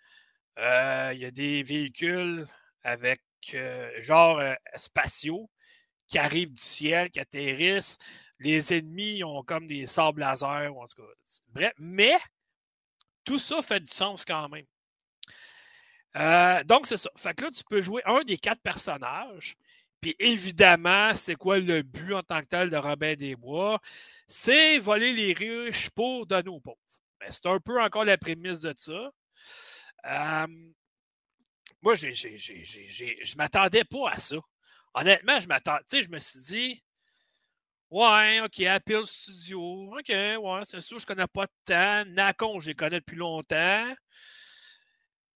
il y a des véhicules avec euh, genre euh, spatiaux qui arrivent du ciel, qui atterrissent. Les ennemis ont comme des sables laser. En tout bref, mais tout ça fait du sens quand même. donc, c'est ça. Fait que là, tu peux jouer un des quatre personnages. Puis évidemment, c'est quoi le but en tant que tel de Robin des Bois? C'est voler les riches pour donner aux pauvres. Mais c'est un peu encore la prémisse de ça moi, je ne m'attendais pas à ça. Honnêtement, je m'attendais. je me suis dit, ouais, OK, Apple Studio, OK, ouais, c'est sûr, je ne connais pas de temps. Nacon, je les connais depuis longtemps.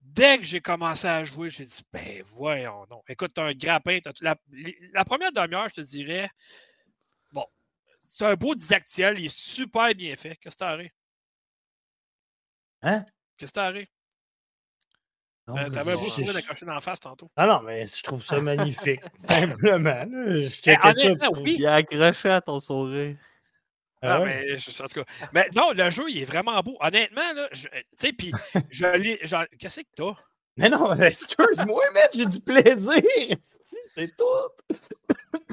Dès que j'ai commencé à jouer, j'ai dit, ben voyons, non. Écoute, tu as un grappin. la, la, première demi-heure, je te dirais, bon, c'est un beau didactiel, il est super bien fait. Qu'est-ce que t'as Hein? Qu'est-ce que t'as euh, T'avais un beau sourire d'accrocher dans la face tantôt. Ah non, mais je trouve ça magnifique. Simplement. Je checkais ça. Il a accroché à ton sourire. Ah mais, mais non, le jeu, il est vraiment beau. Honnêtement, là, tu sais, puis je l'ai. Qu'est-ce que t'as? Mais non, excuse-moi, mais j'ai du plaisir. C'est tout.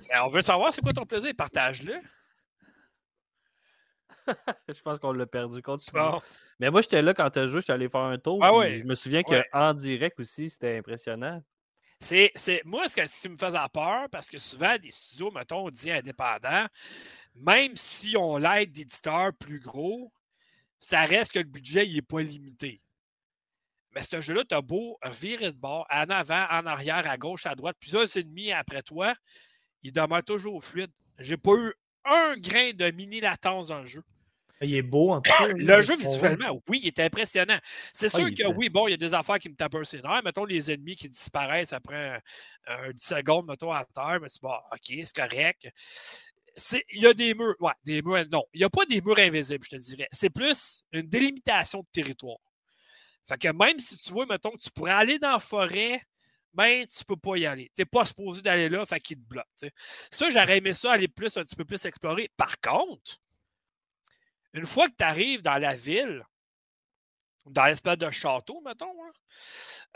Ben, on veut savoir c'est quoi ton plaisir. Partage-le. je pense qu'on l'a perdu. Continue. Mais moi, j'étais là quand tu as joué, je suis allé faire un tour. Ah je me souviens qu'en direct aussi, c'était impressionnant. C'est, moi, ce qui me faisait peur, parce que souvent, des studios, mettons, on dit indépendants, même si on l'aide d'éditeurs plus gros, ça reste que le budget n'est pas limité. Mais ce jeu-là, tu as beau virer de bord, en avant, en arrière, à gauche, à droite, plusieurs ennemis après toi, il demeure toujours fluide. J'ai pas eu un grain de mini-latence dans le jeu. Il est beau en tout cas. Le jeu, visuellement, oui, il est impressionnant. C'est ah, sûr que oui, bon, il y a des affaires qui me tapent un scénario. Mettons les ennemis qui disparaissent après un, 10 secondes, mettons, à terre, mais c'est bon, OK, c'est correct. Il y a des murs. Ouais, des murs. Non, il n'y a pas des murs invisibles, je te dirais. C'est plus une délimitation de territoire. Fait que même si tu vois, mettons, que tu pourrais aller dans la forêt, ben, tu peux pas y aller. Tu n'es pas supposé d'aller là, fait qu'il te bloque. Ça, j'aurais aimé ça aller plus, un petit peu plus explorer. Par contre, une fois que tu arrives dans la ville, dans l'espèce de château, mettons, hein,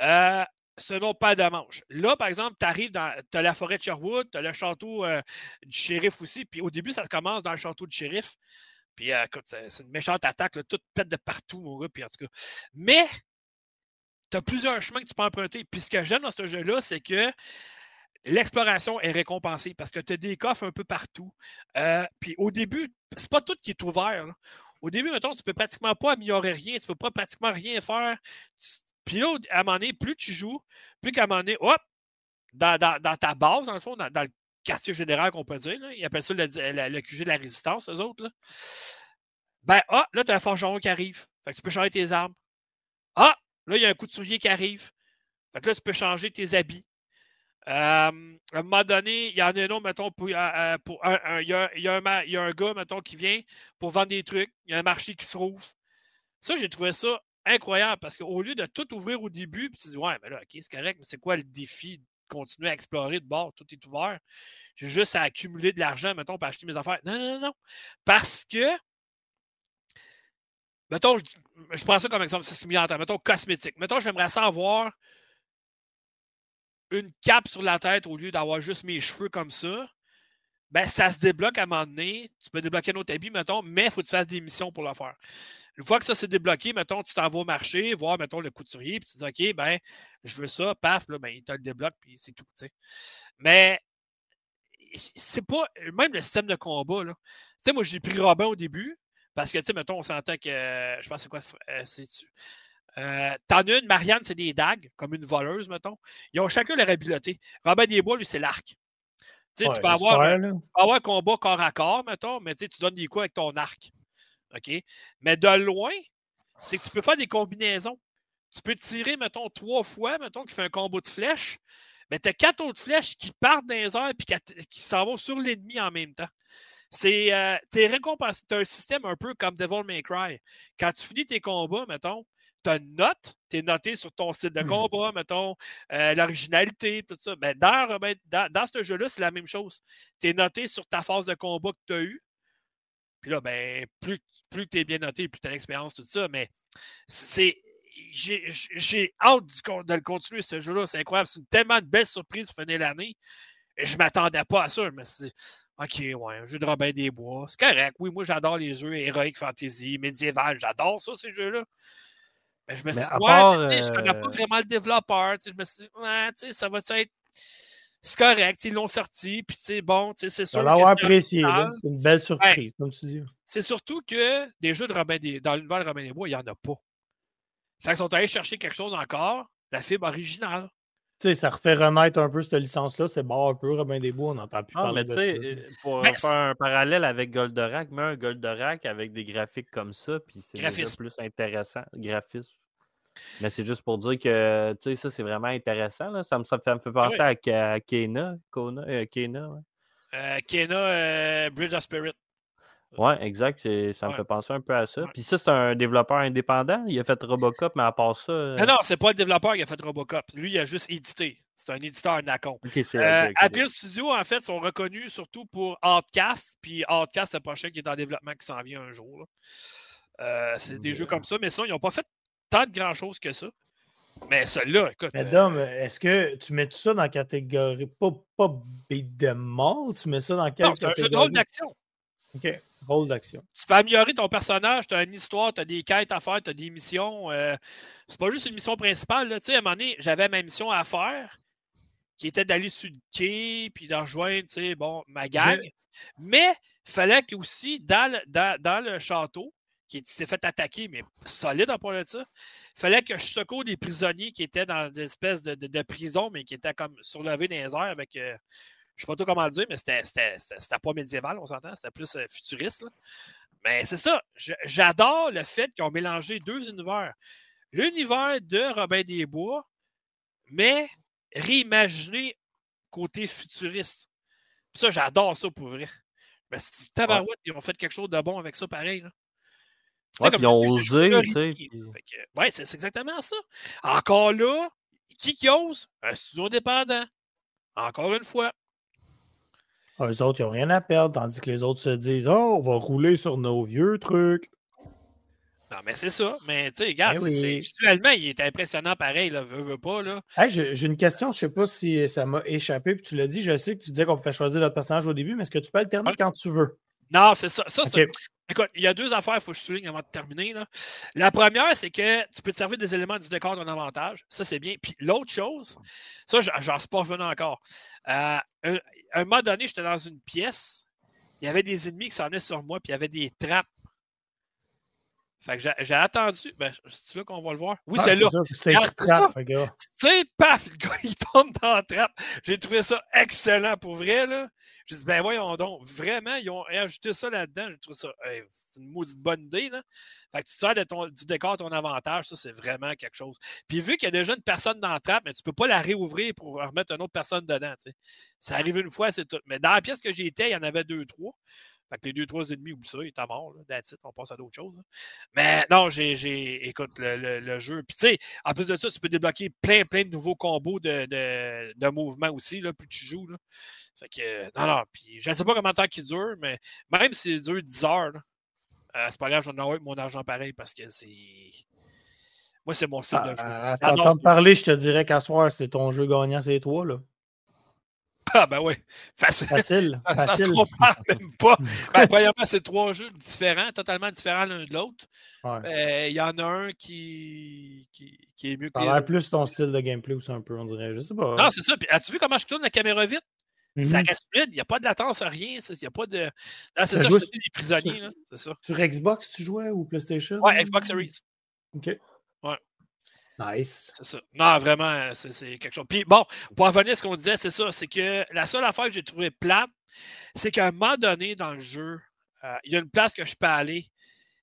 euh, ce n'est pas de manche. Là, par exemple, tu arrives dans. As la forêt de Sherwood, tu as le château euh, du shérif aussi. Puis au début, ça commence dans le château du shérif. Puis euh, écoute, c'est une méchante attaque, là, toute pète de partout, mon gars. Puis en tout cas. Mais tu as plusieurs chemins que tu peux emprunter. Puis ce que j'aime dans ce jeu-là, c'est que l'exploration est récompensée parce que tu as des coffres un peu partout. Euh, puis au début, c'est pas tout qui est ouvert. Au début, mettons, tu peux pratiquement pas améliorer rien, tu peux pas pratiquement rien faire. Puis là, à un moment donné, plus tu joues, plus qu'à un moment donné, hop, dans, ta base, dans le fond, dans, le quartier général qu'on peut dire, ils appellent ça le, QG de la résistance, eux autres. Ben, ah, là, tu as un forgeron qui arrive. Fait que tu peux changer tes armes. Ah, là, il y a un couturier qui arrive. Fait que là, tu peux changer tes habits. Euh, à un moment donné, il y en a un autre, mettons, pour, euh, pour un, il, y a, y a un, y a un, gars, mettons, qui vient pour vendre des trucs. Il y a un marché qui se rouvre. Ça, j'ai trouvé ça incroyable parce qu'au lieu de tout ouvrir au début, puis tu dis, ouais, mais là, OK, c'est correct, mais c'est quoi le défi de continuer à explorer de bord? Tout est ouvert. J'ai juste à accumuler de l'argent, mettons, pour acheter mes affaires. Non, non, non, non. Parce que, mettons, je, prends ça comme exemple, c'est ce qui me. Mettons, cosmétique. Mettons, j'aimerais savoir une cape sur la tête au lieu d'avoir juste mes cheveux comme ça, ben, ça se débloque à un moment donné. Tu peux débloquer un autre habit, mettons, mais il faut que tu fasses des missions pour le faire. Une fois que ça s'est débloqué, mettons, tu t'en vas au marché, voir, mettons, le couturier, puis tu dis, OK, ben, je veux ça, paf, là, ben, il te le débloque, puis c'est tout, tu sais. Mais, c'est pas, même le système de combat, là. Tu sais, moi, j'ai pris Robin au début, parce que, tu sais, mettons, on s'entend que, je pense, c'est quoi, euh, euh, T'en as une, Marianne, c'est des dagues, comme une voleuse, mettons. Ils ont chacun leur habileté. Robin Desbois, lui, c'est l'arc. tu, peux avoir, un combat corps à corps, mettons, mais tu donnes des coups avec ton arc. OK? Mais de loin, c'est que tu peux faire des combinaisons. Tu peux tirer, mettons, trois fois, mettons, qui fait un combo de flèches. Mais tu as quatre autres flèches qui partent dans les airs et qui, s'en vont sur l'ennemi en même temps. C'est euh, récompensé. Tu as un système un peu comme Devil May Cry. Quand tu finis tes combats, mettons, tu as une note, tu es noté sur ton site de mmh. combat, mettons, euh, l'originalité, tout ça. Mais dans, dans, ce jeu-là, c'est la même chose. Tu es noté sur ta phase de combat que tu as eue. Puis là, ben, plus, plus tu es bien noté, plus tu as l'expérience, tout ça. Mais c'est. J'ai hâte de le continuer, ce jeu-là. C'est incroyable. C'est une tellement de belle surprise pour finir l'année. Je ne m'attendais pas à ça. Je me suis dit, OK, ouais, un jeu de Robin des Bois. C'est correct. Oui, moi, j'adore les jeux héroïques, fantasy, médiéval. J'adore ça, ces jeux-là. Mais je me suis dit, ouais, je connais pas euh vraiment le développeur. Je me suis dit, ouais, ça va être. C'est correct, ils l'ont sorti, puis c'est bon, c'est sûr. l'avoir apprécié, c'est une belle surprise, comme tu dis. C'est surtout que des jeux de Robin des, dans l'univers de Robin des Bois, il n'y en a pas. Fait qu'ils sont allés chercher quelque chose encore, la fibre originale. Tu sais, ça refait remettre un peu cette licence-là. C'est bon un peu, Robin des Bois, on n'entend plus ah, parler mais de ça. Euh, pour faire un parallèle avec Goldorak, mets un Goldorak avec des graphiques comme ça, puis c'est plus intéressant. Graphisme. Mais c'est juste pour dire que, tu sais, ça, c'est vraiment intéressant. Là. Ça, me, ça, me, fait penser à, Kena. Kona, euh, Kena, euh, Kena euh, Bridge of Spirit. Ouais, exact. Ça me fait penser un peu à ça. Puis ça, c'est un développeur indépendant. Il a fait Robocop, mais à part ça. Non, euh non, c'est pas le développeur qui a fait Robocop. Lui, il a juste édité. C'est un éditeur Nacon. euh, Apple Studio, en fait, sont reconnus surtout pour Outcast. Puis Outcast, c'est le prochain qui est en développement qui s'en vient un jour. Euh, c'est des jeux comme ça, mais ça, ils n'ont pas fait tant de grand chose que ça. Mais celui-là, écoute. Mais Dom, est-ce que tu mets tout ça dans la catégorie pas, pas beat tu mets ça dans quelle non, c'est un jeu de rôle d'action. OK, rôle d'action. Tu peux améliorer ton personnage, tu as une histoire, tu as des quêtes à faire, tu as des missions. Euh, c'est pas juste une mission principale. Tu sais, à un moment donné, j'avais ma mission à faire qui était d'aller sur le quai puis de rejoindre, tu sais, bon, ma gang. Mais il fallait aussi, dans le, dans, dans le château, qui s'est fait attaquer, mais solide en parlant de ça. Il fallait que je secoue des prisonniers qui étaient dans des espèces de, de, prison, mais qui étaient comme surlevés dans les airs avec. Euh, je ne sais pas tout comment le dire, mais c'était pas médiéval, on s'entend, c'était plus euh, futuriste. Mais c'est ça. J'adore le fait qu'ils ont mélangé deux univers. L'univers de Robin des Bois, mais réimaginé côté futuriste. ça, j'adore ça pour vrai. Mais tabarouette, ils ont fait quelque chose de bon avec ça pareil. Là. Ouais, ils ont osé. Ouais, c'est exactement ça. Encore là, qui qui ose? Un studio indépendant. Encore une fois. Ah, eux autres, ils n'ont rien à perdre, tandis que les autres se disent Oh, on va rouler sur nos vieux trucs. Non, mais c'est ça. Mais tu sais, regarde, eh visuellement, il est impressionnant pareil, là, veut, veut pas. Là. j'ai une question, je ne sais pas si ça m'a échappé, puis tu l'as dit, je sais que tu disais qu'on pouvait choisir notre personnage au début, mais est-ce que tu peux alterner quand tu veux? Non, c'est ça. ça Écoute, il y a deux affaires qu'il faut que je souligne avant de terminer. La première, c'est que tu peux te servir des éléments du décor d'un avantage. Ça, c'est bien. Puis l'autre chose, ça, j'en suis pas revenu encore. Euh, un, un moment donné, j'étais dans une pièce. Il y avait des ennemis qui s'en venaient sur moi, puis il y avait des trappes fait que j'ai attendu. Ben, c'est là qu'on va le voir? Oui, ah, c'est là. C'était une trappe, Tu sais, paf, le gars, il tombe dans la trappe. J'ai trouvé ça excellent pour vrai, là. J'ai dit, ben voyons donc, vraiment, ils ont ajouté ça là-dedans. J'ai trouvé ça, c'est une maudite bonne idée, là. Fait que tu sers de ton, du décor ton avantage, ça, c'est vraiment quelque chose. Puis vu qu'il y a déjà une personne dans la trappe, mais tu peux pas la réouvrir pour remettre une autre personne dedans, tu sais. Ça arrive une fois, c'est tout. Mais dans la pièce que j'étais, il y en avait deux, trois. Fait que les deux, trois ennemis, oublie ça, il est mort. Là. on passe à d'autres choses. Mais non, j'ai. Écoute, le, le, jeu. Puis tu sais, en plus de ça, tu peux débloquer plein, plein de nouveaux combos de, de, de mouvements aussi, là, plus tu joues. Là. Fait que. Non, non. Puis je ne sais pas comment de temps qu'il dure, mais même s'il dure 10 heures, euh, c'est pas grave, je vais en mon argent pareil parce que c'est. Moi, c'est mon style de jeu. À t'entendre parler, je te dirais qu'à soir, c'est ton jeu gagnant, c'est toi, là. Ah, ben oui. Facile. Facile. Ça, se compare même pas. Ben, premièrement, c'est trois jeux différents, totalement différents l'un de l'autre. Euh, il y en a un qui, qui, qui est mieux que Ça a plus ton style de gameplay aussi un peu, on dirait. Je sais pas. Non, c'est ça. as-tu vu comment je tourne la caméra vite? Ça mm-hmm. reste vide, il n'y a pas de latence, rien. Il n'y a pas de. c'est ça, je te dis, les prisonniers. C'est ça. Sur Xbox, tu jouais ou PlayStation? Ouais, Xbox Series. OK. Ouais. Nice. C'est ça. Non, vraiment, c'est quelque chose. Puis bon, pour revenir à ce qu'on disait, c'est ça. C'est que la seule affaire que j'ai trouvé plate, c'est qu'à un moment donné dans le jeu, euh, il y a une place que je peux aller.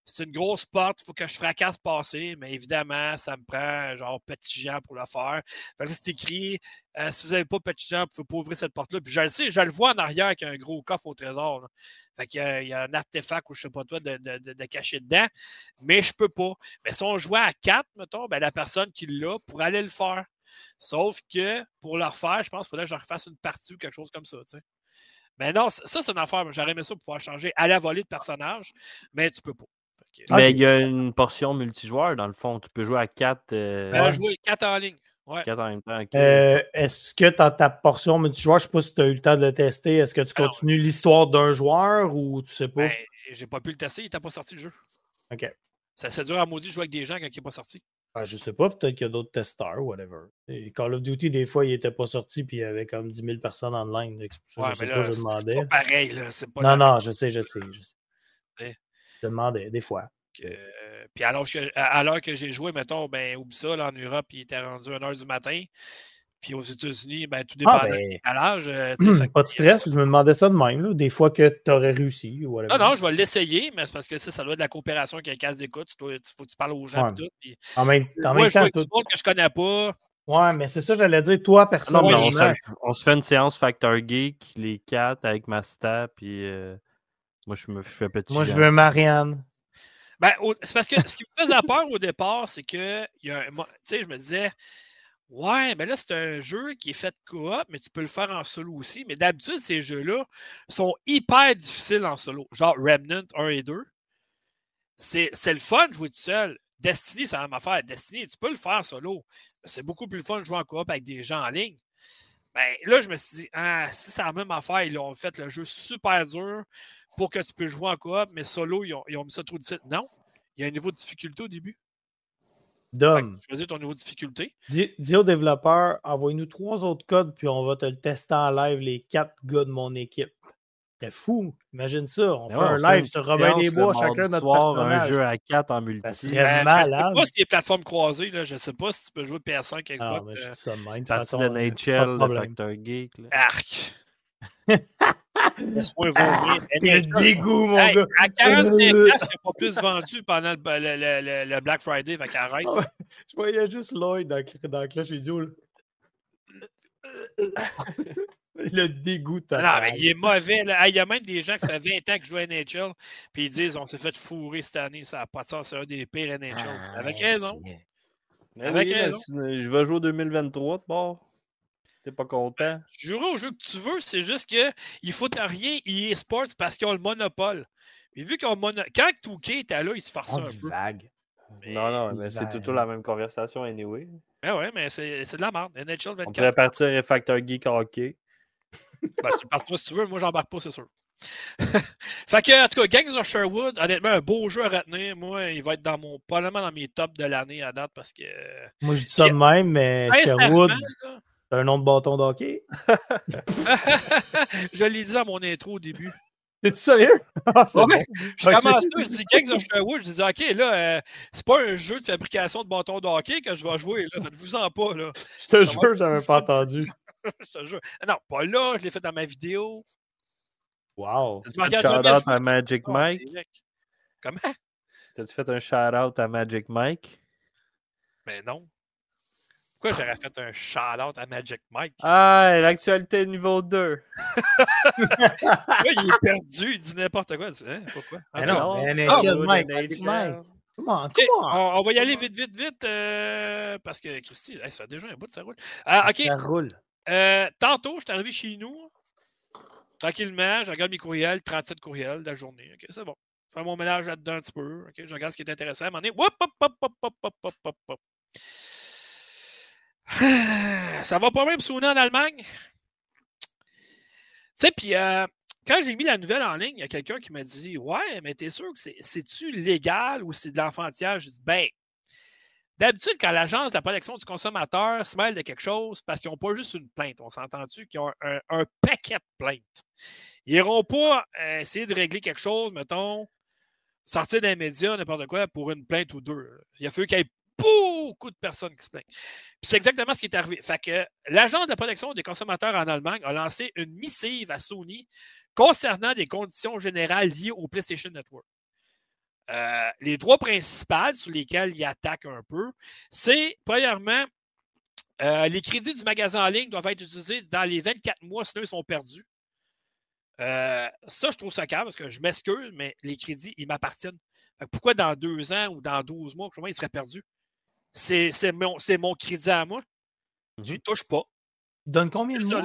C'est une grosse porte, il faut que je fracasse passer, mais évidemment, ça me prend genre petit Jean pour le faire. Fait c'est écrit euh, si vous n'avez pas petit Jean, vous ne pouvez pas ouvrir cette porte-là. Puis je le sais, je le vois en arrière qu'il y a un gros coffre au trésor. Fait qu'il y, a un artefact ou je ne sais pas toi de, de, de, cacher dedans, mais je peux pas. Mais si on jouait à quatre, mettons, ben, la personne qui l'a pourrait aller le faire. Sauf que pour le refaire, je pense qu'il faudrait que je refasse une partie ou quelque chose comme ça. Mais non, ça, c'est une affaire. J'aurais aimé ça pour pouvoir changer à la volée de personnage, mais tu peux pas. Mais il y a une portion multijoueur dans le fond. Tu peux jouer à 4. Euh... Ben, jouer 4 en ligne. Ouais. 4 en même temps. Euh, est-ce que dans ta portion multijoueur, je ne sais pas si tu as eu le temps de le tester, est-ce que tu continues l'histoire d'un joueur ou tu sais pas? Ben, j'ai pas pu le tester, il n'était pas sorti le jeu. OK. Ça c'est dur à maudit de jouer avec des gens quand il n'est pas sorti. Ben, je sais pas, peut-être qu'il y a d'autres testeurs, whatever. Et Call of Duty, des fois, il n'était pas sorti, puis il y avait comme 10 000 personnes online. ouais, je sais pas, je demandais. C'est pas pareil, là. Pas non, non, je sais, je sais. Je sais. Je demandais, des fois. puis alors que, à l'heure que j'ai joué, mettons, ben, oublie ça, là, en Europe, il était rendu 1h du matin. Puis aux États-Unis, ben, tout dépend ah, ben... à l'âge. Euh, hmm, pas de stress, je me demandais ça de même. Là, des fois que tu aurais réussi. Ou non, non, je vais l'essayer, mais c'est parce que ça, ça doit être de la coopération avec un casse d'écoute. Il faut que tu parles aux gens. tout, En même, en moi, même temps, que je connais pas. Ouais, mais c'est ça, j'allais dire, toi, personnellement. on, se fait une séance Factor Geek, les quatre avec Masta, puis. Euh, Moi, je me fais petit. Moi, je veux Marianne. Ben, c'est parce que ce qui me faisait peur au départ, c'est que, tu sais, je me disais, ouais, mais là, c'est un jeu qui est fait coop, mais tu peux le faire en solo aussi. Mais d'habitude, ces jeux-là sont hyper difficiles en solo. Genre Remnant 1 et 2. C'est le fun de jouer tout seul. Destiny, c'est la même affaire. Destiny, tu peux le faire solo. C'est beaucoup plus fun de jouer en coop avec des gens en ligne. Ben, là, je me suis dit, ah, si c'est la même affaire, ils ont fait le jeu super dur pour que tu puisses jouer en coop, mais solo, ils ont, mis ça trop difficile. Non, il y a un niveau de difficulté au début. Dom. Choisis ton niveau de difficulté. Dis, dis aux développeurs, envoie-nous trois autres codes, puis on va te le tester en live, les quatre gars de mon équipe. C'est fou. Imagine ça. On fait un live sur Robin des Bois, chacun notre soir, un jeu à 4 en multi. Ça malade. Je sais pas si les plateformes croisées. Là. Je sais pas si tu peux jouer PS5, Xbox. Ah, mais je ça même. C'est partie de NHL, de Factor Geek. Là. Arc. Laisse-moi vomir. Quel dégoût, mon gars. À 45 il n'a pas plus vendu pendant le, le, le, le Black Friday. Fait qu'arrête. Ah je voyais juste Lloyd dans, dans Clash Idiot. Le dégoût Non, mais il est mauvais. il y a même des gens qui fait 20 ans qui jouent à NHL, puis ils disent on s'est fait fourrer cette année, ça n'a pas de sens, c'est un des pires NHL. Ah, Avec raison. Avec raison. Je vais jouer au 2023 de bord. T'es pas content? Tu joueras au jeu que tu veux, c'est juste qu'il faut rien EA Sports parce qu'ils ont le monopole. Mais vu qu'on monopole. Quand Touquet était là, il se farçait un peu. Vague. non, non, mais c'est tout la même conversation anyway. Ah ouais, mais c'est de la merde. NHL 24. On pourrait partir et Factor Geek Hockey. Ben, tu pars pas si tu veux, moi j'embarque pas, c'est sûr. fait que, en tout cas, Gangs of Sherwood, honnêtement, un beau jeu à retenir. Moi, il va être dans mon, probablement dans mes tops de l'année à date parce que. Moi, je dis ça de même, mais Sherwood, un nom de bâton d'hockey. je l'ai dit dans mon intro au début. T'es-tu sérieux? Ah, je commence tout, je dis Gangs of Sherwood, je dis OK, là, euh, c'est pas un jeu de fabrication de bâtons de hockey que je vais jouer, là. Faites-vous-en pas, là. Je te jure, j'avais pas entendu. je te jure. Non, pas là, je l'ai fait dans ma vidéo. Wow. Fait un shout-out à Magic ah, Mike? Comment? T'as-tu fait un shout-out à Magic Mike? Mais non. Pourquoi j'aurais fait un shout-out à Magic Mike? Ah, l'actualité niveau 2. Là, il est perdu, il dit n'importe quoi. Hein? Pourquoi? Ah, non, NHL Mike, Magic Mike. Come on, come on. On, va y aller vite, vite, vite, euh, parce que Christy, ça fait déjà un bout, ça roule. Ah, OK. Ça roule. Euh, tantôt, je suis arrivé chez nous. Tranquillement, je regarde mes courriels, 37 courriels de la journée. OK, c'est bon. Je fais mon ménage là-dedans un petit peu. OK, je regarde ce qui est intéressant. À un moment donné, hop, hop, hop, hop, hop, hop, hop, hop, hop. Ça va pas même sonner en Allemagne? Tu sais, puis euh, quand j'ai mis la nouvelle en ligne, il y a quelqu'un qui m'a dit Ouais, mais t'es sûr que c'est-tu légal ou c'est de l'enfantillage? Je dis Ben, D'habitude, quand l'Agence de la protection du consommateur se mêle de quelque chose, parce qu'ils n'ont pas juste une plainte, on s'entend-tu qu'ils ont un, paquet de plaintes. Ils n'iront pas euh, essayer de régler quelque chose, mettons, sortir des médias, n'importe quoi, pour une plainte ou deux. Il a fallu qu'il y ait beaucoup de personnes qui se plaignent. c'est exactement ce qui est arrivé. Fait que l'Agence de la protection des consommateurs en Allemagne a lancé une missive à Sony concernant des conditions générales liées au PlayStation Network. Euh, les droits principaux sur lesquels il attaque un peu, c'est, premièrement, euh, les crédits du magasin en ligne doivent être utilisés dans les 24 mois, sinon ils sont perdus. Euh, ça, je trouve ça calme parce que je m'excuse, mais les crédits, ils m'appartiennent. Pourquoi dans deux ans ou dans 12 mois, ils seraient perdus? C'est mon, mon, crédit à moi. Je ne touche pas. Il donne combien de mois?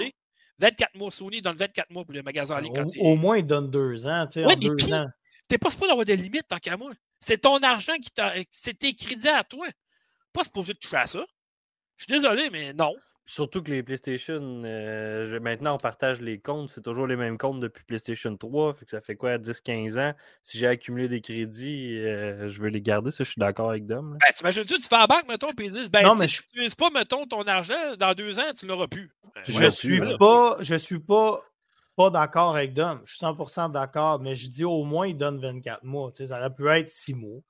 24 mois. Sony donne 24 mois pour les magasins en ligne. Au, moins, il donne deux ans. Tu sais, deux ans n'es pas supposé avoir des limites tant qu'à moi. C'est ton argent qui t'a. C'est tes crédits à toi. Pas supposé toucher à ça. Je suis désolé, mais non. Surtout que les PlayStation, euh, maintenant on partage les comptes, c'est toujours les mêmes comptes depuis PlayStation 3, fait que ça fait quoi, 10-15 ans? Si j'ai accumulé des crédits, euh, je veux les garder, ça je suis d'accord avec Dom. Ben, t'imagines-tu, tu fais la banque, mettons, puis ils disent, ben, non, si mais je n'utilises pas, mettons, ton argent, dans deux ans, tu l'auras plus. Ben, je, suis pas, je suis pas pas d'accord avec Dom. Je suis 100% d'accord, mais je dis au moins il donne 24 mois. ça aurait pu être 6 mois.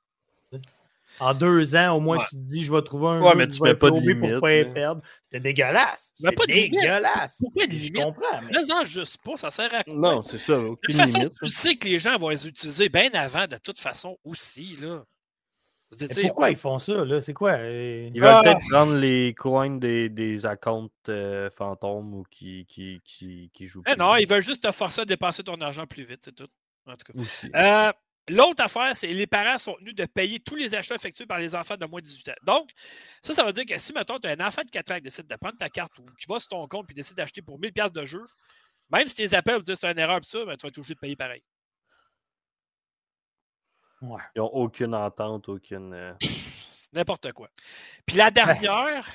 En deux ans, au moins, tu te dis, je vais trouver un ouais, mais tu mets pas de limite, pour pas perdre. C'est dégueulasse. C'est dégueulasse. Pourquoi des limites? Je comprends. Mais... en juste pas, ça sert à quoi? Non, c'est ça. De toute façon, tu sais que les gens vont les utiliser bien avant, de toute façon, aussi. Là pourquoi ils font ça? là? C'est quoi? Euh? Ils veulent peut-être ah! prendre les coins des, des accounts euh, fantômes ou qui, qui, qui, qui jouent. Eh non, ils veulent juste te forcer à dépenser ton argent plus vite, c'est tout. En tout cas. Euh, l'autre affaire, c'est que les parents sont tenus de payer tous les achats effectués par les enfants de moins de 18 ans. Donc, ça, ça veut dire que si, mettons, tu as un enfant de 4 ans qui décide de prendre ta carte ou qui va sur ton compte et décide d'acheter pour 1000$ de jeu, même si pour dire que c'est une erreur, ça, ben, tu vas être obligé de payer pareil. Ouais. Ils n'ont aucune entente, aucune. Euh, n'importe quoi. Puis la dernière.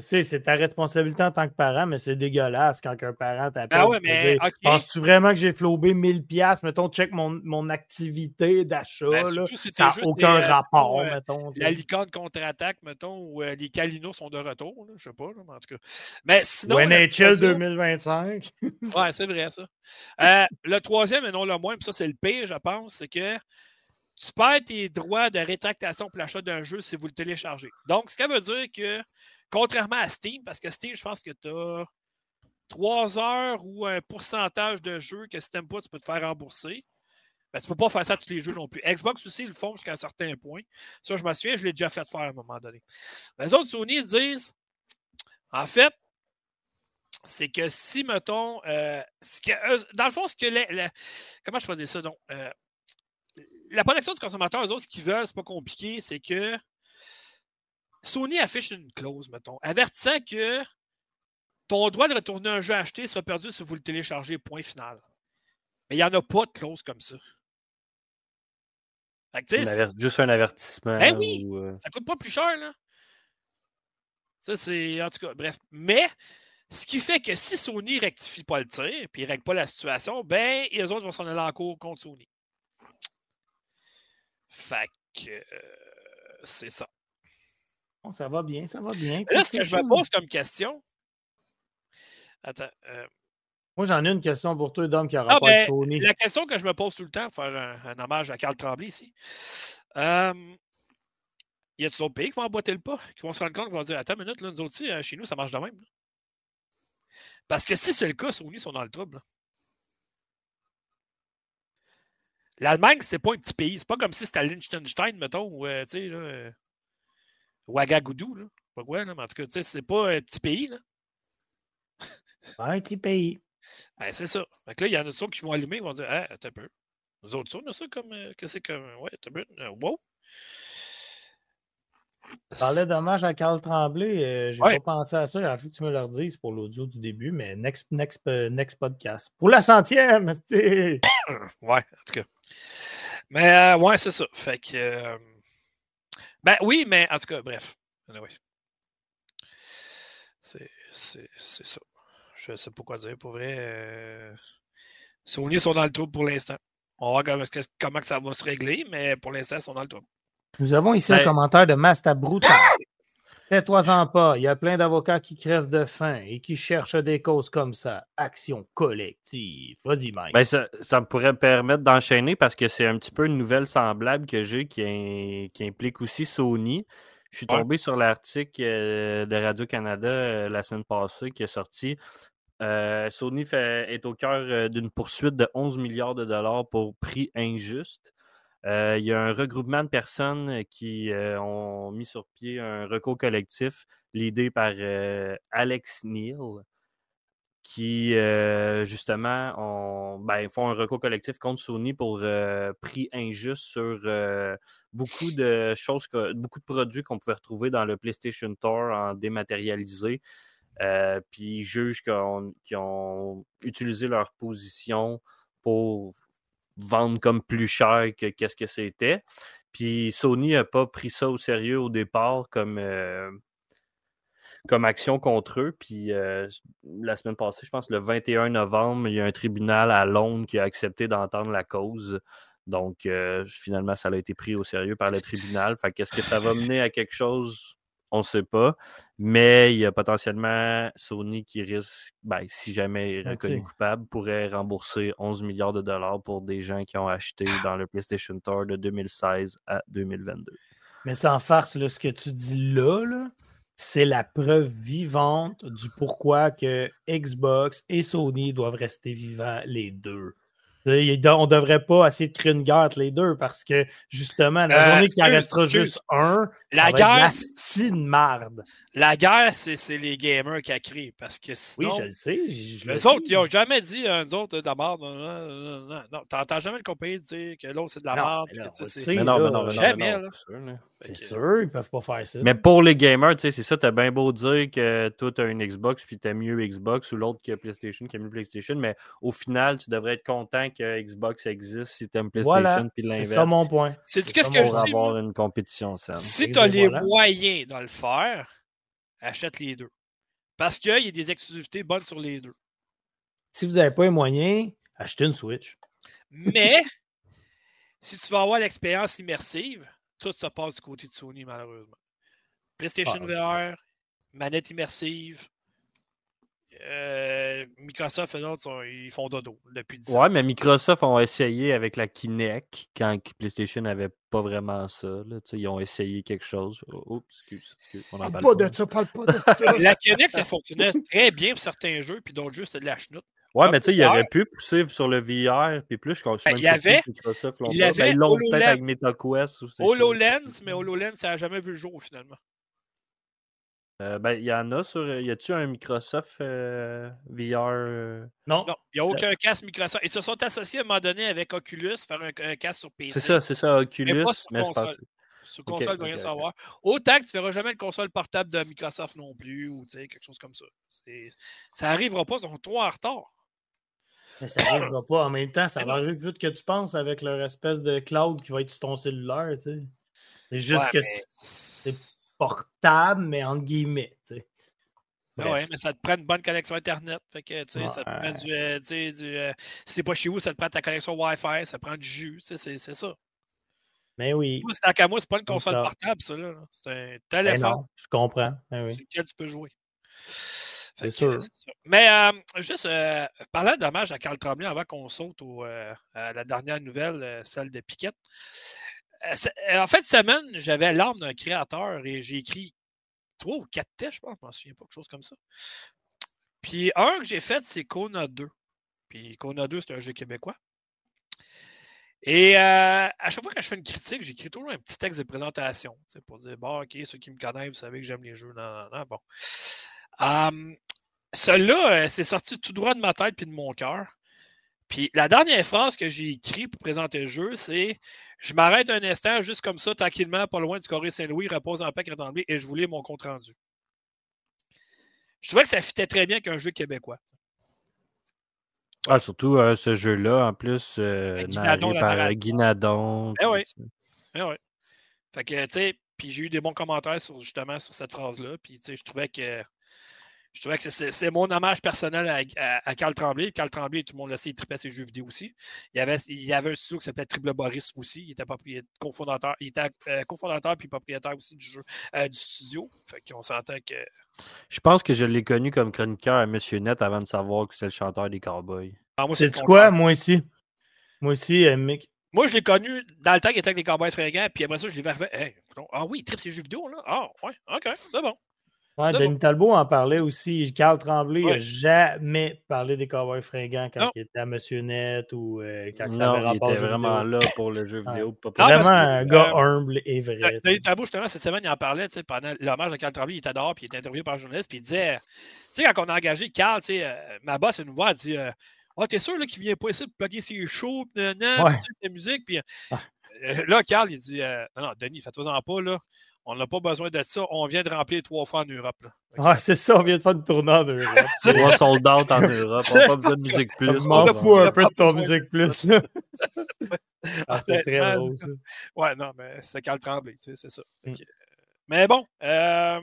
C'est ta responsabilité en tant que parent, mais c'est dégueulasse quand un parent t'appelle. Ah ouais, mais. Penses-tu vraiment que j'ai flobé 1000$? Mettons, check mon, mon activité d'achat. Ben, ça n'a aucun euh, rapport, euh, mettons. La licorne contre-attaque, mettons, ou euh, les Calinos sont de retour. Je sais pas, en tout cas. Mais sinon. NHL 2025. ouais, c'est vrai, ça. le troisième, et non le moins, puis ça, c'est le pire, je pense, c'est que tu perds tes droits de rétractation pour l'achat d'un jeu si vous le téléchargez. Donc, ce qui veut dire que, contrairement à Steam, parce que Steam, je pense que tu as 3 heures ou un pourcentage de jeux que si tu pas, tu peux te faire rembourser. Ben, tu ne peux pas faire ça à tous les jeux non plus. Xbox aussi, ils le font jusqu'à un certain point. Ça, je me souviens, je l'ai déjà fait faire à un moment donné. Les autres, Sony se disent, en fait, c'est que si, mettons, euh, dans le fond, ce que les, comment je faisais ça? Donc, euh, la protection du consommateur, eux autres, ce qu'ils veulent, c'est pas compliqué, c'est que Sony affiche une clause, mettons, avertissant que ton droit de retourner un jeu acheté sera perdu si vous le téléchargez, point final. Mais il n'y en a pas de clause comme ça. juste un avertissement. Ben oui, ou... Euh, ça coûte pas plus cher, là. Ça, c'est. En tout cas, bref. Mais, ce qui fait que si Sony rectifie pas le tir, puis ne règle pas la situation, ben, les autres vont s'en aller en cours contre Sony. Fait que euh, c'est ça. Bon, ça va bien, ça va bien. Là, ce que je me pose comme question. Attends. Euh, Moi, j'en ai une question pour toi, Dom, qui aura ah, pas ben, Tony. La question que je me pose tout le temps, pour faire un, hommage à Carl Tremblay ici. Euh, y a-t-il d'autres pays qui vont emboîter le pas, qui vont se rendre compte, qui vont dire Attends une minute, là, nous autres, euh, chez nous, ça marche de même. Parce que si c'est le cas, Sony sont dans le trouble. L'Allemagne, c'est pas un petit pays. C'est pas comme si c'était Liechtenstein, mettons, ou, euh, tu sais, là, euh, Ouagadougou, là. Pas quoi, là, mais en tout cas, tu sais, c'est pas un petit pays, là. Pas un petit pays. Ben, c'est ça. Fait que là, il y en a d'autres qui vont allumer, ils vont dire, ah, t'as peu. Nous autres, ça, on a ça comme, euh, que c'est comme, ouais, t'as peu. wow. Tu parlais d'hommage à Carl Tremblay. Euh, j'ai pas pensé à ça. Il a fallu que tu me le dises pour l'audio du début, mais next, next, euh, next podcast. Pour la centième! ouais, en tout cas. Mais euh, ouais, c'est ça. Fait que. ben oui, mais en tout cas, bref. C'est ça. Je sais pas quoi dire. Pour vrai, Sony sont dans le trou pour l'instant. On va voir comment, comment ça va se régler, mais pour l'instant, ils sont dans le trou. Nous avons ici un ben commentaire de Master Brutal. Fais-toi-en pas, il y a plein d'avocats qui crèvent de faim et qui cherchent des causes comme ça. Action collective. Vas-y, Mike. Ben ça, ça, me pourrait permettre d'enchaîner parce que c'est un petit peu une nouvelle semblable que j'ai qui, qui, implique aussi Sony. Je suis tombé sur l'article euh, de Radio-Canada euh, la semaine passée qui est sorti. Euh, Sony fait, est au cœur d'une poursuite de 11 milliards de dollars pour prix injuste. Euh, il y a un regroupement de personnes euh, qui euh, ont mis sur pied un recours collectif, l'idée par Alex Neal, qui justement ben, font un recours collectif contre Sony pour prix injuste sur beaucoup de choses, beaucoup de produits qu'on pouvait retrouver dans le PlayStation Store en dématérialisé. puis ils jugent qu'ils ont utilisé leur position pour vendre comme plus cher que qu'est-ce que c'était. Puis Sony n'a pas pris ça au sérieux au départ comme, euh, action contre eux. Puis euh, la semaine passée, je pense le 21 novembre, il y a un tribunal à Londres qui a accepté d'entendre la cause. Donc euh, finalement, ça a été pris au sérieux par le tribunal. Fait qu'est-ce que ça va mener à quelque chose? On ne sait pas. Mais il y a potentiellement Sony qui risque, ben, si jamais ben, reconnu coupable, pourrait rembourser 11 milliards de dollars pour des gens qui ont acheté dans le PlayStation Store de 2016 à 2022. Mais sans farce, ce que tu dis là, c'est la preuve vivante du pourquoi que Xbox et Sony doivent rester vivants les deux. On ne devrait pas essayer de créer une guerre entre les deux parce que justement, la euh, journée qu'il en restera juste un, La guerre. C'est une marde. La guerre, c'est les gamers qui a créé. Parce que Oui, je le sais. les autres, ils n'ont jamais dit, à euh, nous autres, de la merde. Non, non, non. T'entends jamais le compagnie dire que l'autre, c'est de la merde. Mais non, mais non, jamais. C'est sûr, ils peuvent pas faire ça. Mais pour les gamers, tu sais, c'est ça, t'as bien beau dire que toi, t'as une Xbox puis t'as mieux Xbox ou l'autre qui a PlayStation qui a mieux PlayStation, mais au final, tu devrais être content que Xbox existe si t'aimes PlayStation puis l'inverse. C'est ça mon point. C'est qu'est-ce que je dis? Avoir une compétition saine. Si t'as les moyens de le faire, achète les deux. Parce qu'il y a des exclusivités bonnes sur les deux. Si vous n'avez pas les moyens, achetez une Switch. Mais, si tu veux avoir l'expérience immersive, tout se passe du côté de Sony, malheureusement. PlayStation ah, VR, manette immersive. Euh, Microsoft et d'autres, ils font dodo depuis 10 ans. Ouais, mais Microsoft ont essayé avec la Kinect quand PlayStation n'avait pas vraiment ça. ils ont essayé quelque chose. Oups, excuse, excuse on en parle pas, de ça, parle pas de ça. la Kinect, ça fonctionnait très bien pour certains jeux, puis d'autres jeux, c'était de la chenoute. Ouais, mais tu sais, il aurait pu pousser sur le VR, puis plus, je pense ben, il y avait, Microsoft il y avait ben, peut-être avec MetaQuest. HoloLens, mais HoloLens, ça n'a jamais vu le jour, finalement. Euh, ben, il y en a sur. Y a-tu un Microsoft euh, VR Non, il n'y a aucun casque Microsoft. Ils se sont associés à un moment donné avec Oculus, faire un, casque sur PC. C'est ça, c'est ça, Oculus. Mais, sur console. Sur console, okay, rien savoir. Autant que tu ne verras jamais une console portable de Microsoft non plus, ou quelque chose comme ça. Ça n'arrivera pas, ils sont trop en retard. Mais ça n'arrivera pas. En même temps, ça va arriver plus vite que tu penses avec leur espèce de cloud qui va être sur ton cellulaire. Tu sais. C'est juste que c'est portable, mais entre guillemets. Ah ouais, mais ça te prend une bonne connexion Internet. Fait que, tu sais, ça te prend du. Euh, du euh, si t'es pas chez vous, ça te prend ta connexion Wi-Fi, ça prend du jus. C'est ça. Mais oui. C'est qu'à moi, c'est pas une console portable, ça. C'est un ben téléphone. non, je comprends. Ben oui. Sur lequel tu peux jouer. C'est sûr. Mais euh, juste parlant d'hommage à Carl Tremblay avant qu'on saute à la dernière nouvelle, celle de Piquette. Euh, en fait, cette semaine, j'avais l'arme d'un créateur et j'ai écrit trois ou quatre tests, je pense, je m'en souviens pas, quelque chose comme ça. Puis un que j'ai fait, c'est Kona 2. Puis Kona 2, c'est un jeu québécois. Et euh, à chaque fois que je fais une critique, j'écris toujours un petit texte de présentation pour dire Bon, OK, ceux qui me connaissent, vous savez que j'aime les jeux. Non, non, non. Bon. Um, Celui-là, euh, c'est sorti tout droit de ma tête puis de mon cœur. Puis la dernière phrase que j'ai écrite pour présenter le jeu, c'est Je m'arrête un instant, juste comme ça, tranquillement, pas loin du Corée Saint-Louis, repose en paix, tremblé, et je voulais mon compte rendu. Je trouvais que ça fitait très bien qu'un jeu québécois. Ah, surtout euh, ce jeu-là, en plus, euh, par Guinadon. Eh oui. Eh oui. Fait que, tu sais, puis j'ai eu des bons commentaires sur, justement sur cette phrase-là. Puis, tu sais, je trouvais que je trouvais que c'est mon hommage personnel à, Carl Tremblay. Carl Tremblay, tout le monde le sait, il tripait ses jeux vidéo aussi. Il y avait, il y avait un studio qui s'appelait Triple Boris aussi. Il était cofondateur, il était euh, cofondateur puis propriétaire aussi du jeu, euh, du studio. Fait qu'on s'entend que. Je pense que je l'ai connu comme chroniqueur à Monsieur Net avant de savoir que c'était le chanteur des Cowboys. Ah, c'est quoi, moi aussi? Moi aussi, euh, Mick. Moi, je l'ai connu dans le temps qu'il était avec les Cowboys fringants, puis après ça, je l'ai vu. ah oui, il tripe ses jeux vidéo, là. Ah, ouais, ok, c'est bon. Ouais, Denis Talbot en parlait aussi. Carl Tremblay n'a jamais parlé des Cowboys fringants quand il était à Monsieur Net ou euh, quand ça avait rapport. Il était vraiment là pour le jeu vidéo. vraiment un gars euh, humble et vrai. Denis Talbot, justement, cette semaine, il en parlait pendant l'hommage de Carl Tremblay. Il était dehors puis il était interviewé par un journaliste. Puis il disait Tu sais, quand on a engagé Carl, tu sais, euh, ma boss, elle nous voit, elle dit oh, T'es sûr qu'il vient pas ici pour plugger ses shows, nan, nan, la musique. Puis ah. là, Carl, il dit Non, non, Denis, fais-toi-en pas, là. On n'a pas besoin de ça. On vient de remplir trois fois en Europe. Là. Ah, c'est ça, on vient de faire une tournée en Europe. Trois soldats en Europe. On n'a pas besoin de musique plus. On fous un peu de ton musique plus. ah, c'est très drôle, ça. Ouais, non, mais c'est Carl Tremblay, tu sais, c'est ça. Mm. Mais bon. Euh...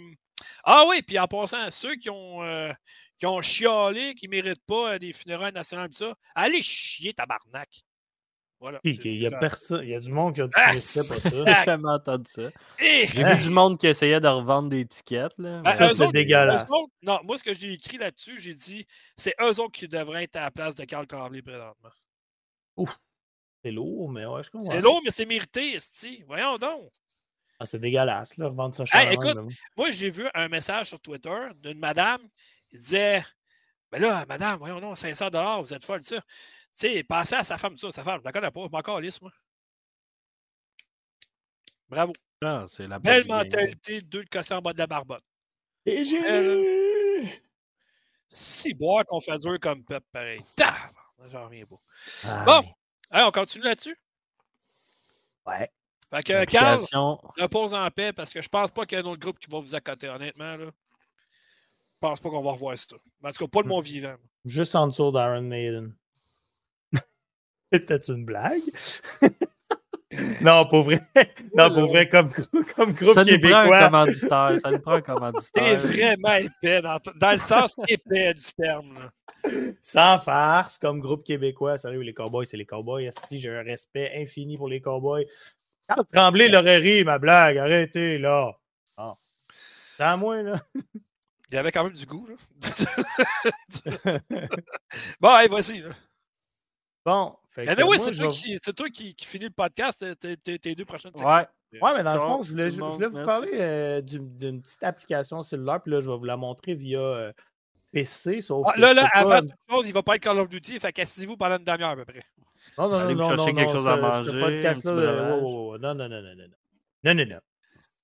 Ah oui, puis en passant, ceux qui ont, euh, qui ont chialé, qui ne méritent pas des funérailles nationales, tout ça, allez chier, tabarnak. Il y a personne, il y a du monde qui a dit ah, ça pour ça. J'ai jamais entendu ça. J'ai vu du monde qui essayait de revendre des étiquettes. Là. Ben, ça, c'est dégueulasse. non, moi, ce que j'ai écrit là-dessus, j'ai dit c'est eux autres qui devraient être à la place de Carl Tremblay présentement. Ouf. C'est lourd, mais ouais, je comprends. C'est lourd, mais c'est mérité, Esti. Voyons donc. Ah, c'est dégueulasse, là, revendre ça cher. écoute, moi, j'ai vu un message sur Twitter d'une madame qui disait Ben là, madame, voyons donc, 500 vous êtes folle, ça. Tu sais, passer à sa femme, ça, sa femme, je la connais pas, je m'en lisse, moi. Bravo. Ah, c'est la belle mentalité, deux de casser en bas de la barbotte. Et j'ai Si boire qu'on fait dur comme peuple, pareil. J'en reviens pas. Bon, on continue là-dessus? Ouais. Fait que, Carl, repose en paix parce que je pense pas qu'il y ait un autre groupe qui va vous accoter, honnêtement. Là. Je pense pas qu'on va revoir ça. En tout cas, pas le mon vivant. Juste en dessous d'Iron Maiden. C'était une blague? non, pour vrai. Non, pour vrai, comme, comme groupe ça québécois. Nous prend un commanditaire. Ça nous prend un commanditaire. C'est vraiment épais, dans, dans, le sens épais du terme. Sans farce, comme groupe québécois. Sérieux, les Cowboys, c'est les Cowboys. Si j'ai un respect infini pour les Cowboys. Quand Tremblay l'aurait ri, ma blague. Arrêtez, là. C'est à moi, là. Il y avait quand même du goût, là. bon, allez, voici, là. Bon. Oui, c'est toi, qui, toi qui, qui finis le podcast, tes, deux prochaines sections. Ouais. Ouais, mais dans le fond, je voulais, je voulais vous parler euh, d'une petite application cellulaire, puis là, je vais vous la montrer via euh, PC. Sauf ah, là, là, avant toute chose, il va pas être Call of Duty, fait qu'asseyez-vous pendant une demi-heure à peu près. Non, non, Allez non, non, chercher non, quelque chose à manger. podcast là, non, non, non, non, non, non. Non, non, non.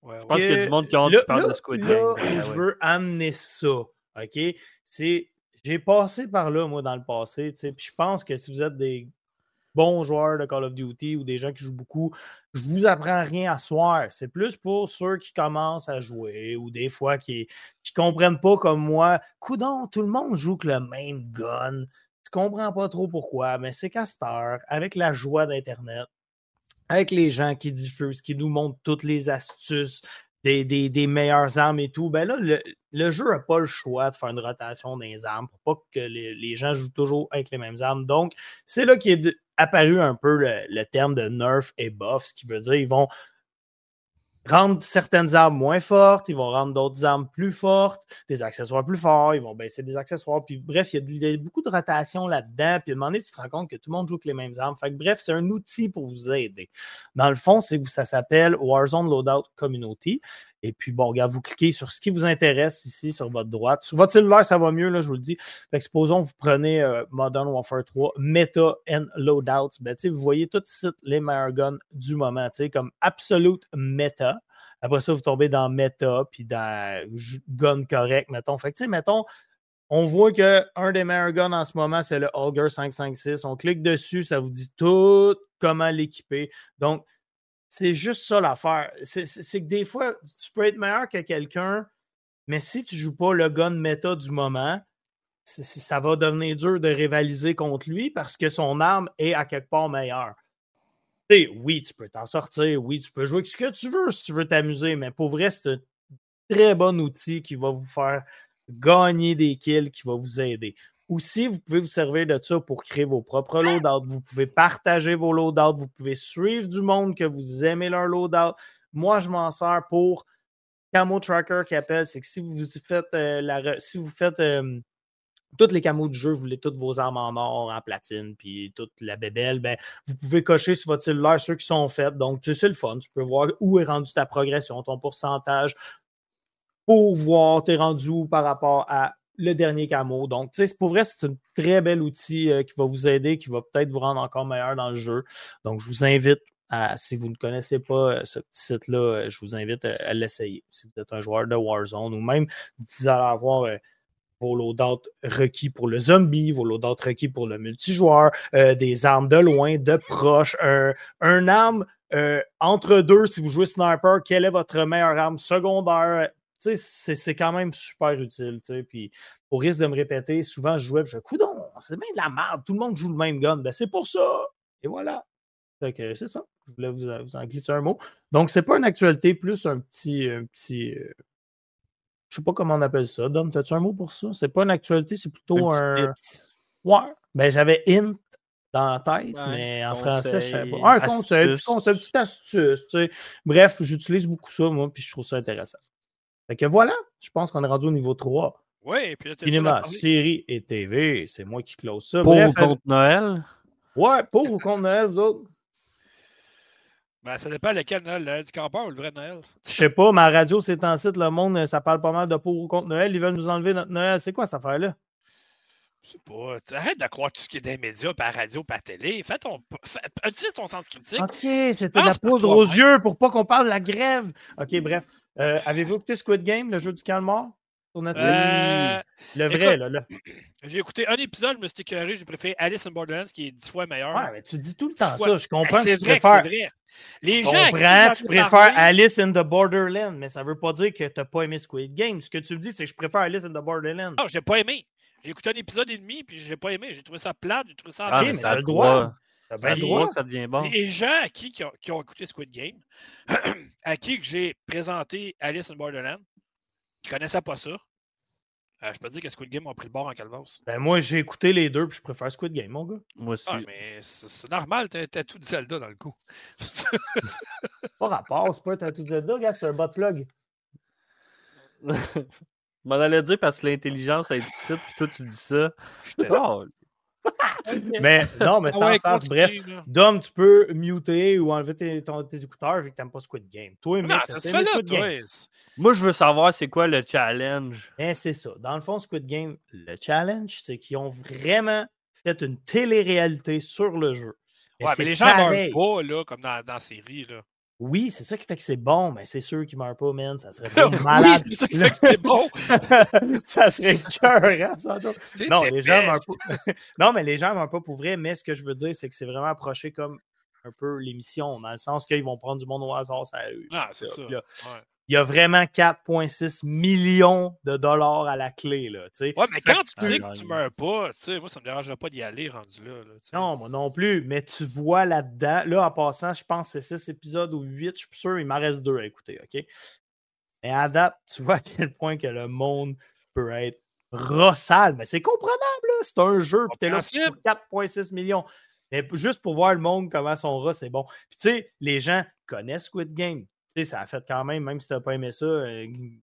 Ouais, je pense qu'il y a du monde qui, ont, qui parle de Squid Game. Là, je veux amener ça, OK? C'est... J'ai passé par là, moi, dans le passé, tu sais, puis je pense que si vous êtes des bons joueurs de Call of Duty ou des gens qui jouent beaucoup, je vous apprends rien à soir. C'est plus pour ceux qui commencent à jouer ou des fois qui ne comprennent pas comme moi. Coudon, tout le monde joue que le même gun. Tu comprends pas trop pourquoi, mais c'est Castor, avec la joie d'Internet, avec les gens qui diffusent, qui nous montrent toutes les astuces, des, meilleures armes et tout, ben là, le, jeu n'a pas le choix de faire une rotation des armes pour pas que les, gens jouent toujours avec les mêmes armes. Donc, c'est là qu'est apparu un peu le, terme de nerf et buff, ce qui veut dire ils vont rendre certaines armes moins fortes, ils vont rendre d'autres armes plus fortes, des accessoires plus forts, ils vont baisser des accessoires. Puis bref, il y, a, beaucoup de rotation là-dedans. Puis à un moment donné, tu te rends compte que tout le monde joue avec les mêmes armes. Fait que bref, c'est un outil pour vous aider. Dans le fond, c'est que ça s'appelle Warzone Loadout Community. Et puis, bon, regarde, vous cliquez sur ce qui vous intéresse ici sur votre droite. Sur votre cellulaire, ça va mieux, là, je vous le dis. Fait que, supposons vous prenez euh, Modern Warfare 3, Meta and Loadouts. Ben, vous voyez tout de suite les meilleurs guns du moment, comme Absolute Meta. Après ça, vous tombez dans Meta, puis dans Gun Correct, mettons. Fait que, tu sais, mettons, on voit qu'un des meilleurs guns en ce moment, c'est le Auger 556. On clique dessus, ça vous dit tout comment l'équiper. Donc, c'est juste ça l'affaire. C'est que des fois, tu peux être meilleur que quelqu'un, mais si tu ne joues pas le gun méta du moment, ça va devenir dur de rivaliser contre lui parce que son arme est à quelque part meilleure. oui, tu peux t'en sortir, oui, tu peux jouer ce que tu veux si tu veux t'amuser, mais pour vrai, c'est un très bon outil qui va vous faire gagner des kills, qui va vous aider. Aussi, vous pouvez vous servir de ça pour créer vos propres loadouts. Vous pouvez partager vos loadouts. Vous pouvez suivre du monde que vous aimez leur loadout. Moi, je m'en sers pour Camo Tracker qui appelle. C'est que si vous faites euh, la si vous faites euh, toutes les camos du jeu, vous voulez toutes vos armes en or, en platine, puis toute la bébelle, ben, vous pouvez cocher sur votre cellulaire ceux qui sont faits. Donc, tu sais, c'est le fun. Tu peux voir où est rendu ta progression, ton pourcentage, pour voir t'es rendu où par rapport à le dernier camo. Donc, pour vrai, c'est un très bel outil euh, qui va vous aider, qui va peut-être vous rendre encore meilleur dans le jeu. Donc, je vous invite à, si vous ne connaissez pas euh, ce petit site-là, euh, je vous invite à, l'essayer. Si vous êtes un joueur de Warzone ou même vous allez avoir vos loadouts requis pour le zombie, vos loadouts requis pour le multijoueur, des armes de loin, de proche, un, un arme entre deux, si vous jouez sniper, quelle est votre meilleure arme secondaire? C'est quand même super utile. Puis, au risque de me répéter, souvent je jouais, je coudon, c'est bien de la merde, tout le monde joue le même gun. Ben, c'est pour ça. Et voilà. c'est ça. Je voulais vous, vous, en glisser un mot. Donc, c'est pas une actualité, plus un petit. Un petit euh, je sais pas comment on appelle ça. Dom, as-tu un mot pour ça? C'est pas une actualité, c'est plutôt un. Ouais. Ben, j'avais int dans la tête, mais en français, je sais pas. Un conseil, petit conseil, petite astuce. Bref, j'utilise beaucoup ça, moi, puis je trouve ça intéressant. Fait que voilà, je pense qu'on est rendu au niveau 3. Oui, puis là, Cinéma, série et TV, c'est moi qui close ça. Pour ou contre Noël? Ouais, pour ou contre Noël, vous autres? Ben, ça dépend lequel Noël, le Noël du campeur ou le vrai Noël? Je sais pas, ma radio, c'est en site, le monde, ça parle pas mal de pour ou contre Noël. Ils veulent nous enlever notre Noël. C'est quoi cette affaire-là? Je sais pas. Arrête de croire tout ce qui est les médias, par radio, par télé. Fais ton. Utilise ton sens critique. OK, c'était la poudre aux yeux pour pas qu'on parle de la grève. OK, bref. Euh, avez-vous écouté Squid Game, le jeu du calmar? Sur Netflix? Euh, le vrai, là. là. J'ai écouté un épisode, je me suis écœuré, j'ai préféré Alice in Borderlands, qui est dix fois meilleur. Ouais, mais tu dis tout le temps ça. Je comprends que tu préfères. Vrai. Les gens. Comprends, tu préfères Alice in the Borderlands, mais ça veut pas dire que tu n'as pas aimé Squid Game. Ce que tu me dis, c'est que je préfère Alice in the Borderlands. Non, j'ai pas aimé. J'ai écouté un épisode et demi, puis j'ai pas aimé. J'ai trouvé ça plate, j'ai trouvé ça. Ah, mais t'as le droit. Bien le droit que ça devient bon. Les gens à qui, qui, ont, écouté Squid Game, à qui j'ai présenté Alice in Borderland, qui connaissaient pas ça, euh, je peux dire que Squid Game a pris le bord en calvas. Ben moi, j'ai écouté les deux, puis je préfère Squid Game, mon gars. Moi aussi. Ah, mais c'est normal, t'as un tatou de Zelda dans le coup. pas rapport, c'est pas un tatou de Zelda, gars, c'est un bot plug. m'en allais dire parce que l'intelligence est ici, puis toi, tu dis ça. Oh. Mais non, mais sans face, bref. Dom, tu peux muter ou enlever tes, tes écouteurs vu que t'aimes pas Squid Game. Toi, mec, ça se fait là, Game? Moi, je veux savoir c'est quoi le challenge. Eh, c'est ça. Dans le fond, Squid Game, le challenge, c'est qu'ils ont vraiment fait une télé-réalité sur le jeu. ouais, mais les gens meurent pas, là, comme dans, dans la série, là. Oui, c'est ça qui fait que c'est bon, mais c'est sûr qu'il ne meurt pas, man. Ça serait malade. oui, c'est ça qui fait que c'est bon. ça serait cœur, hein. Non, les gens meurent pas. non, mais les gens meurent pas pour vrai, mais ce que je veux dire, c'est que c'est vraiment approché comme un peu l'émission, dans le sens qu'ils vont prendre du monde au hasard. Ça, ah, c'est ça il y a vraiment 4,6 millions de dollars à la clé. Là, ouais, mais quand tu dis que tu meurs pas, moi, ça ne me dérangerait pas d'y aller rendu là. non, moi non plus. Mais tu vois là-dedans, là, en passant, je pense que c'est 6 épisodes ou 8, je suis sûr, il m'en reste 2 à écouter, OK? Mais à date, tu vois à quel point que le monde peut être rossal. Mais c'est comprenable, C'est un jeu, puis t'es là pour 4,6 millions. Mais juste pour voir le monde, comment son rat, c'est bon. Puis tu sais, les gens connaissent Squid Game ça a fait quand même, même si tu n'as pas aimé ça, euh,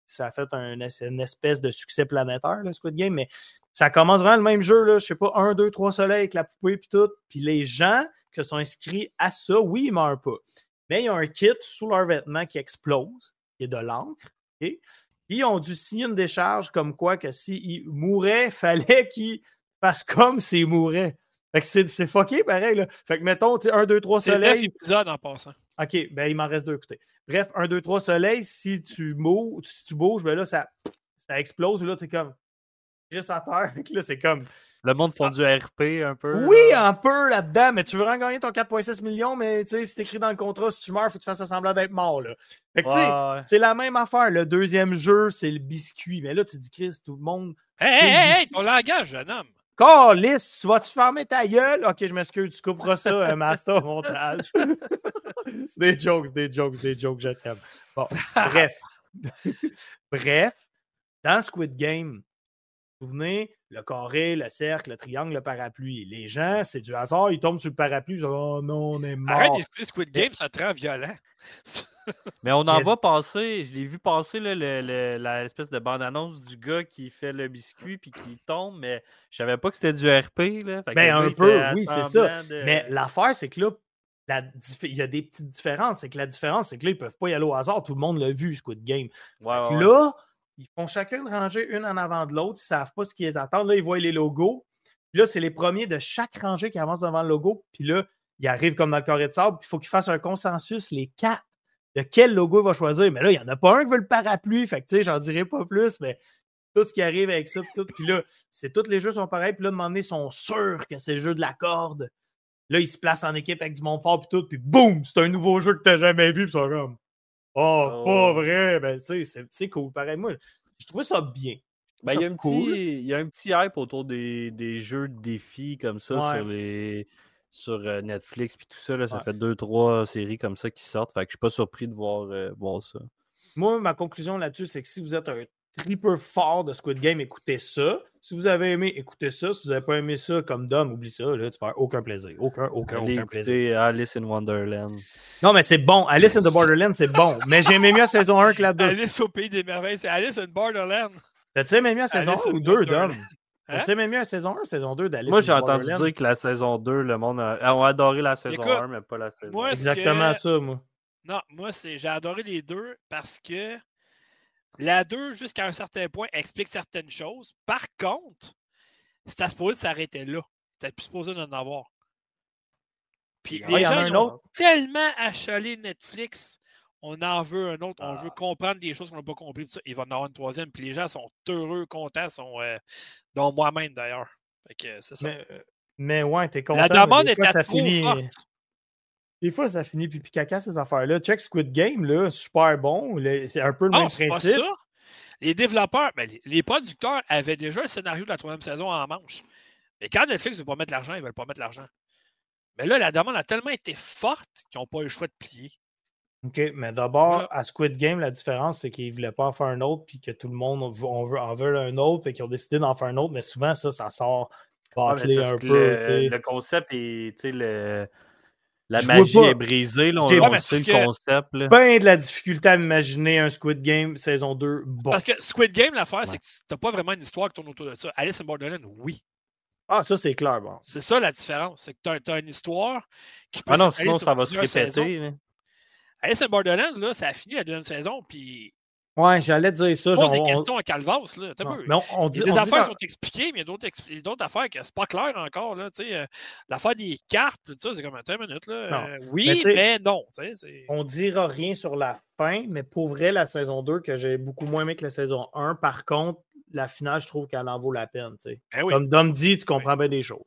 ça a fait une espèce de succès planétaire, le Squid Game, mais ça commence vraiment le même jeu, là, je sais pas, un, deux, trois soleils avec la poupée puis tout. Puis les gens qui sont inscrits à ça, oui, ils meurent pas. Mais ils ont un kit sous leur vêtement qui explose, qui est de l'encre. et Ils ont dû signer une décharge comme quoi que s'ils mouraient, il fallait qu'ils fassent comme s'ils mouraient. Fait que c'est fucké pareil. Là. Fait que mettons, un, deux, trois soleils. C'est épisodes en passant. OK, ben il m'en reste deux, écoutez. Bref, un, deux, trois soleils, si tu bouges, si tu bouges, ben là, ça, ça explose. Là, t'es comme. Chris à terre. Là, c'est comme. Le monde font du RP un peu. Oui, un peu là-dedans, mais tu veux vraiment gagner ton 4,6 millions, mais tu sais, c'est écrit dans le contrat, si tu meurs, il faut que tu fasses semblant d'être mort. Là. Fait que, tu sais, c'est la même affaire. Le deuxième jeu, c'est le biscuit. Mais là, tu dis, Chris, tout le monde. Hé, hé, hé, ton langage, jeune homme. Calice, tu vas-tu fermer ta gueule? Ok, je m'excuse, tu couperas ça, un master montage. c'est des jokes, des jokes, des jokes, je t'aime. Bon, bref. bref, dans Squid Game, vous souvenez, le carré, le cercle, le triangle, le parapluie. Les gens, c'est du hasard, ils tombent sur le parapluie, ils disent Oh non, on est mort. Arrête d'écouter Squid Game, ça te rend violent. Mais on en va passer, je l'ai vu passer l'espèce de bande-annonce du gars qui fait le biscuit puis qui tombe, mais je savais pas que c'était du RP. Là. ben, un peu, oui, c'est ça. Mais l'affaire, c'est que là, il y a des petites différences. C'est que la différence, c'est que là, ils peuvent pas y aller au hasard. Tout le monde l'a vu, Squid Game. Là, ils font chacun de ranger une en avant de l'autre. Ils ne savent pas ce qu'ils attendent. Là, ils voient les logos. Puis là, c'est les premiers de chaque rangée qui avancent devant le logo. Puis là, ils arrivent comme dans le carré de sable. il faut qu'ils fassent un consensus, les quatre, de quel logo il va choisir? Mais là, il n'y en a pas un qui veut le parapluie. Fait que, tu sais, j'en dirai pas plus, mais tout ce qui arrive avec ça. Puis, tout, puis là, c'est tous les jeux sont pareils. Puis là, demander, ils sont sûrs que c'est le jeu de la corde. Là, ils se placent en équipe avec du monde fort. Puis tout. Puis boum, c'est un nouveau jeu que tu n'as jamais vu. Puis ça comme. Oh, pas vrai. Ben, tu sais, c'est cool. Pareil, moi, je trouvais ça bien. Ben, il, y a un petit, il y a un petit hype autour des, des jeux de défis comme ça sur les sur euh, Netflix puis tout ça. Là, ça fait deux, trois séries comme ça qui sortent. Fait que je suis pas surpris de voir, euh, voir ça. Moi, ma conclusion là-dessus, c'est que si vous êtes un tripper fort de Squid Game, écoutez ça. Si vous avez aimé, écoutez ça. Si vous n'avez pas aimé ça comme Dom, oublie ça. Là, tu vas aucun plaisir. Aucun, aucun, aucun plaisir. Alice in Wonderland. Non, mais c'est bon. Alice in the Borderland, c'est bon. Mais j'ai aimé mieux la saison 1 que la 2. Alice au Pays des Merveilles, c'est Alice in Borderland. T'as-tu aimé mieux la saison 1 ou 2, Dom? Hein? T'as-tu aimé mieux la saison 1 ou saison 2 d'Alice Moi, j'ai entendu dire que la saison 2, le monde a, adoré la saison 1, mais pas la saison 2. Exactement ça, moi. Non, moi, j'ai adoré les deux parce que la 2, jusqu'à un certain point, explique certaines choses. Par contre, C'était supposé s'arrêter là. T'as plus supposé d'en avoir. Puis les gens ils ont tellement achalé Netflix. On en veut un autre. On veut ah. comprendre des choses qu'on n'a pas compris. Ça, il va en avoir une troisième. Puis les gens sont heureux, contents, sont, euh, dont moi-même d'ailleurs. c'est ça. Mais, euh, mais ouais, t'es content. La demande était trop finit... forte. Des fois, ça finit pipi caca, ces affaires-là. Check Squid Game, là, super bon. C'est un peu le ah, même principe. Pas ça. Les développeurs, ben, les producteurs avaient déjà un scénario de la troisième saison en manche. Mais quand Netflix ne veut pas mettre l'argent, ils ne veulent pas mettre l'argent. Mais là, la demande a tellement été forte qu'ils n'ont pas eu le choix de plier. OK, mais d'abord, à Squid Game, la différence, c'est qu'ils ne voulaient pas en faire un autre, puis que tout le monde on veut, en veut un autre, et qu'ils ont décidé d'en faire un autre, mais souvent, ça, ça sort bâclé un peu. Le, le concept est, le, la magie est brisée, là, on, on sait le concept. Là. Ben de la difficulté à imaginer un Squid Game saison 2 bon. Parce que Squid Game, l'affaire, c'est que t'as pas vraiment une histoire qui tourne autour de ça. Alice in Borderland, oui. Ah, ça, c'est clair, bon. C'est ça la différence. C'est que tu as, une histoire qui peut Ah non, sinon, ça va se répéter. Alice in Borderland, là, ça a fini la deuxième saison, puis Ouais, j'allais dire ça. Pose des questions à Calvas. Là. Mais on, dit, des affaires sont expliquées, mais il y a d'autres affaires que c'est pas clair encore. Là, euh, l'affaire des cartes, c'est comme un minute. Là. Euh, oui, mais, non. On dira rien sur la fin, mais pour vrai, la saison 2, que j'ai beaucoup moins aimé que la saison 1, par contre, la finale, je trouve qu'elle en vaut la peine. Eh comme Dom dit, tu comprends bien des choses.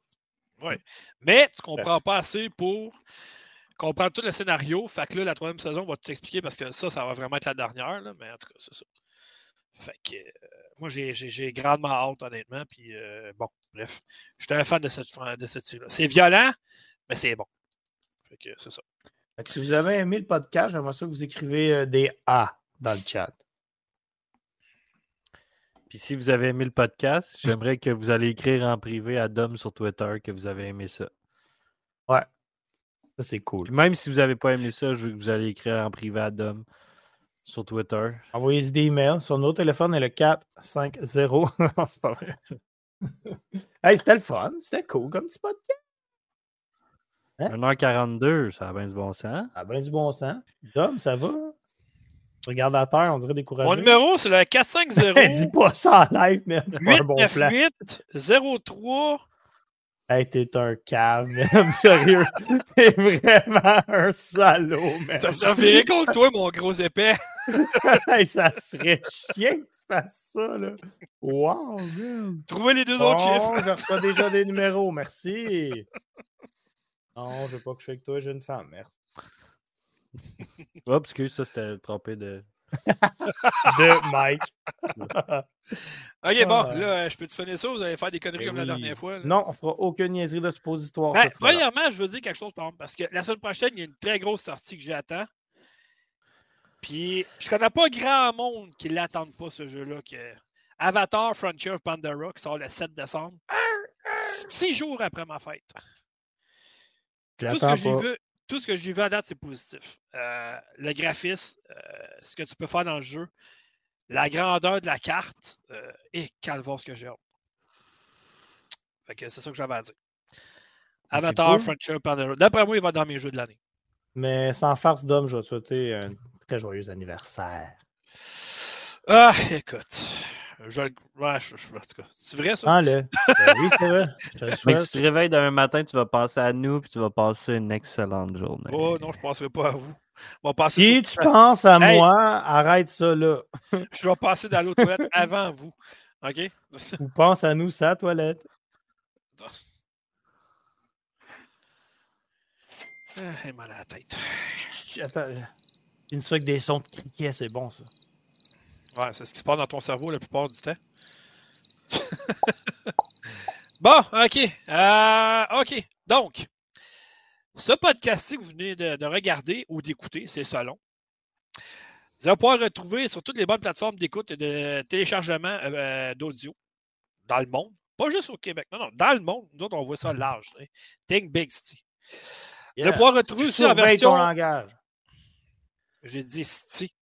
Oui. Mais tu comprends pas assez pour comprendre tout le scénario. Fait que là, la troisième saison, on va t'expliquer parce que ça, ça va vraiment être la dernière. Là, mais en tout cas, c'est ça. Fait que euh, moi, j'ai grandement hâte, honnêtement. Puis euh, bon, bref. Je suis un fan de cette, de cette série-là. C'est violent, mais c'est bon. Fait que c'est ça. si vous avez aimé le podcast, j'aimerais ça que vous écrivez euh, des A dans le chat. Puis si vous avez aimé le podcast, j'aimerais que vous allez écrire en privé à Dom sur Twitter que vous avez aimé ça. Ouais, c'est cool. même si vous n'avez pas aimé ça, je veux que vous allez écrire en privé à Dom sur Twitter. Envoyez des emails. Son autre téléphone est le 450. non, c'est pas vrai. hey, c'était le fun. C'était cool comme petit podcast. 1h42, hein? ça a bien du bon sens. Ça a bien du bon sens. Dom, ça va? regarde la terre, on dirait découragé. Mon numéro, c'est le 450. Dis pas ça en live, mais 898 03 Hey, t'es un cave, man. Sérieux. T'es vraiment un salaud, man. Ça servirait contre toi, mon gros épais. hey, ça serait chiant que tu fasses ça, là. Wow, man. Trouvez les deux autres chiffres. je reçois déjà des numéros. Merci. Non, je veux pas que je sois avec toi, jeune femme. Merci. Oups, excuse, ça, c'était trompé de de Mike. ok, bon, ah. là, je peux te finir ça? Vous allez faire des conneries ben comme la dernière fois? Non, on fera aucune niaiserie de suppositoire. Ben, premièrement, je veux dire quelque chose, par exemple, parce que la semaine prochaine, il y a une très grosse sortie que j'attends. Puis, je connais pas grand monde qui l'attende pas, ce jeu-là. Que... Avatar Frontier of Pandora, qui sort le 7 décembre. Six jours après ma fête. Tout ce que j'ai vu, tout ce que j'ai vu à date, c'est positif. Euh, le graphisme, euh, ce que tu peux faire dans le jeu, la grandeur de la carte, euh, et calvaire ce que j'ai hâte. Fait que c'est ça que j'avais à dire. Ah, Avatar, cool. Frontier, Pandora. D'après moi, il va dans mes jeux de l'année. Mais sans farce d'homme, je vais te souhaiter un très joyeux anniversaire. Ah, écoute. Je, ouais, je, je, c'est vrai ça? Ah, là. Ben oui, c'est vrai. Mais si tu te réveilles demain matin, tu vas passer à nous puis tu vas passer une excellente journée. Oh non, je ne passerai pas à vous. Si tu penses à moi, arrête ça là. je vais passer dans l'autre toilette avant vous. OK? Ou pense à nous, sa toilette. Ah, j'ai mal à la tête. Attends, une sucre des sons de criquet, c'est bon ça. Ouais, c'est ce qui se passe dans ton cerveau la plupart du temps. bon, OK. Euh, OK. Donc, ce podcast que vous venez de, regarder ou d'écouter, c'est Salon. Vous allez pouvoir retrouver sur toutes les bonnes plateformes d'écoute et de téléchargement euh, euh, d'audio dans le monde. Pas juste au Québec, non, non, dans le monde. Nous autres, on voit ça large. Think Big City. Vous allez pouvoir retrouver aussi en version. langage. J'ai dit City.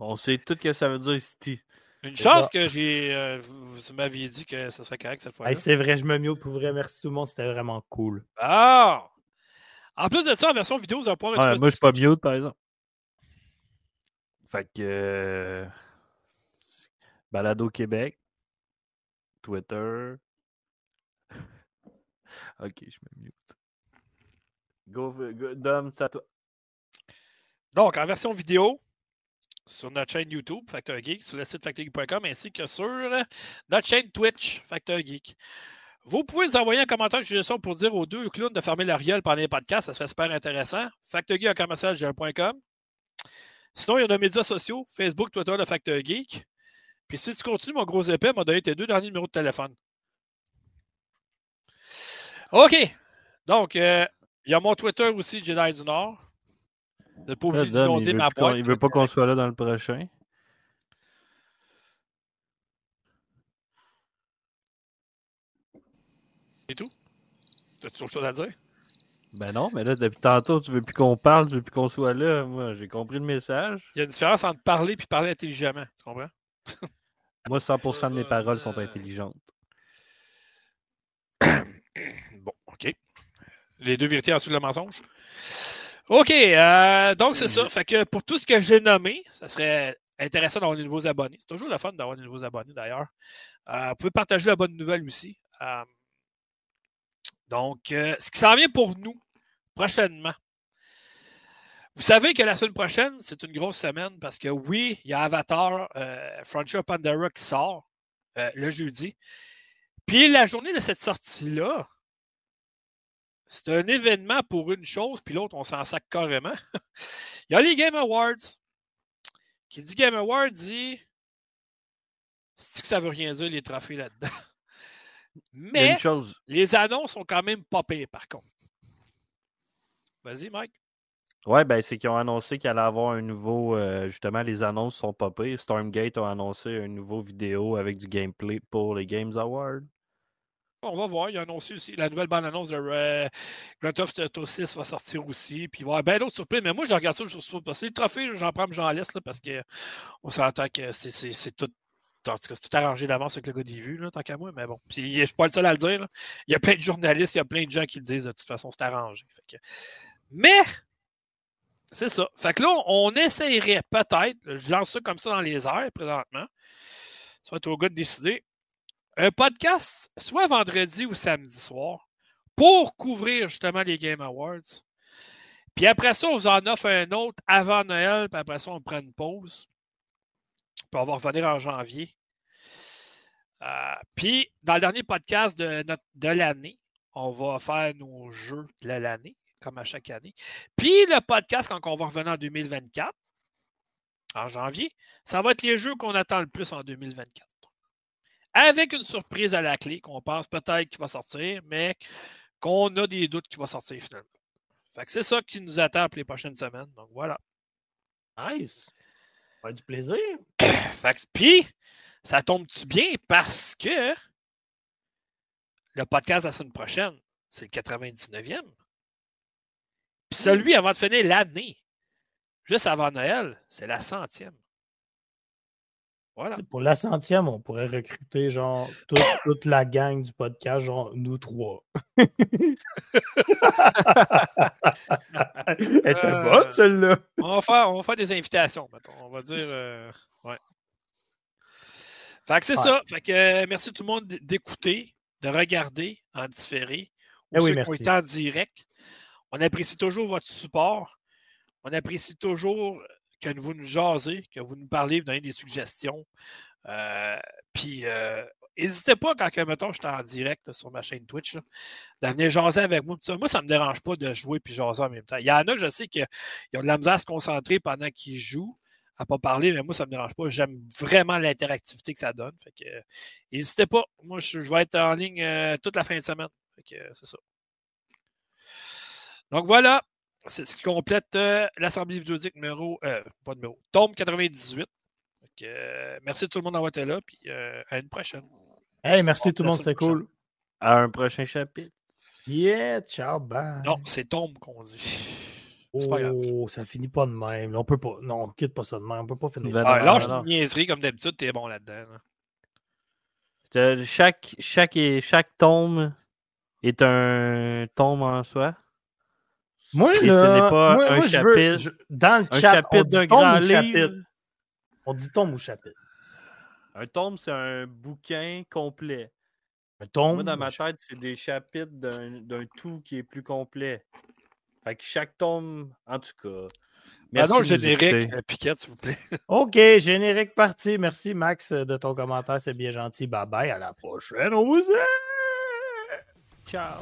On sait tout ce que ça veut dire City. Une chance que j'ai. Euh, vous, m'aviez dit que ça serait correct cette fois-là. c'est vrai, je me mute pour vrai. Merci tout le monde, c'était vraiment cool. Ah! En plus de ça, en version vidéo, vous allez pouvoir ouais, Moi, je suis pas mute, par exemple. Fait que. Euh, Balado Québec. Twitter. ok, je me mute. Go, go Dom, c'est à toi. Donc, en version vidéo, sur notre chaîne YouTube, Factor Geek, sur le site factorgeek.com, ainsi que sur notre chaîne Twitch, Factor Geek. Vous pouvez nous envoyer un commentaire de suggestion pour dire aux deux clowns de fermer leur gueule pendant les podcasts. Ça serait super intéressant. FactorGeek.com. Sinon, il y a médias sociaux Facebook, Twitter, le Factor Geek. Puis si tu continues, mon gros épais m'a donné tes deux derniers numéros de téléphone. OK. Donc, euh, il y a mon Twitter aussi, Jedi du Nord. Pas obligé d'inonder ma boîte. Il ne veut pas qu'on soit là dans le prochain. Et tout? T'as toujours chose à dire? Ben non, mais là, depuis tantôt, tu veux plus qu'on parle, tu veux plus qu'on soit là. Moi, j'ai compris le message. Il y a une différence entre parler et parler intelligemment. Tu comprends? Moi, 100% de mes paroles sont intelligentes. bon, OK. Les deux vérités ensuite le mensonge. OK, euh, donc c'est ça. Fait que pour tout ce que j'ai nommé, ça serait intéressant d'avoir des nouveaux abonnés. C'est toujours le fun d'avoir des nouveaux abonnés d'ailleurs. Euh, vous pouvez partager la bonne nouvelle aussi. Euh, donc, ce qui s'en vient pour nous prochainement. Vous savez que la semaine prochaine, c'est une grosse semaine parce que oui, il y a Avatar Frontier Pandora qui sort le jeudi. Puis la journée de cette sortie-là, c'est un événement pour une chose, puis l'autre, on s'en sac carrément. il y a les Game Awards. Qui dit Game Awards dit. C'est que ça veut rien dire les trophées là-dedans? Mais les annonces sont quand même pas pires, par contre. Vas-y, Mike. Ouais, ben c'est qu'ils ont annoncé qu'il allait avoir un nouveau. Euh, justement, les annonces sont pas pires. Stormgate a annoncé un nouveau vidéo avec du gameplay pour les Games Awards. On va voir. Il a annoncé aussi la nouvelle bande-annonce de euh, Grand Theft Auto 6 va sortir aussi. Puis il va y avoir bien d'autres surprises. Mais moi, je regarde ça sur parce que les trophées, j'en prends, j'en laisse là, parce qu'on s'entend que c'est tout en tout cas, c'est tout arrangé d'avance avec le gars des vues, tant qu'à moi, mais bon. Puis je ne suis pas le seul à le dire. Il y a plein de journalistes, il y a plein de gens qui le disent de toute façon, c'est arrangé. Mais c'est ça. Fait que là, on essayerait peut-être, je lance ça comme ça dans les airs présentement. Ça va être au gars de décider. Un podcast, soit vendredi ou samedi soir, pour couvrir justement les Game Awards. Puis après ça, on vous en offre un autre avant Noël, puis après ça, on prend une pause on va revenir en janvier. Euh, puis, dans le dernier podcast de, de l'année, on va faire nos jeux de l'année, comme à chaque année. Puis, le podcast, quand on va revenir en 2024, en janvier, ça va être les jeux qu'on attend le plus en 2024. Avec une surprise à la clé qu'on pense peut-être qu'il va sortir, mais qu'on a des doutes qu'il va sortir finalement. Fait que c'est ça qui nous attend pour les prochaines semaines. Donc voilà. Nice du plaisir. Puis, ça tombe-tu bien parce que le podcast la semaine prochaine, c'est le 99e. Puis celui avant de finir l'année, juste avant Noël, c'est la centième. Voilà. Pour la centième, on pourrait recruter genre toute, la gang du podcast, genre nous trois. Elle était euh, bonne, celle-là. On va, faire, on va faire des invitations, mettons. On va dire. Euh, ouais. Fait que c'est ça. Fait que euh, merci tout le monde d'écouter, de regarder en différé. Ou eh ceux qui ont en direct. On apprécie toujours votre support. On apprécie toujours que vous nous jasez, que vous nous parlez, vous donnez des suggestions. Euh, puis, euh, n'hésitez pas, quand, mettons, je suis en direct sur ma chaîne Twitch, de venir jaser avec moi. Moi, ça ne me dérange pas de jouer puis jaser en même temps. Il y en a, je sais qu'ils ont de la misère à se concentrer pendant qu'ils jouent, à ne pas parler, mais moi, ça ne me dérange pas. J'aime vraiment l'interactivité que ça donne. Fait que, n'hésitez pas. Moi, je, vais être en ligne euh, toute la fin de semaine. c'est ça. Donc voilà, c'est ce qui complète euh, l'Assemblée vidéoludique numéro, euh, pas numéro, tome 98. Euh, merci à tout le monde d'avoir été là, puis à une prochaine. Hey, merci tout le monde, c'est cool. À un prochain chapitre. Yeah, ciao, bye. Non, c'est tombe qu'on dit. Oh, ça finit pas de même. On peut pas. Non, on quitte pas ça de même. On peut pas finir ça. Ah, lâche une niaiserie comme d'habitude, t'es bon là-dedans. Chaque, chaque, chaque tome est un tome en soi. Moi, ce n'est pas un chapitre. dans le chat, chapitre d'un grand livre. On dit tombe ou chapitre. Un tome, c'est un bouquin complet. Un tome? Moi, dans ma tête, c'est des chapitres d'un tout qui est plus complet. Fait que chaque tome, en tout cas. Merci le générique, euh, Piquette, s'il vous plaît. OK, générique parti. Merci, Max, de ton commentaire. C'est bien gentil. Bye bye. À la prochaine. On vous aime. Ciao.